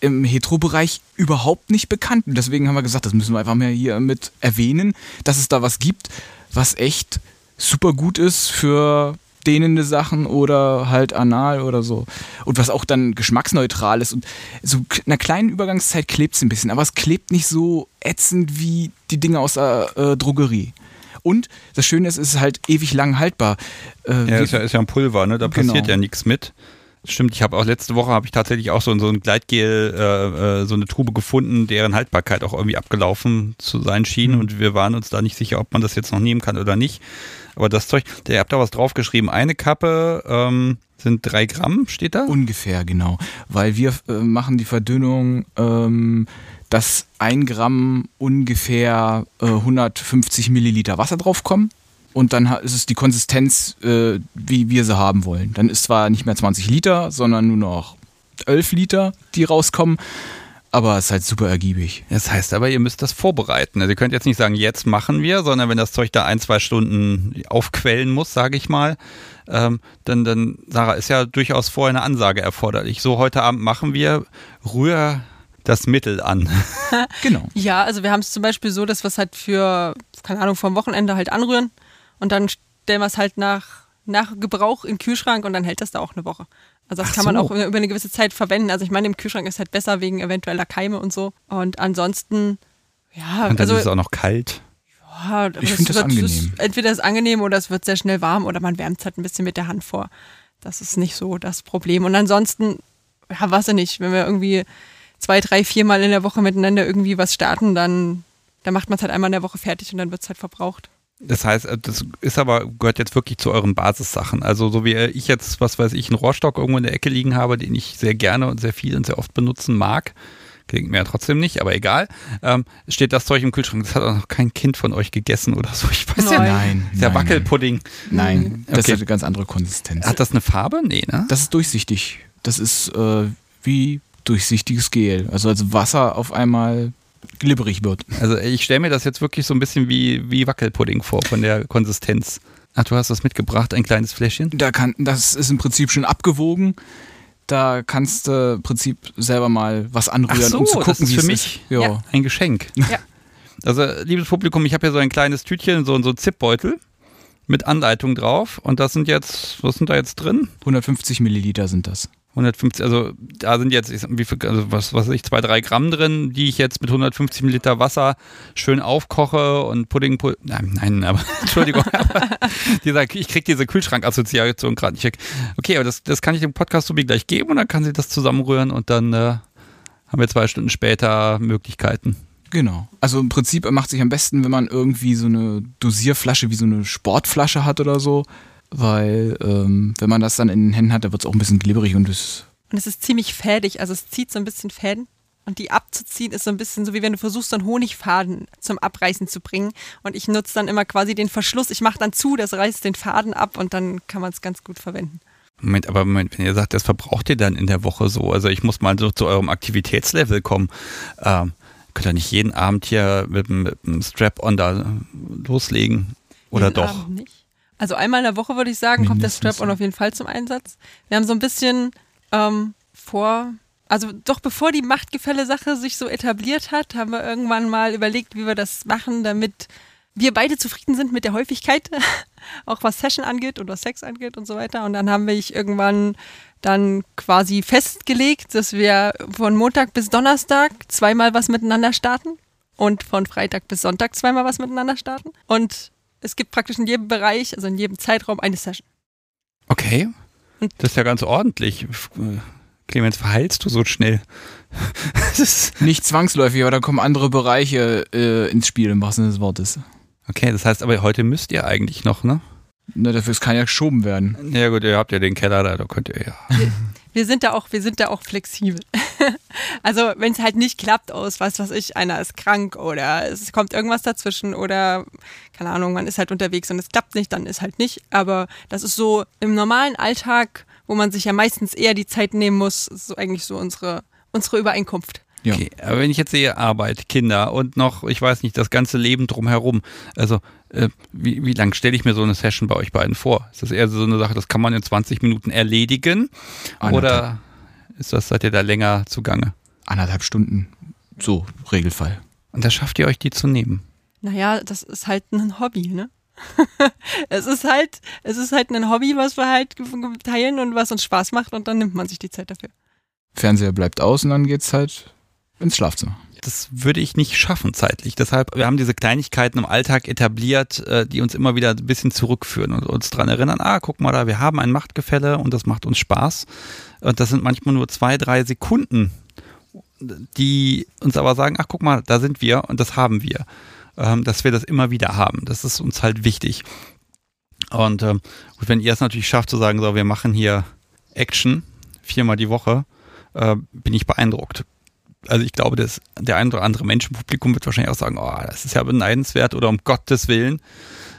im Hetero-Bereich überhaupt nicht bekannt. Und deswegen haben wir gesagt, das müssen wir einfach mal hier mit erwähnen, dass es da was gibt, was echt super gut ist für dehnende Sachen oder halt anal oder so. Und was auch dann geschmacksneutral ist. Und so in einer kleinen Übergangszeit klebt es ein bisschen, aber es klebt nicht so ätzend wie die Dinge aus der äh, Drogerie. Und das Schöne ist, es ist halt ewig lang haltbar. Äh, Ja, ist ja, ist ja ein Pulver, ne? Da passiert Genau. ja nichts mit. Stimmt, ich habe auch letzte Woche habe ich tatsächlich auch so, so ein Gleitgel, äh, äh, so eine Tube gefunden, deren Haltbarkeit auch irgendwie abgelaufen zu sein schien Mhm. und wir waren uns da nicht sicher, ob man das jetzt noch nehmen kann oder nicht. Aber das Zeug, ihr habt da was draufgeschrieben. Eine Kappe ähm, sind drei Gramm, steht da? Ungefähr, genau. Weil wir äh, machen die Verdünnung, ähm, dass ein Gramm ungefähr äh, 150 Milliliter Wasser draufkommen. Und dann ist es die Konsistenz, äh, wie wir sie haben wollen. Dann ist zwar nicht mehr 20 Liter, sondern nur noch 11 Liter, die rauskommen. Aber es ist halt super ergiebig. Das heißt aber, ihr müsst das vorbereiten. Also ihr könnt jetzt nicht sagen, jetzt machen wir, sondern wenn das Zeug da ein, zwei Stunden aufquellen muss, sage ich mal, ähm, dann, dann, Sarah, ist ja durchaus vorher eine Ansage erforderlich. So, heute Abend machen wir, rühr das Mittel an. Genau. Ja, also wir haben es zum Beispiel so, dass wir es halt für, keine Ahnung, vom Wochenende halt anrühren und dann stellen wir es halt nach, nach Gebrauch den Kühlschrank und dann hält das da auch eine Woche. Also das Ach kann man so. auch über eine gewisse Zeit verwenden. Also ich meine, im Kühlschrank ist halt besser wegen eventueller Keime und so. Und ansonsten, ja, Und dann also ist es auch noch kalt. ja, Ich es find das angenehm. entweder ist es angenehm oder es wird sehr schnell warm oder man wärmt es halt ein bisschen mit der Hand vor. Das ist nicht so das Problem. Und ansonsten, ja, weiß ich nicht, wenn wir irgendwie zwei, drei, viermal in der Woche miteinander irgendwie was starten, dann da macht man es halt einmal in der Woche fertig und dann wird es halt verbraucht. Das heißt, äh, das ist aber, gehört jetzt wirklich zu euren Basissachen. Also so wie ich jetzt, was weiß ich, einen Rohrstock irgendwo in der Ecke liegen habe, den ich sehr gerne und sehr viel und sehr oft benutzen mag. Klingt mir ja trotzdem nicht, aber egal. Ähm, steht das Zeug im Kühlschrank. Das hat auch noch kein Kind von euch gegessen oder so. Ich weiß ja Nein. Nein. Ist ja nein, Wackelpudding. Nein, das Okay. hat eine ganz andere Konsistenz. Hat das eine Farbe? Nee, ne? Das ist durchsichtig. Das ist äh, wie durchsichtiges Gel. Also als Wasser auf einmal glibberig wird. Also ich stelle mir das jetzt wirklich so ein bisschen wie, wie Wackelpudding vor von der Konsistenz. Ach, du hast das mitgebracht, ein kleines Fläschchen? Da kann, das ist im Prinzip schon abgewogen. Da kannst du im Prinzip selber mal was anrühren, Ach so, um zu das gucken, ist wie für es mich. ist. Ja. Ein Geschenk. Ja. Also, liebes Publikum, ich habe hier so ein kleines Tütchen, so, so ein Zipbeutel mit Anleitung drauf. Und das sind jetzt, was sind da jetzt drin? 150 Milliliter sind das. 150, also da sind jetzt, wie viel, also was, weiß ich, zwei, drei Gramm drin, die ich jetzt mit 150 Milliliter Wasser schön aufkoche und Pudding, Pu- nein, nein, aber Entschuldigung, aber dieser, ich krieg diese Kühlschrank-Assoziation gerade nicht. Okay, aber das, das kann ich dem Podcast Subi gleich geben und dann kann sie das zusammenrühren und dann äh, haben wir zwei Stunden später Möglichkeiten. Genau. Also im Prinzip macht sich am besten, wenn man irgendwie so eine Dosierflasche wie so eine Sportflasche hat oder so. Weil ähm, wenn man das dann in den Händen hat, da wird es auch ein bisschen glibberig und es Und es ist ziemlich fädig, also es zieht so ein bisschen Fäden. Und die abzuziehen ist so ein bisschen so, wie wenn du versuchst, so einen Honigfaden zum Abreißen zu bringen. Und ich nutze dann immer quasi den Verschluss. Ich mache dann zu, das reißt den Faden ab und dann kann man es ganz gut verwenden. Moment, aber Moment, wenn ihr sagt, das verbraucht ihr dann in der Woche so, also ich muss mal so zu eurem Aktivitätslevel kommen. Ähm, könnt ihr nicht jeden Abend hier mit, dem Strap-on da loslegen? Oder Jeden doch? Abend nicht. Also einmal in der Woche würde ich sagen, kommt der Mindestens, Strap-on auf jeden Fall zum Einsatz. Wir haben so ein bisschen ähm, vor, also doch bevor die Machtgefälle-Sache sich so etabliert hat, haben wir irgendwann mal überlegt, wie wir das machen, damit wir beide zufrieden sind mit der Häufigkeit, auch was Session angeht und was Sex angeht und so weiter. Und dann haben wir ich irgendwann dann quasi festgelegt, dass wir von Montag bis Donnerstag zweimal was miteinander starten und von Freitag bis Sonntag zweimal was miteinander starten. Und es gibt praktisch in jedem Bereich, also in jedem Zeitraum eine Session. Okay. Und- Das ist ja ganz ordentlich. Clemens, verheilst du so schnell? Nicht zwangsläufig, aber da kommen andere Bereiche äh, ins Spiel im wahrsten Sinne des Wortes. okay, das heißt aber, heute müsst ihr eigentlich noch, ne? Na, dafür es kann ja geschoben werden. Ja gut, ihr habt ja den Keller da, da könnt ihr ja. Wir sind da auch, wir sind da auch flexibel. also wenn es halt nicht klappt aus, was weiß ich, einer ist krank oder es kommt irgendwas dazwischen oder keine Ahnung, man ist halt unterwegs und es klappt nicht, dann ist halt nicht. Aber das ist so im normalen Alltag, wo man sich ja meistens eher die Zeit nehmen muss, ist so eigentlich so unsere, unsere Übereinkunft. Ja. Okay, aber wenn ich jetzt sehe, Arbeit, Kinder und noch, ich weiß nicht, das ganze Leben drumherum, also äh, wie, wie lang stelle ich mir so eine Session bei euch beiden vor? Ist das eher so eine Sache, das kann man in 20 Minuten erledigen? Anderthalb, Oder ist das, seid ihr da länger zugange? anderthalb Stunden. So, Regelfall. Und da schafft ihr euch die zu nehmen? Naja, das ist halt ein Hobby, ne? es ist halt, es ist halt ein Hobby, was wir halt teilen und was uns Spaß macht und dann nimmt man sich die Zeit dafür. Fernseher bleibt aus und dann geht's halt ins Schlafzimmer. Das würde ich nicht schaffen zeitlich. Deshalb, wir haben diese Kleinigkeiten im Alltag etabliert, äh, die uns immer wieder ein bisschen zurückführen und uns dran erinnern, ah, guck mal da, wir haben ein Machtgefälle und das macht uns Spaß. Und das sind manchmal nur zwei, drei Sekunden, die uns aber sagen, ach guck mal, da sind wir und das haben wir. Ähm, dass wir das immer wieder haben. Das ist uns halt wichtig. Und ähm, gut, wenn ihr es natürlich schafft zu sagen, so, wir machen hier Action viermal die Woche, äh, bin ich beeindruckt also ich glaube, dass der ein oder andere Mensch im Publikum wird wahrscheinlich auch sagen, oh, das ist ja beneidenswert oder um Gottes Willen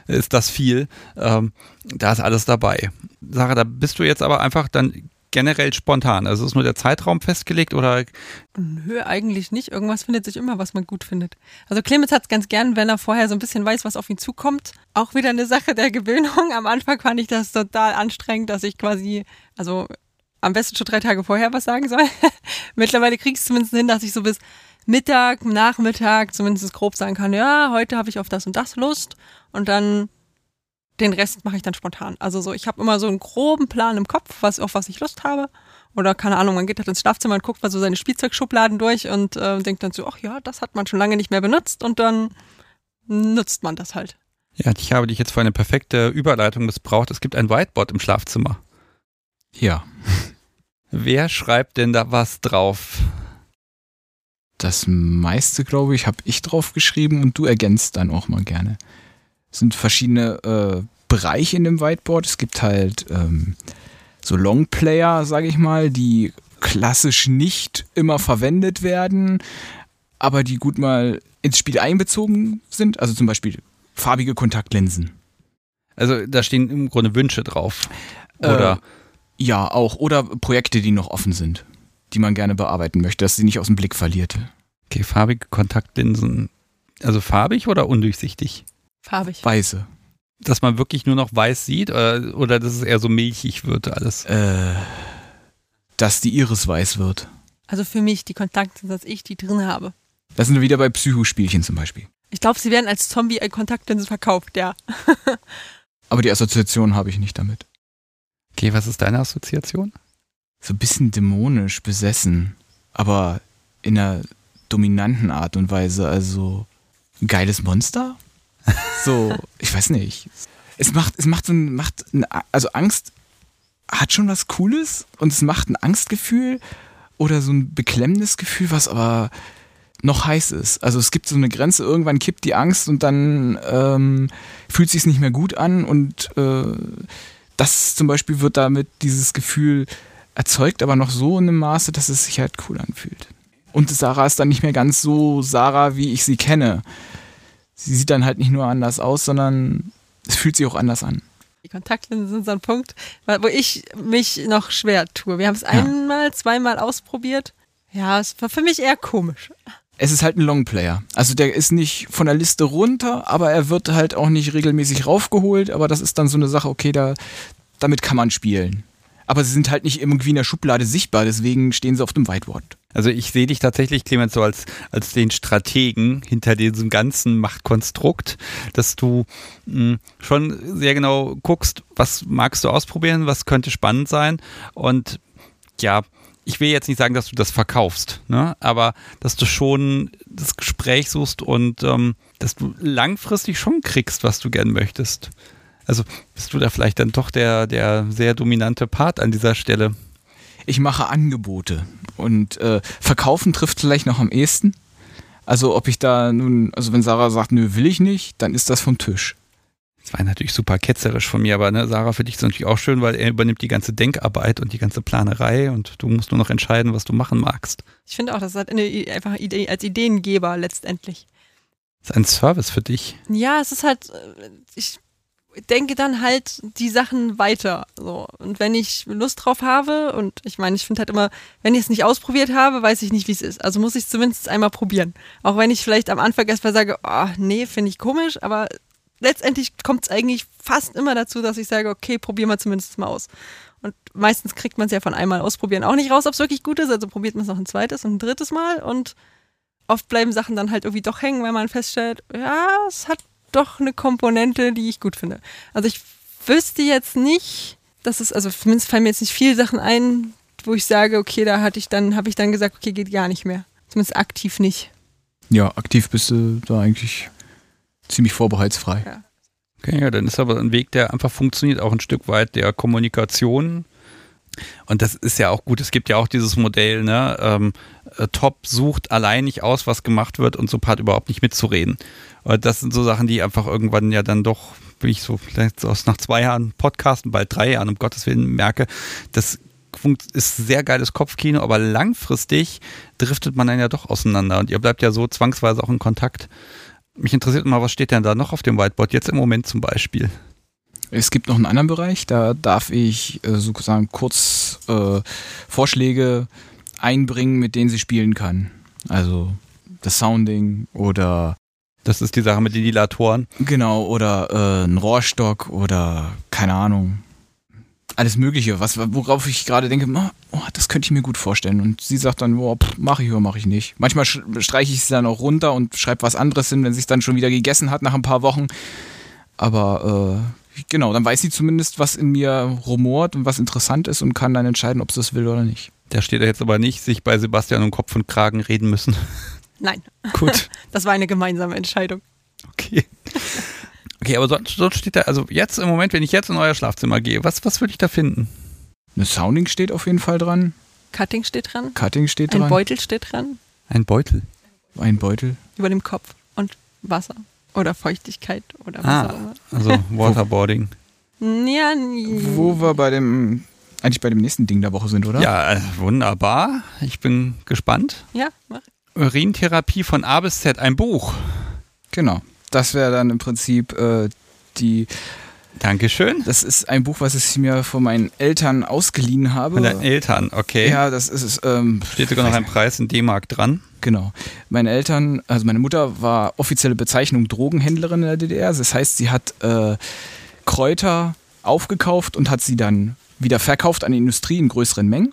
ist das viel. Ähm, da ist alles dabei. Sarah, da bist du jetzt aber einfach dann generell spontan. Also ist nur der Zeitraum festgelegt oder Nö, eigentlich nicht. Irgendwas findet sich immer, was man gut findet. Also Clemens hat es ganz gern, wenn er vorher so ein bisschen weiß, was auf ihn zukommt. Auch wieder eine Sache der Gewöhnung. Am Anfang fand ich das total anstrengend, dass ich quasi, also am besten schon drei Tage vorher was sagen soll. Mittlerweile kriege ich es zumindest hin, dass ich so bis Mittag, Nachmittag zumindest grob sagen kann, ja, heute habe ich auf das und das Lust. Und dann den Rest mache ich dann spontan. Also so, ich habe immer so einen groben Plan im Kopf, was, auf was ich Lust habe. Oder keine Ahnung, man geht halt ins Schlafzimmer und guckt mal so seine Spielzeugschubladen durch und äh, denkt dann so, ach ja, das hat man schon lange nicht mehr benutzt und dann nutzt man das halt. ja, ich habe dich jetzt für eine perfekte Überleitung missbraucht. Es gibt ein Whiteboard im Schlafzimmer. Ja. Wer schreibt denn da was drauf? Das meiste, glaube ich, habe ich drauf geschrieben und du ergänzt dann auch mal gerne. Es sind verschiedene äh, Bereiche in dem Whiteboard. Es gibt halt ähm, so Longplayer, sage ich mal, die klassisch nicht immer verwendet werden, aber die gut mal ins Spiel einbezogen sind. Also zum Beispiel farbige Kontaktlinsen. Also da stehen im Grunde Wünsche drauf. Oder? Äh, ja, auch. Oder Projekte, die noch offen sind, die man gerne bearbeiten möchte, dass sie nicht aus dem Blick verliert. Okay, farbige Kontaktlinsen. Also farbig oder undurchsichtig? Farbig. Weiße. Dass man wirklich nur noch weiß sieht oder, oder dass es eher so milchig wird alles? Äh, dass die Iris weiß wird. Also für mich die Kontaktlinsen, dass ich die drin habe. Das sind wir wieder bei Psychospielchen zum Beispiel. Ich glaube, sie werden als Zombie Kontaktlinsen verkauft, ja. Aber die Assoziation habe ich nicht damit. Okay, was ist deine Assoziation? So ein bisschen dämonisch besessen, aber in einer dominanten Art und Weise. Also ein geiles Monster? So, ich weiß nicht. Es macht, es macht so ein, macht ein, also Angst hat schon was Cooles und es macht ein Angstgefühl oder so ein beklemmendes Gefühl, was aber noch heiß ist. Also es gibt so eine Grenze, irgendwann kippt die Angst und dann ähm, fühlt sich nicht mehr gut an und äh, das zum Beispiel wird damit dieses Gefühl erzeugt, aber noch so in einem Maße, dass es sich halt cool anfühlt. Und Sarah ist dann nicht mehr ganz so Sarah, wie ich sie kenne. Sie sieht dann halt nicht nur anders aus, sondern es fühlt sich auch anders an. Die Kontaktlinsen sind so ein Punkt, wo ich mich noch schwer tue. Wir haben es ja. einmal, zweimal ausprobiert. Ja, es war für mich eher komisch es ist halt ein Longplayer. Also der ist nicht von der Liste runter, aber er wird halt auch nicht regelmäßig raufgeholt. Aber das ist dann so eine Sache, okay, da, damit kann man spielen. Aber sie sind halt nicht irgendwie in der Schublade sichtbar, deswegen stehen sie auf dem Whiteboard. Also ich sehe dich tatsächlich, Clemens, so als, als den Strategen hinter diesem ganzen Machtkonstrukt, dass du mh, hm, schon sehr genau guckst, was magst du ausprobieren, was könnte spannend sein und ja, ich will jetzt nicht sagen, dass du das verkaufst, ne? aber dass du schon das Gespräch suchst und ähm, dass du langfristig schon kriegst, was du gern möchtest. Also bist du da vielleicht dann doch der, der sehr dominante Part an dieser Stelle? Ich mache Angebote und äh, verkaufen trifft vielleicht noch am ehesten. Also ob ich da nun, also wenn Sarah sagt, nö, will ich nicht, dann ist das vom Tisch. Das war natürlich super ketzerisch von mir, aber ne, Sarah, für dich ist es natürlich auch schön, weil er übernimmt die ganze Denkarbeit und die ganze Planerei und du musst nur noch entscheiden, was du machen magst. Ich finde auch, das ist eine einfache Idee als Ideengeber letztendlich. Das ist ein Service für dich. Ja, es ist halt, ich denke dann halt die Sachen weiter. So. Und wenn ich Lust drauf habe, und ich meine, ich finde halt immer, wenn ich es nicht ausprobiert habe, weiß ich nicht, wie es ist. Also muss ich es zumindest einmal probieren. Auch wenn ich vielleicht am Anfang erstmal sage, oh, nee, finde ich komisch, aber letztendlich kommt es eigentlich fast immer dazu, dass ich sage, okay, probier mal zumindest mal aus. Und meistens kriegt man es ja von einmal ausprobieren auch nicht raus, ob es wirklich gut ist. Also probiert man es noch ein zweites und ein drittes Mal. Und oft bleiben Sachen dann halt irgendwie doch hängen, weil man feststellt, ja, es hat doch eine Komponente, die ich gut finde. Also ich wüsste jetzt nicht, dass es, also zumindest fallen mir jetzt nicht viele Sachen ein, wo ich sage, okay, da hatte ich dann, habe ich dann gesagt, okay, geht gar nicht mehr. Zumindest aktiv nicht. Ja, aktiv bist du da eigentlich ziemlich vorbehaltsfrei. Ja. Okay, ja, dann ist aber ein Weg, der einfach funktioniert, auch ein Stück weit der Kommunikation. Und das ist ja auch gut. Es gibt ja auch dieses Modell, ne? Ähm, äh, Top sucht allein nicht aus, was gemacht wird und so hat überhaupt nicht mitzureden. Und das sind so Sachen, die einfach irgendwann ja dann doch, wie ich so vielleicht aus nach zwei Jahren Podcasten, bald drei Jahren, um Gottes Willen, merke, das ist sehr geiles Kopfkino, aber langfristig driftet man dann ja doch auseinander und ihr bleibt ja so zwangsweise auch in Kontakt. Mich interessiert mal, was steht denn da noch auf dem Whiteboard, jetzt im Moment zum Beispiel? Es gibt noch einen anderen Bereich, da darf ich äh, sozusagen kurz äh, Vorschläge einbringen, mit denen sie spielen kann. Also das Sounding oder das ist die Sache mit den Dilatoren. Genau, oder äh, ein Rohrstock oder keine Ahnung alles Mögliche, was, worauf ich gerade denke, oh, das könnte ich mir gut vorstellen. Und sie sagt dann, oh, mache ich oder mache ich nicht. Manchmal streiche ich sie dann auch runter und schreibe was anderes hin, wenn sie es dann schon wieder gegessen hat nach ein paar Wochen. Aber äh, genau, dann weiß sie zumindest, was in mir rumort und was interessant ist und kann dann entscheiden, ob sie es will oder nicht. Da steht er jetzt aber nicht, sich bei Sebastian um Kopf und Kragen reden müssen. Nein. Gut. Das war eine gemeinsame Entscheidung. Okay. Okay, aber sonst, sonst steht da, also jetzt im Moment, wenn ich jetzt in euer Schlafzimmer gehe, was, was würde ich da finden? Eine Sounding steht auf jeden Fall dran. Cutting steht dran. Cutting steht Ein dran. Beutel steht dran. Ein Beutel. Ein Beutel. Über dem Kopf und Wasser oder Feuchtigkeit oder was Ah, auch immer. also Waterboarding. Ja, nie. Wo wir bei dem, eigentlich bei dem nächsten Ding der Woche sind, oder? Ja, äh, wunderbar. Ich bin gespannt. Ja, mach. Urintherapie von A bis Z, ein Buch. Genau. Das wäre dann im Prinzip äh, die, Dankeschön. das ist ein Buch, was ich mir von meinen Eltern ausgeliehen habe. Von deinen Eltern, okay. Ja, das ist es. Ähm, Steht sogar noch ein Preis in D-Mark dran. Genau. Meine Eltern, also meine Mutter war offizielle Bezeichnung Drogenhändlerin in der DDR. Das heißt, sie hat äh, Kräuter aufgekauft und hat sie dann wieder verkauft an die Industrie in größeren Mengen.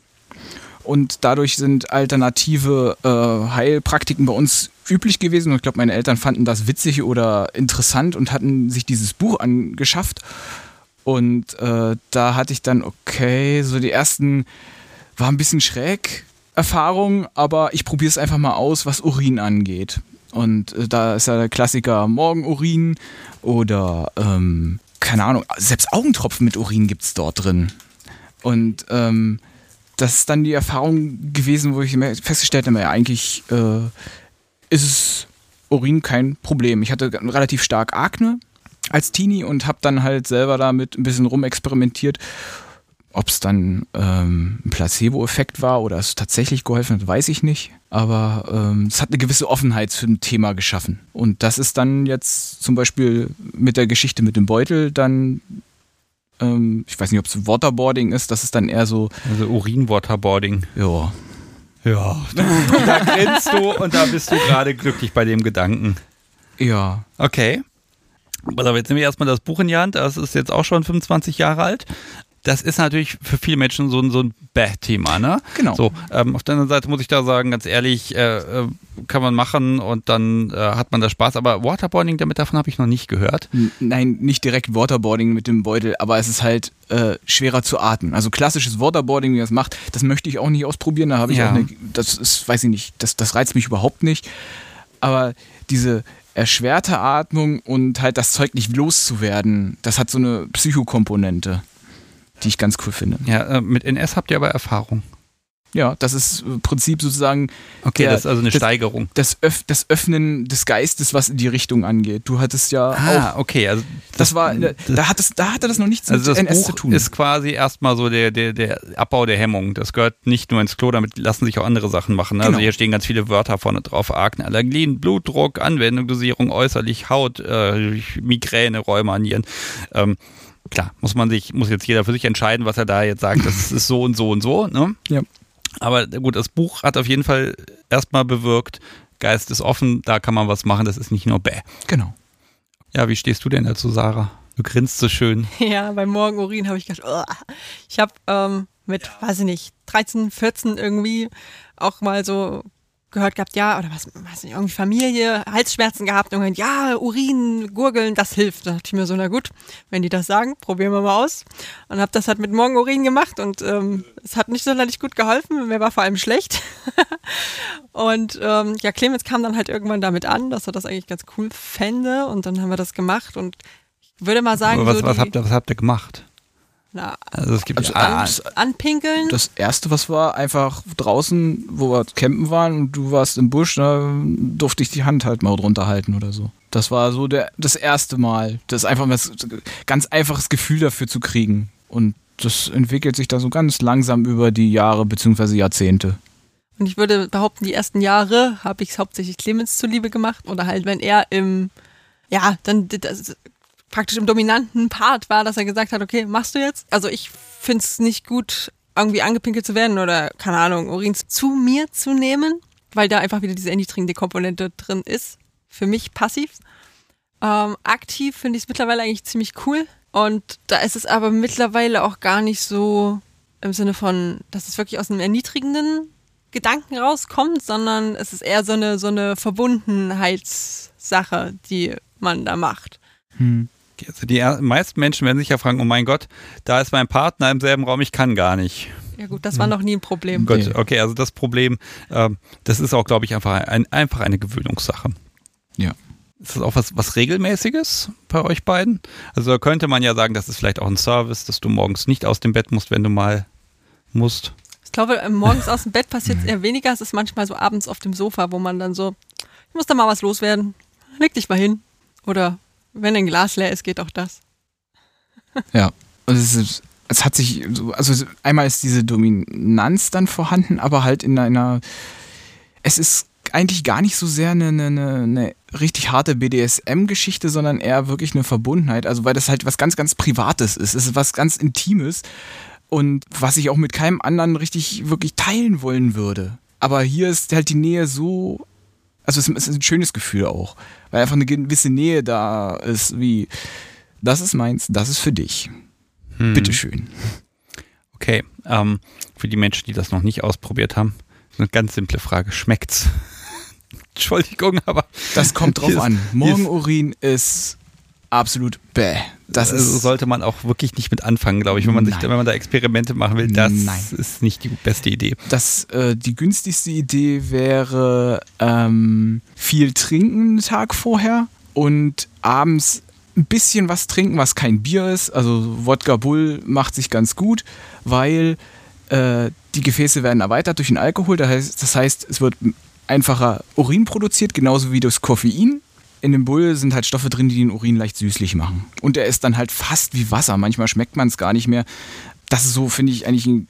Und dadurch sind alternative äh, Heilpraktiken bei uns üblich gewesen. Und ich glaube, meine Eltern fanden das witzig oder interessant und hatten sich dieses Buch angeschafft. Und äh, da hatte ich dann, okay, so die ersten, war ein bisschen schräg, Erfahrung, aber ich probiere es einfach mal aus, was Urin angeht. Und äh, da ist ja der Klassiker Morgenurin oder, ähm, keine Ahnung, selbst Augentropfen mit Urin gibt es dort drin. Und ähm, das ist dann die Erfahrung gewesen, wo ich festgestellt habe, ja, eigentlich äh, ist es Urin kein Problem. Ich hatte relativ stark Akne als Teenie und habe dann halt selber damit ein bisschen rumexperimentiert. Ob es dann ähm, ein Placebo-Effekt war oder es tatsächlich geholfen hat, weiß ich nicht. Aber ähm, es hat eine gewisse Offenheit für ein Thema geschaffen. Und das ist dann jetzt zum Beispiel mit der Geschichte mit dem Beutel dann, ähm, ich weiß nicht, ob es Waterboarding ist, das ist dann eher so, Also Urin-Waterboarding. ja, Ja, da grinst du und da bist du gerade glücklich bei dem Gedanken. ja, Okay. Aber jetzt nehmen wir erstmal das Buch in die Hand. Das ist jetzt auch schon 25 Jahre alt. Das ist natürlich für viele Menschen so ein, so ein Bäh-Thema, ne? Genau. So, ähm, auf der anderen Seite muss ich da sagen, ganz ehrlich, äh, äh, kann man machen und dann äh, hat man da Spaß. Aber Waterboarding, damit davon habe ich noch nicht gehört. Nein, nicht direkt Waterboarding mit dem Beutel, aber es ist halt äh, schwerer zu atmen. Also klassisches Waterboarding, wie man das macht, das möchte ich auch nicht ausprobieren. Da habe ich Ja. auch eine, das ist, weiß ich nicht, das, das reizt mich überhaupt nicht. Aber diese erschwerte Atmung und halt das Zeug nicht loszuwerden, das hat so eine Psychokomponente, die ich ganz cool finde. Ja, äh, mit NS habt ihr aber Erfahrung. Ja, das ist im Prinzip sozusagen Okay, Der- das ist also eine das- Steigerung. das, Öff das Öffnen des Geistes, was in die Richtung angeht. Du hattest ja auch Ah, okay. Also Das war, da, hat es, da hatte das noch nichts Also das mit NS Buch zu tun. ist quasi erstmal so der, der, der Abbau der Hemmung. Das gehört nicht nur ins Klo, damit lassen sich auch andere Sachen machen. Also Genau. hier stehen ganz viele Wörter vorne drauf. Akne, Allergien, Blutdruck, Anwendung, Dosierung, äußerlich, Haut, äh, Migräne, Rheuma, Nieren. Ähm, klar, muss man sich, muss jetzt jeder für sich entscheiden, was er da jetzt sagt. Das ist so und so und so. Ne? Ja. Aber gut, das Buch hat auf jeden Fall erstmal bewirkt, Geist ist offen, da kann man was machen, das ist nicht nur bäh. genau. Ja, wie stehst du denn dazu, Sarah? Du grinst so schön. Ja, beim Morgenurin habe ich gedacht, oh. ich habe ähm, mit, weiß ich nicht, 13, 14 irgendwie auch mal so gehört gehabt, ja, oder was, weiß nicht, irgendwie Familie, Halsschmerzen gehabt und ja, Urin, Gurgeln, das hilft. Da dachte ich mir so, na gut, wenn die das sagen, probieren wir mal aus. Und habe das halt mit Morgenurin gemacht und ähm, es hat nicht sonderlich gut geholfen, mir war vor allem schlecht. und ähm, ja, Clemens kam dann halt irgendwann damit an, dass er das eigentlich ganz cool fände und dann haben wir das gemacht und ich würde mal sagen, was, so was, die, habt ihr, was habt ihr gemacht? Na, Also es gibt Also ah, alles, anpinkeln. das erste, was war, einfach draußen, wo wir campen waren und du warst im Busch, da durfte ich die Hand halt mal drunter halten oder so. Das war so der, das erste Mal. Das ist einfach mal so- ganz einfaches Gefühl dafür zu kriegen. Und das entwickelt sich da so ganz langsam über die Jahre bzw. Jahrzehnte. Und ich würde behaupten, die ersten Jahre habe ich es hauptsächlich Clemens zuliebe gemacht. Oder halt, wenn er im, ja, dann das, praktisch im dominanten Part war, dass er gesagt hat, okay, machst du jetzt? Also ich finde es nicht gut, irgendwie angepinkelt zu werden oder, keine Ahnung, Urin zu mir zu nehmen, weil da einfach wieder diese erniedrigende Komponente drin ist. Für mich passiv. Ähm, aktiv finde ich es mittlerweile eigentlich ziemlich cool. Und da ist es aber mittlerweile auch gar nicht so im Sinne von, dass es wirklich aus einem erniedrigenden Gedanken rauskommt, sondern es ist eher so eine, so eine Verbundenheitssache, die man da macht. Also die meisten Menschen werden sich ja fragen, oh mein Gott, da ist mein Partner im selben Raum, ich kann gar nicht. Ja gut, das war noch nie ein Problem. Gut, okay, also das Problem, ähm, das ist auch, glaube ich, einfach, ein, einfach eine Gewöhnungssache. Ja. Ist das auch was, was Regelmäßiges bei euch beiden? Also da könnte man ja sagen, das ist vielleicht auch ein Service, dass du morgens nicht aus dem Bett musst, wenn du mal musst. Ist glaube, äh, morgens aus dem Bett passiert es eher weniger. Es ist manchmal so abends auf dem Sofa, wo man dann so, ich muss da mal was loswerden. Leg dich mal hin. Oder wenn ein Glas leer ist, geht auch das. Ja. Und es, ist, es hat sich, so- also einmal ist diese Dominanz dann vorhanden, aber halt in einer, es ist eigentlich gar nicht so sehr eine, eine, eine richtig harte BDSM-Geschichte, sondern eher wirklich eine Verbundenheit. Also weil das halt was ganz, ganz Privates ist. Es ist was ganz Intimes und was ich auch mit keinem anderen richtig wirklich teilen wollen würde. Aber hier ist halt die Nähe so, also es ist ein schönes Gefühl auch, weil einfach eine gewisse Nähe da ist, wie das ist meins, das ist für dich. Hm. Bitteschön. Okay, ähm, für die Menschen, die das noch nicht ausprobiert haben, ist eine ganz simple Frage. Schmeckt's? Entschuldigung, aber Das kommt drauf ist- an. Morgenurin ist absolut bäh. Das also sollte man auch wirklich nicht mit anfangen, glaube ich, wenn man sich, wenn man da Experimente machen will. Das Nein. ist nicht die beste Idee. das, äh, die günstigste Idee wäre ähm, viel trinken einen Tag vorher und abends ein bisschen was trinken, was kein Bier ist. Also Wodka Bull macht sich ganz gut, weil äh, die Gefäße werden erweitert durch den Alkohol. Das heißt, das heißt, es wird einfacher Urin produziert, genauso wie das Koffein. In dem Bull sind halt Stoffe drin, die den Urin leicht süßlich machen. Und er ist dann halt fast wie Wasser. Manchmal schmeckt man es gar nicht mehr. Das ist so, finde ich, eigentlich ein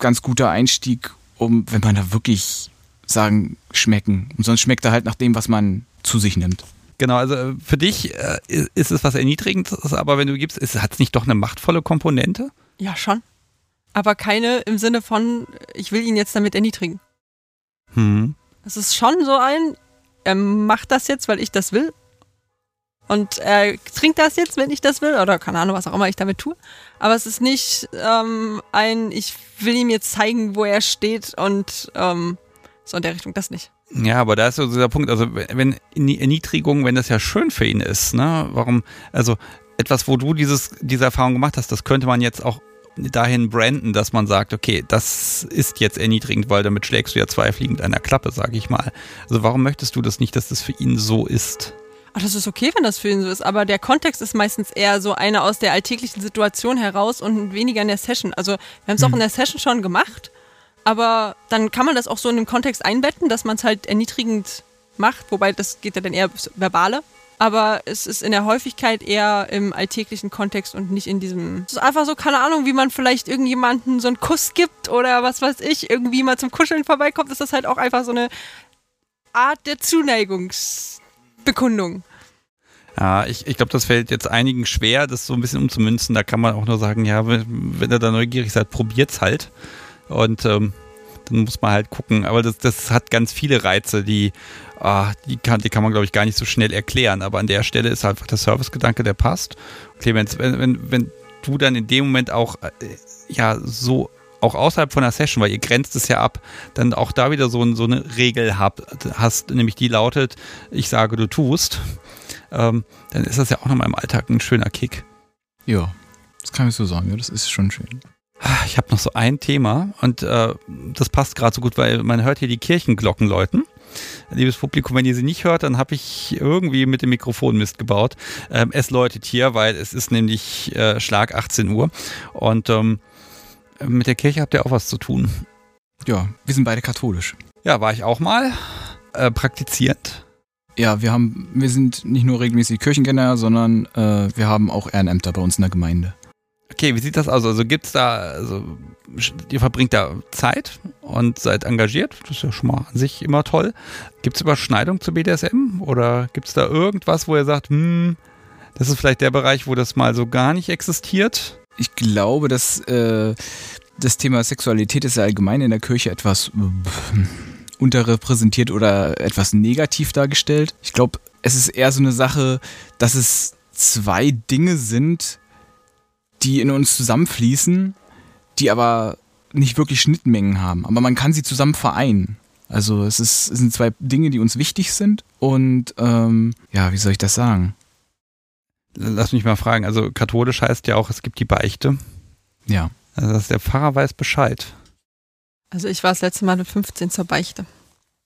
ganz guter Einstieg, um, wenn man da wirklich sagen, schmecken. Und sonst schmeckt er halt nach dem, was man zu sich nimmt. Genau, also äh, für dich äh, ist es was Erniedrigendes, aber wenn du gibst, hat es nicht doch eine machtvolle Komponente? Ja, schon. Aber keine im Sinne von, ich will ihn jetzt damit erniedrigen. Hm. Es ist schon so ein, er macht das jetzt, weil ich das will. Und er trinkt das jetzt, wenn ich das will. Oder keine Ahnung, was auch immer ich damit tue. Aber es ist nicht ähm, ein, ich will ihm jetzt zeigen, wo er steht und ähm, so in der Richtung, das nicht. Ja, aber da ist so dieser Punkt, also wenn Erniedrigung, wenn das ja schön für ihn ist, ne, warum, also etwas, wo du dieses, diese Erfahrung gemacht hast, das könnte man jetzt auch dahin branden, dass man sagt, okay, das ist jetzt erniedrigend, weil damit schlägst du ja zwei Fliegen mit einer Klappe, sage ich mal. Also warum möchtest du das nicht, dass das für ihn so ist? Ach, das ist okay, wenn das für ihn so ist, aber der Kontext ist meistens eher so einer aus der alltäglichen Situation heraus und weniger in der Session. Also wir haben es auch in der Session schon gemacht, aber dann kann man das auch so in dem Kontext einbetten, dass man es halt erniedrigend macht, wobei das geht ja dann eher verbale. Aber es ist in der Häufigkeit eher im alltäglichen Kontext und nicht in diesem. Es ist einfach so, keine Ahnung, wie man vielleicht irgendjemanden so einen Kuss gibt oder was weiß ich, irgendwie mal zum Kuscheln vorbeikommt, ist das halt auch einfach so eine Art der Zuneigungs. Ja, ich, ich glaube, das fällt jetzt einigen schwer, das so ein bisschen umzumünzen. Da kann man auch nur sagen, ja, wenn, wenn ihr da neugierig seid, probiert's halt. Und ähm, dann muss man halt gucken. Aber das, das hat ganz viele Reize, die, ah, die, kann, die kann man, glaube ich, gar nicht so schnell erklären. Aber an der Stelle ist einfach der Servicegedanke, der passt. Clemens, wenn, wenn, wenn du dann in dem Moment auch äh, ja so auch außerhalb von der Session, weil ihr grenzt es ja ab, dann auch da wieder so, so eine Regel habt, hast, nämlich die lautet, ich sage, du tust, ähm, dann ist das ja auch nochmal im Alltag ein schöner Kick. Ja, das kann ich so sagen. Ja, das ist schon schön. Ich habe noch so ein Thema und äh, das passt gerade so gut, weil man hört hier die Kirchenglocken läuten. Liebes Publikum, wenn ihr sie nicht hört, dann habe ich irgendwie mit dem Mikrofon Mist gebaut. Ähm, es läutet hier, weil es ist nämlich äh, Schlag 18 Uhr und ähm, mit der Kirche habt ihr auch was zu tun. Ja, wir sind beide katholisch. Ja, war ich auch mal äh, praktizierend. Ja, wir haben, wir sind nicht nur regelmäßig Kirchengänger, sondern äh, wir haben auch Ehrenämter bei uns in der Gemeinde. Okay, wie sieht das aus? Also gibt's da, also ihr verbringt da Zeit und seid engagiert, das ist ja schon mal an sich immer toll. Gibt's Überschneidung zu BDSM oder gibt's da irgendwas, wo ihr sagt, hm, das ist vielleicht der Bereich, wo das mal so gar nicht existiert? Ich glaube, dass äh, das Thema Sexualität ist ja allgemein in der Kirche etwas unterrepräsentiert oder etwas negativ dargestellt. Ich glaube, es ist eher so eine Sache, dass es zwei Dinge sind, die in uns zusammenfließen, die aber nicht wirklich Schnittmengen haben. Aber man kann sie zusammen vereinen. Also es, ist, es sind zwei Dinge, die uns wichtig sind und ähm, ja, wie soll ich das sagen? Lass mich mal fragen, also katholisch heißt ja auch, es gibt die Beichte. Ja. Also dass der Pfarrer weiß Bescheid. Also ich war das letzte Mal mit 15 zur Beichte.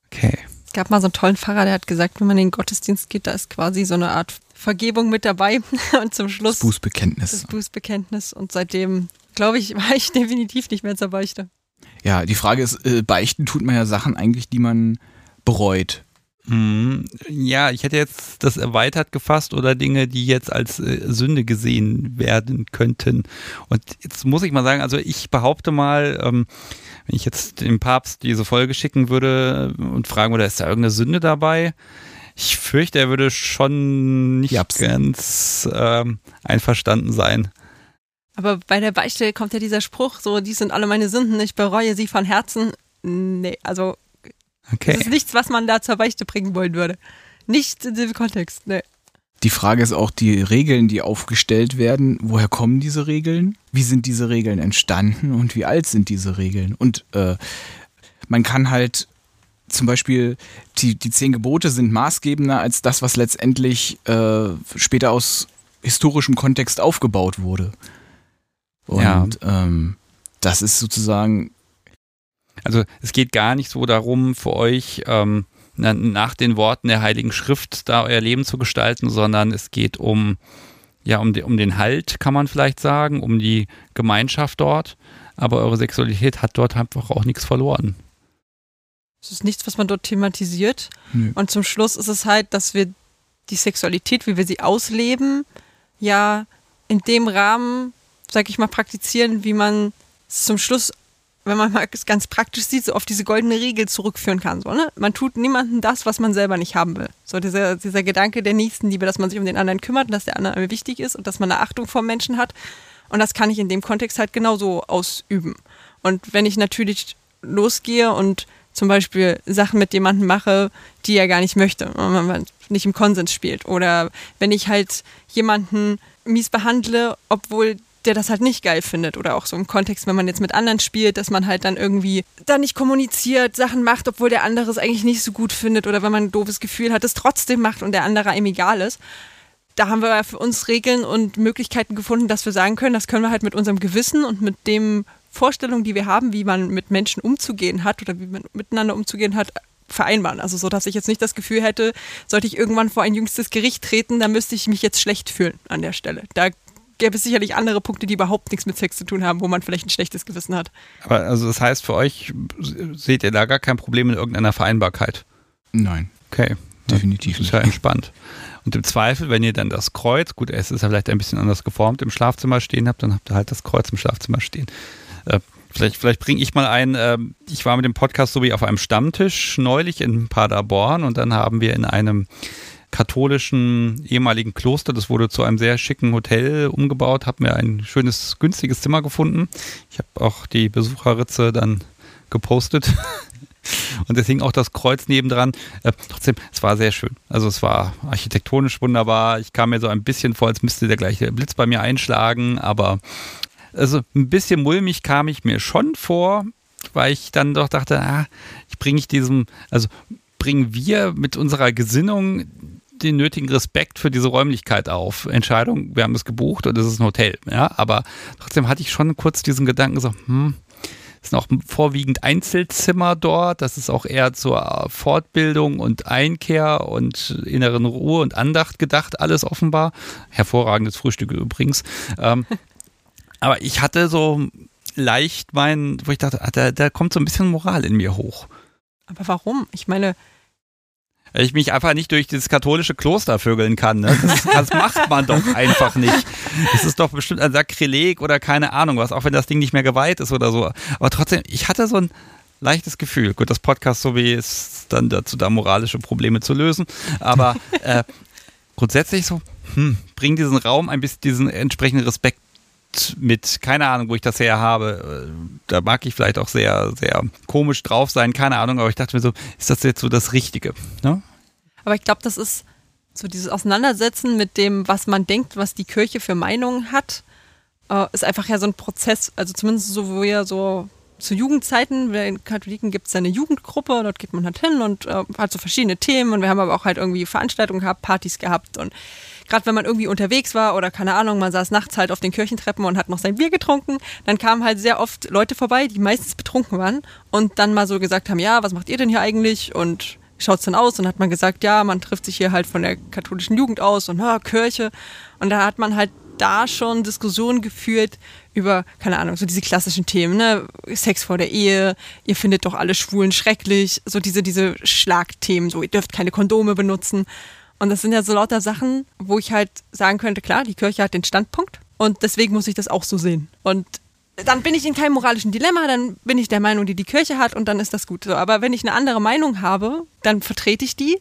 Okay. Es gab mal so einen tollen Pfarrer, der hat gesagt, wenn man in den Gottesdienst geht, da ist quasi so eine Art Vergebung mit dabei und zum Schluss Das Bußbekenntnis. das Bußbekenntnis. Und seitdem, glaube ich, war ich definitiv nicht mehr zur Beichte. Ja, die Frage ist, äh, beichten tut man ja Sachen eigentlich, die man bereut. Hm, ja, ich hätte jetzt das erweitert gefasst oder Dinge, die jetzt als äh, Sünde gesehen werden könnten. Und jetzt muss ich mal sagen, also ich behaupte mal, ähm, wenn ich jetzt dem Papst diese Folge schicken würde und fragen würde, ist da irgendeine Sünde dabei? Ich fürchte, er würde schon nicht Japs. ganz ähm, einverstanden sein. Aber bei der Beichte kommt ja dieser Spruch, so, dies sind alle meine Sünden, ich bereue sie von Herzen. Nee, also Okay. das ist nichts, was man da zur Beichte bringen wollen würde. Nicht in diesem Kontext, nee. Die Frage ist auch die Regeln, die aufgestellt werden. Woher kommen diese Regeln? Wie sind diese Regeln entstanden und wie alt sind diese Regeln? Und äh, man kann halt zum Beispiel, die, die zehn Gebote sind maßgebender als das, was letztendlich äh, später aus historischem Kontext aufgebaut wurde. Und ähm, das ist sozusagen, Also es geht gar nicht so darum, für euch ähm, nach den Worten der Heiligen Schrift da euer Leben zu gestalten, sondern es geht um, ja, um, de, um den Halt, kann man vielleicht sagen, um die Gemeinschaft dort. Aber eure Sexualität hat dort einfach auch nichts verloren. Es ist nichts, was man dort thematisiert. Nö. Und zum Schluss ist es halt, dass wir die Sexualität, wie wir sie ausleben, ja in dem Rahmen, sag ich mal, praktizieren, wie man es zum Schluss, wenn man mal es ganz praktisch sieht, so auf diese goldene Regel zurückführen kann. So, ne? Man tut niemandem das, was man selber nicht haben will. So dieser, dieser Gedanke der Nächstenliebe, dass man sich um den anderen kümmert und dass der andere wichtig ist und dass man eine Achtung vor Menschen hat. Und das kann ich in dem Kontext halt genauso ausüben. Und wenn ich natürlich losgehe und zum Beispiel Sachen mit jemandem mache, die er gar nicht möchte, wenn man nicht im Konsens spielt. Oder wenn ich halt jemanden mies behandle, obwohl der das halt nicht geil findet. Oder auch so im Kontext, wenn man jetzt mit anderen spielt, dass man halt dann irgendwie da nicht kommuniziert, Sachen macht, obwohl der andere es eigentlich nicht so gut findet. Oder wenn man ein doofes Gefühl hat, es trotzdem macht und der andere einem egal ist. Da haben wir für uns Regeln und Möglichkeiten gefunden, dass wir sagen können, das können wir halt mit unserem Gewissen und mit dem Vorstellungen, die wir haben, wie man mit Menschen umzugehen hat oder wie man miteinander umzugehen hat, vereinbaren. Also so, dass ich jetzt nicht das Gefühl hätte, sollte ich irgendwann vor ein jüngstes Gericht treten, dann müsste ich mich jetzt schlecht fühlen an der Stelle. Da gäbe es sicherlich andere Punkte, die überhaupt nichts mit Sex zu tun haben, wo man vielleicht ein schlechtes Gewissen hat. Aber also das heißt, für euch seht ihr da gar kein Problem in irgendeiner Vereinbarkeit. nein, Okay. definitiv Das ist ja entspannt. Und im Zweifel, wenn ihr dann das Kreuz, gut, es ist ja vielleicht ein bisschen anders geformt, im Schlafzimmer stehen habt, dann habt ihr halt das Kreuz im Schlafzimmer stehen. Äh, vielleicht vielleicht bringe ich mal ein, äh, ich war mit dem Podcast so wie auf einem Stammtisch neulich in Paderborn und dann haben wir in einem katholischen ehemaligen Kloster, das wurde zu einem sehr schicken Hotel umgebaut, haben wir ein schönes, günstiges Zimmer gefunden. Ich habe auch die Besucherritze dann gepostet. Und es hing auch das Kreuz nebendran. Äh, trotzdem, es war sehr schön. Also es war architektonisch wunderbar. Ich kam mir so ein bisschen vor, als müsste der gleiche Blitz bei mir einschlagen, aber also ein bisschen mulmig kam ich mir schon vor, weil ich dann doch dachte, ah, ich bringe ich diesem, also bringen wir mit unserer Gesinnung den nötigen Respekt für diese Räumlichkeit auf. Entscheidung, wir haben es gebucht und es ist ein Hotel, ja, aber trotzdem hatte ich schon kurz diesen Gedanken so, hm, es sind auch vorwiegend Einzelzimmer dort. Das ist auch eher zur Fortbildung und Einkehr und inneren Ruhe und Andacht gedacht, alles offenbar. Hervorragendes Frühstück übrigens. Ähm, aber ich hatte so leicht meinen, wo ich dachte, ah, da, da kommt so ein bisschen Moral in mir hoch. Aber warum? Ich meine, ich mich einfach nicht durch dieses katholische Kloster vögeln kann. Ne? Das, das macht man doch einfach nicht. Das ist doch bestimmt ein Sakrileg oder keine Ahnung was, auch wenn das Ding nicht mehr geweiht ist oder so. Aber trotzdem, ich hatte so ein leichtes Gefühl. Gut, das Podcast so wie ist dann dazu da, moralische Probleme zu lösen. Aber äh, grundsätzlich so, hm, bring diesen Raum ein bisschen diesen entsprechenden Respekt mit, keine Ahnung, wo ich das her habe. Äh, Da mag ich vielleicht auch sehr, sehr komisch drauf sein, keine Ahnung, aber ich dachte mir so, ist das jetzt so das Richtige? Ne? aber ich glaube, das ist so dieses Auseinandersetzen mit dem, was man denkt, was die Kirche für Meinungen hat, äh, ist einfach ja so ein Prozess, also zumindest so, wo ja so zu Jugendzeiten, bei den Katholiken gibt es eine Jugendgruppe, dort geht man halt hin und äh, hat so verschiedene Themen und wir haben aber auch halt irgendwie Veranstaltungen gehabt, Partys gehabt und gerade wenn man irgendwie unterwegs war oder keine Ahnung, man saß nachts halt auf den Kirchentreppen und hat noch sein Bier getrunken, dann kamen halt sehr oft Leute vorbei, die meistens betrunken waren und dann mal so gesagt haben, ja, was macht ihr denn hier eigentlich und wie schaut's denn aus? Und hat man gesagt, ja, man trifft sich hier halt von der katholischen Jugend aus und ja, Kirche und da hat man halt da schon Diskussionen geführt über, keine Ahnung, so diese klassischen Themen, ne? Sex vor der Ehe, ihr findet doch alle Schwulen schrecklich, so diese, diese Schlagthemen, so ihr dürft keine Kondome benutzen. Und das sind ja so lauter Sachen, wo ich halt sagen könnte, klar, die Kirche hat den Standpunkt und deswegen muss ich das auch so sehen. Und dann bin ich in keinem moralischen Dilemma, dann bin ich der Meinung, die die Kirche hat und dann ist das gut so. Aber wenn ich eine andere Meinung habe, dann vertrete ich die,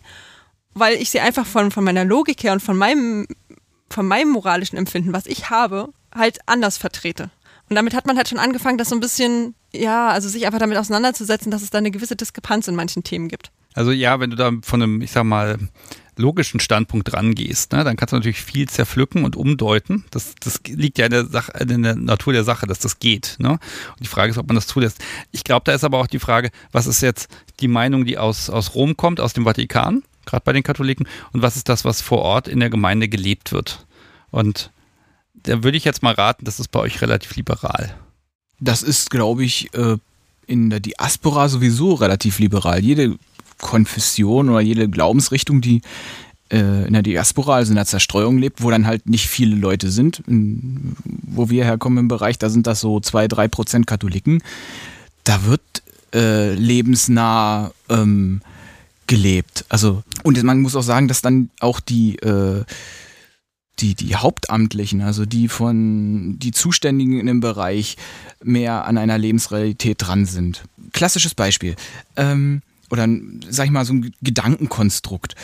weil ich sie einfach von, von meiner Logik her und von meinem, von meinem moralischen Empfinden, was ich habe, halt anders vertrete. Und damit hat man halt schon angefangen, das so ein bisschen, ja, also sich einfach damit auseinanderzusetzen, dass es da eine gewisse Diskrepanz in manchen Themen gibt. Also ja, wenn du da von einem, ich sag mal, logischen Standpunkt rangehst, ne, dann kannst du natürlich viel zerpflücken und umdeuten. Das, das liegt ja in der, Sache, in der Natur der Sache, dass das geht. Ne? Und die Frage ist, ob man das zulässt. Ich glaube, da ist aber auch die Frage, was ist jetzt die Meinung, die aus, aus Rom kommt, aus dem Vatikan, gerade bei den Katholiken, und was ist das, was vor Ort in der Gemeinde gelebt wird? Und da würde ich jetzt mal raten, das ist bei euch relativ liberal. Das ist, glaube ich, äh, in der Diaspora sowieso relativ liberal. Jede Konfession oder jede Glaubensrichtung, die äh, in der Diaspora, also in der Zerstreuung lebt, wo dann halt nicht viele Leute sind, in, wo wir herkommen im Bereich, da sind das so zwei, drei Prozent Katholiken, da wird äh, lebensnah ähm, gelebt. Also, und man muss auch sagen, dass dann auch die äh, die, die Hauptamtlichen, also die von die Zuständigen in dem Bereich mehr an einer Lebensrealität dran sind. Klassisches Beispiel. Ähm, oder sag ich mal, so ein Gedankenkonstrukt.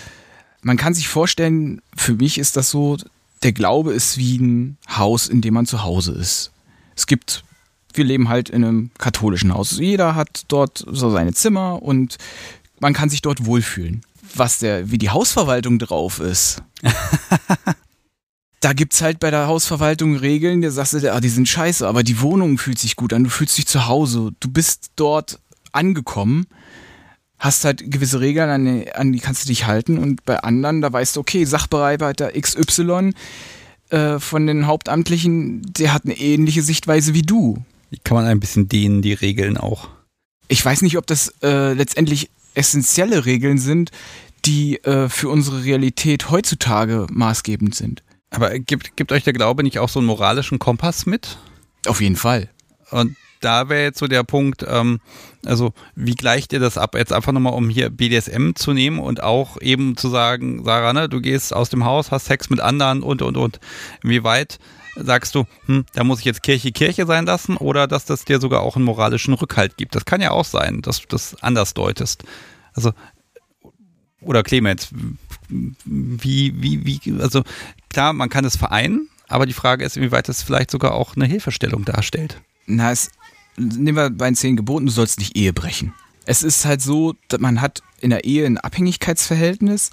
Man kann sich vorstellen, für mich ist das so, der Glaube ist wie ein Haus, in dem man zu Hause ist. Es gibt, wir leben halt in einem katholischen Haus. Jeder hat dort so seine Zimmer und man kann sich dort wohlfühlen. Was der, wie die Hausverwaltung drauf ist. da gibt's halt bei der Hausverwaltung Regeln, da sagst du, ah, die sind scheiße, aber die Wohnung fühlt sich gut an, du fühlst dich zu Hause, du bist dort angekommen hast halt gewisse Regeln, an die, an die kannst du dich halten und bei anderen, da weißt du, okay, Sachbearbeiter XY äh, von den Hauptamtlichen, der hat eine ähnliche Sichtweise wie du. Wie kann man ein bisschen dehnen, die Regeln auch? Ich weiß nicht, ob das äh, letztendlich essentielle Regeln sind, die äh, für unsere Realität heutzutage maßgebend sind. Aber gibt, gibt euch der Glaube nicht auch so einen moralischen Kompass mit? Auf jeden Fall. Und da wäre jetzt so der Punkt, ähm, also wie gleicht ihr das ab? Jetzt einfach nochmal, um hier BDSM zu nehmen und auch eben zu sagen, Sarah, ne, du gehst aus dem Haus, hast Sex mit anderen und, und, und. Inwieweit sagst du, hm, da muss ich jetzt Kirche Kirche sein lassen oder dass das dir sogar auch einen moralischen Rückhalt gibt? Das kann ja auch sein, dass du das anders deutest. Also, oder Clemens, wie, wie, wie, also klar, man kann es vereinen, aber die Frage ist, inwieweit das vielleicht sogar auch eine Hilfestellung darstellt. Na, es nehmen wir bei den zehn Geboten, du sollst nicht Ehe brechen. Es ist halt so, dass man hat in der Ehe ein Abhängigkeitsverhältnis.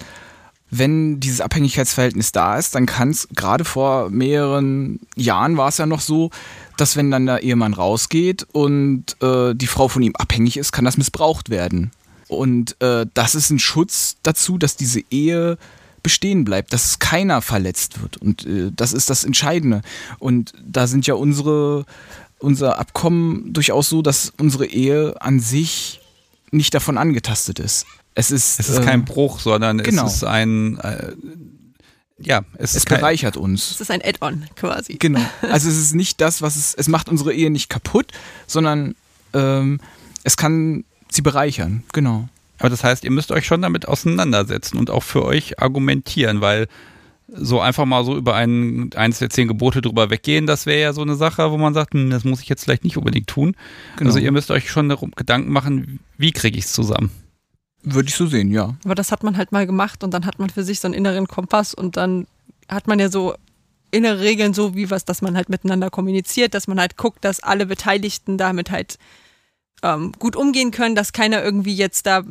Wenn dieses Abhängigkeitsverhältnis da ist, dann kann es, gerade vor mehreren Jahren war es ja noch so, dass wenn dann der Ehemann rausgeht und äh, die Frau von ihm abhängig ist, kann das missbraucht werden. Und äh, das ist ein Schutz dazu, dass diese Ehe bestehen bleibt, dass keiner verletzt wird. Und äh, das ist das Entscheidende. Und da sind ja unsere unser Abkommen durchaus so, dass unsere Ehe an sich nicht davon angetastet ist. Es ist, es ist äh, kein Bruch, sondern genau. es ist ein äh, ja, es, es bereichert uns. Es ist ein Add-on quasi. Genau. Also es ist nicht das, was es, es macht unsere Ehe nicht kaputt, sondern ähm, es kann sie bereichern. Genau. Aber das heißt, ihr müsst euch schon damit auseinandersetzen und auch für euch argumentieren, weil so einfach mal so über ein, eins der zehn Gebote drüber weggehen, das wäre ja so eine Sache, wo man sagt, hm, das muss ich jetzt vielleicht nicht unbedingt tun. Genau. Also ihr müsst euch schon Gedanken machen, wie kriege ich es zusammen. Würde ich so sehen, ja. Aber das hat man halt mal gemacht und dann hat man für sich so einen inneren Kompass und dann hat man ja so innere Regeln, so wie was, dass man halt miteinander kommuniziert, dass man halt guckt, dass alle Beteiligten damit halt ähm, gut umgehen können, dass keiner irgendwie jetzt da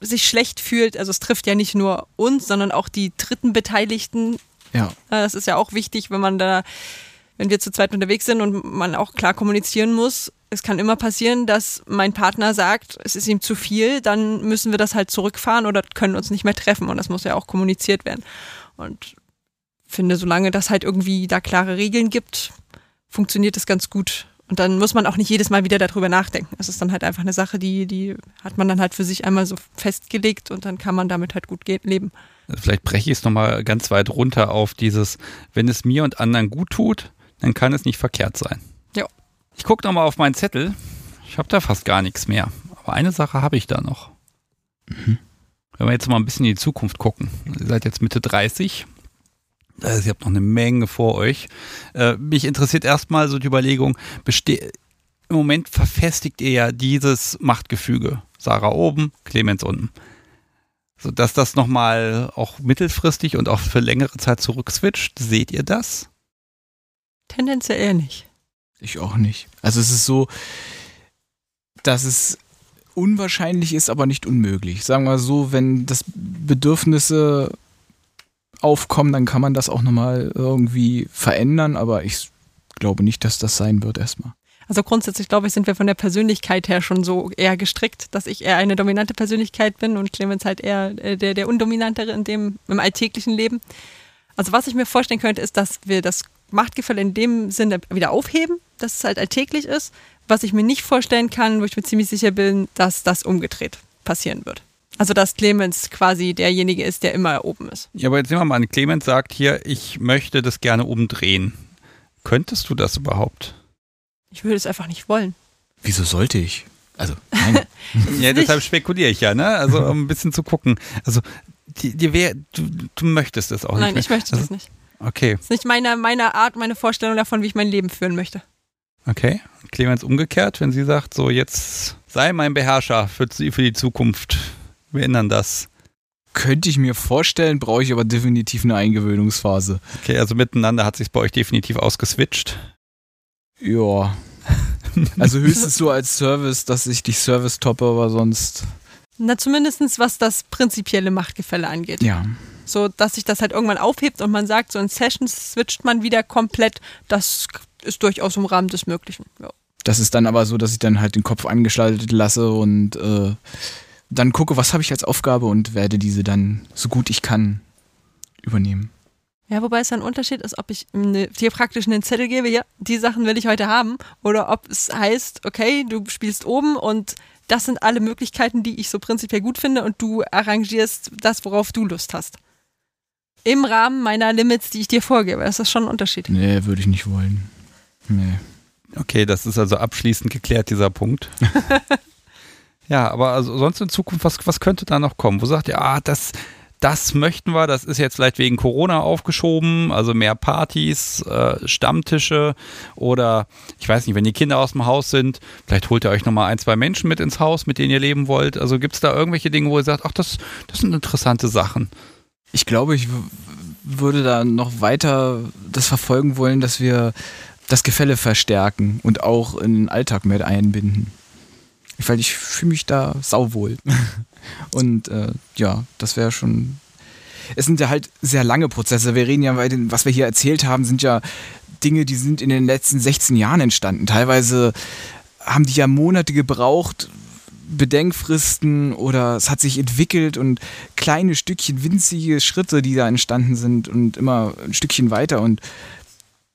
sich schlecht fühlt. Also es trifft ja nicht nur uns, sondern auch die dritten Beteiligten. Ja. Äh, das ist ja auch wichtig, wenn man da, wenn wir zu zweit unterwegs sind und man auch klar kommunizieren muss. Es kann immer passieren, dass mein Partner sagt, es ist ihm zu viel, dann müssen wir das halt zurückfahren oder können uns nicht mehr treffen und das muss ja auch kommuniziert werden. Und finde, solange das halt irgendwie da klare Regeln gibt, funktioniert das ganz gut. Und dann muss man auch nicht jedes Mal wieder darüber nachdenken. Es ist dann halt einfach eine Sache, die, die hat man dann halt für sich einmal so festgelegt und dann kann man damit halt gut leben. Vielleicht breche ich es nochmal ganz weit runter auf dieses, wenn es mir und anderen gut tut, dann kann es nicht verkehrt sein. Ja. Ich gucke nochmal auf meinen Zettel. Ich habe da fast gar nichts mehr. Aber eine Sache habe ich da noch. Mhm. Wenn wir jetzt mal ein bisschen in die Zukunft gucken. Ihr seid jetzt Mitte 30. Also ihr habt noch eine Menge vor euch. Äh, mich interessiert erstmal so die Überlegung, im Moment verfestigt ihr ja dieses Machtgefüge. Sarah oben, Clemens unten. So dass das nochmal auch mittelfristig und auch für längere Zeit zurückswitcht. Seht ihr das? Tendenziell eher nicht. Ich auch nicht. Also es ist so, dass es unwahrscheinlich ist, aber nicht unmöglich. Sagen wir so, wenn das Bedürfnisse aufkommen, dann kann man das auch nochmal irgendwie verändern, aber ich glaube nicht, dass das sein wird erstmal. Also grundsätzlich glaube ich, sind wir von der Persönlichkeit her schon so eher gestrickt, dass ich eher eine dominante Persönlichkeit bin und Clemens halt eher äh, der, der undominantere in dem, im alltäglichen Leben. Also was ich mir vorstellen könnte, ist, dass wir das Machtgefälle in dem Sinne wieder aufheben, dass es halt alltäglich ist. Was ich mir nicht vorstellen kann, wo ich mir ziemlich sicher bin, dass das umgedreht passieren wird. Also dass Clemens quasi derjenige ist, der immer oben ist. Ja, aber jetzt nehmen wir mal an, Clemens sagt hier, ich möchte das gerne umdrehen. Könntest du das überhaupt? Ich würde es einfach nicht wollen. Wieso sollte ich? Also, nein. ja, deshalb spekuliere ich ja, ne? Also, um ein bisschen zu gucken. Also, die, die wär, du, du möchtest es auch nein, nicht. Nein, ich möchte also, das nicht. Okay. Das ist nicht meine, meine Art, meine Vorstellung davon, wie ich mein Leben führen möchte. Okay. Clemens umgekehrt, wenn sie sagt, so jetzt sei mein Beherrscher für, für die Zukunft. Wir ändern das. Könnte ich mir vorstellen, brauche ich aber definitiv eine Eingewöhnungsphase. Okay, also miteinander hat sich bei euch definitiv ausgeswitcht. Ja. Also höchstens so als Service, dass ich dich Service toppe, aber sonst. Na, zumindest was das prinzipielle Machtgefälle angeht. Ja so dass sich das halt irgendwann aufhebt und man sagt, so in Sessions switcht man wieder komplett. Das ist durchaus im Rahmen des Möglichen. Ja. Das ist dann aber so, dass ich dann halt den Kopf angeschaltet lasse und äh, dann gucke, was habe ich als Aufgabe und werde diese dann so gut ich kann übernehmen. Ja, wobei es ein Unterschied ist, ob ich dir praktisch einen Zettel gebe, ja, die Sachen will ich heute haben, oder ob es heißt, okay, du spielst oben und das sind alle Möglichkeiten, die ich so prinzipiell gut finde und du arrangierst das, worauf du Lust hast im Rahmen meiner Limits, die ich dir vorgebe. Das ist schon ein Unterschied. Nee, würde ich nicht wollen. Nee. Okay, das ist also abschließend geklärt, dieser Punkt. ja, aber also sonst in Zukunft, was, was könnte da noch kommen? Wo sagt ihr, ah, das, das möchten wir, das ist jetzt vielleicht wegen Corona aufgeschoben, also mehr Partys, äh, Stammtische oder ich weiß nicht, wenn die Kinder aus dem Haus sind, vielleicht holt ihr euch nochmal ein, zwei Menschen mit ins Haus, mit denen ihr leben wollt. Also gibt es da irgendwelche Dinge, wo ihr sagt, ach, das, das sind interessante Sachen? Ich glaube, ich würde da noch weiter das verfolgen wollen, dass wir das Gefälle verstärken und auch in den Alltag mit einbinden. Weil ich fühle mich da sauwohl. und äh, ja, das wäre schon. Es sind ja halt sehr lange Prozesse. Wir reden ja, was wir hier erzählt haben, sind ja Dinge, die sind in den letzten 16 Jahren entstanden. Teilweise haben die ja Monate gebraucht, Bedenkfristen oder es hat sich entwickelt und kleine Stückchen, winzige Schritte, die da entstanden sind und immer ein Stückchen weiter und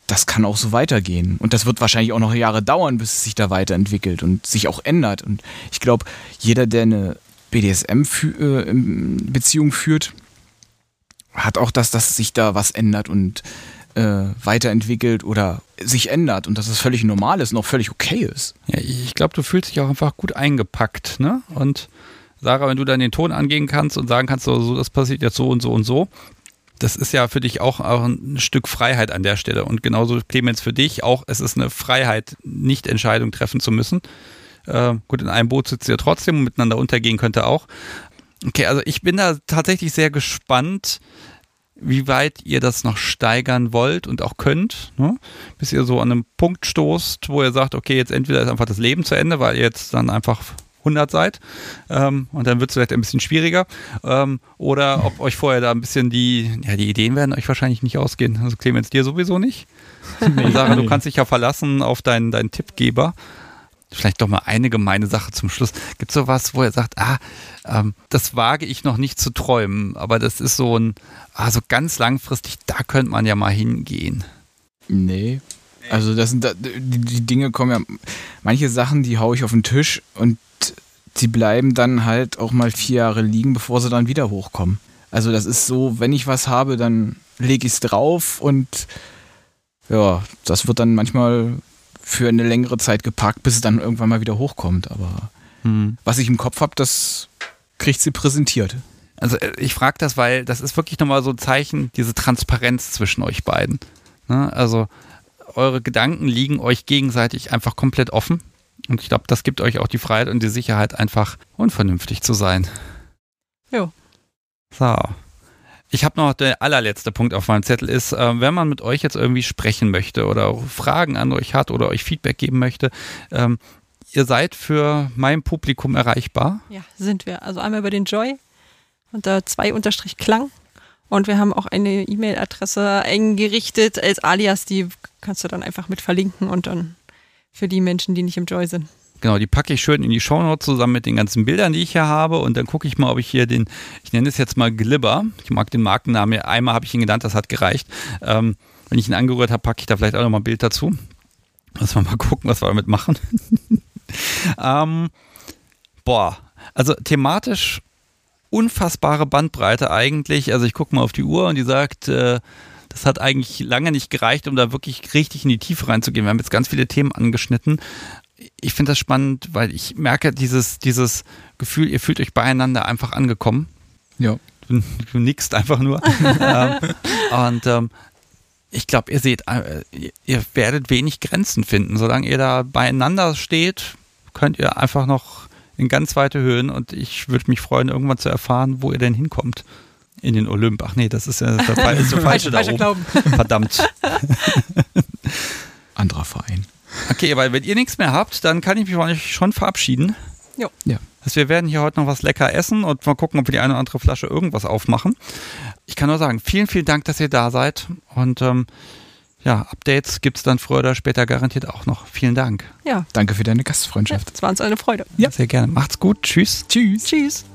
das kann auch so weitergehen. Und das wird wahrscheinlich auch noch Jahre dauern, bis es sich da weiterentwickelt und sich auch ändert. Und ich glaube, jeder, der eine BDSM-Beziehung äh, führt, hat auch das, dass sich da was ändert und äh, weiterentwickelt oder sich ändert und dass es völlig normal ist und auch völlig okay ist. Ja, ich glaube, du fühlst dich auch einfach gut eingepackt, ne? Und Sarah, wenn du dann den Ton angehen kannst und sagen kannst, so, so das passiert jetzt so und so und so, das ist ja für dich auch, ein Stück Freiheit an der Stelle. Und genauso, Clemens, für dich auch, es ist eine Freiheit, nicht Entscheidungen treffen zu müssen. Äh, gut, in einem Boot sitzt ihr trotzdem und miteinander untergehen könnte auch. Okay, also ich bin da tatsächlich sehr gespannt, wie weit ihr das noch steigern wollt und auch könnt, ne? bis ihr so an einem Punkt stoßt, wo ihr sagt, okay, jetzt entweder ist einfach das Leben zu Ende, weil ihr jetzt dann einfach 100 seid ähm, und dann wird es vielleicht ein bisschen schwieriger ähm, oder ob euch vorher da ein bisschen die, ja, die Ideen werden euch wahrscheinlich nicht ausgehen. Also Clemens, dir sowieso nicht. Nee, Sarah, du kannst dich ja verlassen auf deinen, deinen Tippgeber vielleicht doch mal eine gemeine Sache zum Schluss. Gibt es sowas, wo er sagt, ah, ähm, das wage ich noch nicht zu träumen, aber das ist so ein, ah, so ganz langfristig, da könnte man ja mal hingehen. Nee. Also das sind da, die, die Dinge kommen ja, manche Sachen, die haue ich auf den Tisch und sie bleiben dann halt auch mal vier Jahre liegen, bevor sie dann wieder hochkommen. Also das ist so, wenn ich was habe, dann lege ich es drauf und ja, das wird dann manchmal für eine längere Zeit geparkt, bis es dann irgendwann mal wieder hochkommt. Aber Hm. was ich im Kopf habe, das kriegt sie präsentiert. Also äh, ich frage das, weil das ist wirklich nochmal so ein Zeichen, diese Transparenz zwischen euch beiden. Ne? Also eure Gedanken liegen euch gegenseitig einfach komplett offen. Und ich glaube, das gibt euch auch die Freiheit und die Sicherheit, einfach unvernünftig zu sein. Jo. So. Ich habe noch der allerletzte Punkt auf meinem Zettel ist, äh, wenn man mit euch jetzt irgendwie sprechen möchte oder Fragen an euch hat oder euch Feedback geben möchte, ähm, ihr seid für mein Publikum erreichbar. Ja, sind wir. Also einmal über den Joy unter zwei Unterstrich Klang. Und wir haben auch eine E-Mail-Adresse eingerichtet als Alias, die kannst du dann einfach mit verlinken und dann für die Menschen, die nicht im Joy sind. Genau, die packe ich schön in die Shownotes zusammen mit den ganzen Bildern, die ich hier habe. Und dann gucke ich mal, ob ich hier den, ich nenne es jetzt mal Glibber. Ich mag den Markennamen. Einmal habe ich ihn genannt, das hat gereicht. Ähm, wenn ich ihn angerührt habe, packe ich da vielleicht auch nochmal ein Bild dazu. Lass mal mal gucken, was wir damit machen. ähm, boah, also thematisch unfassbare Bandbreite eigentlich. Also ich gucke mal auf die Uhr und die sagt, äh, das hat eigentlich lange nicht gereicht, um da wirklich richtig in die Tiefe reinzugehen. Wir haben jetzt ganz viele Themen angeschnitten. Ich finde das spannend, weil ich merke dieses, dieses Gefühl, ihr fühlt euch beieinander einfach angekommen. Ja. Du, du nickst einfach nur. ähm, und ähm, ich glaube, ihr seht, äh, ihr- ihr werdet wenig Grenzen finden. Solange ihr da beieinander steht, könnt ihr einfach noch in ganz weite Höhen und ich würde mich freuen, irgendwann zu erfahren, wo ihr denn hinkommt. In den Olymp. Ach nee, das ist ja der, Fall- ist der falsche da oben. Glauben. Verdammt. Anderer Verein. Okay, aber wenn ihr nichts mehr habt, dann kann ich mich von euch schon verabschieden. Jo. Ja. Also wir werden hier heute noch was lecker essen und mal gucken, ob wir die eine oder andere Flasche irgendwas aufmachen. Ich kann nur sagen, vielen, vielen Dank, dass ihr da seid. Und ähm, ja, Updates gibt es dann früher oder später garantiert auch noch. Vielen Dank. Ja, Danke für deine Gastfreundschaft. es war uns eine Freude. Ja. Sehr gerne. Macht's gut. Tschüss. Tschüss. Tschüss.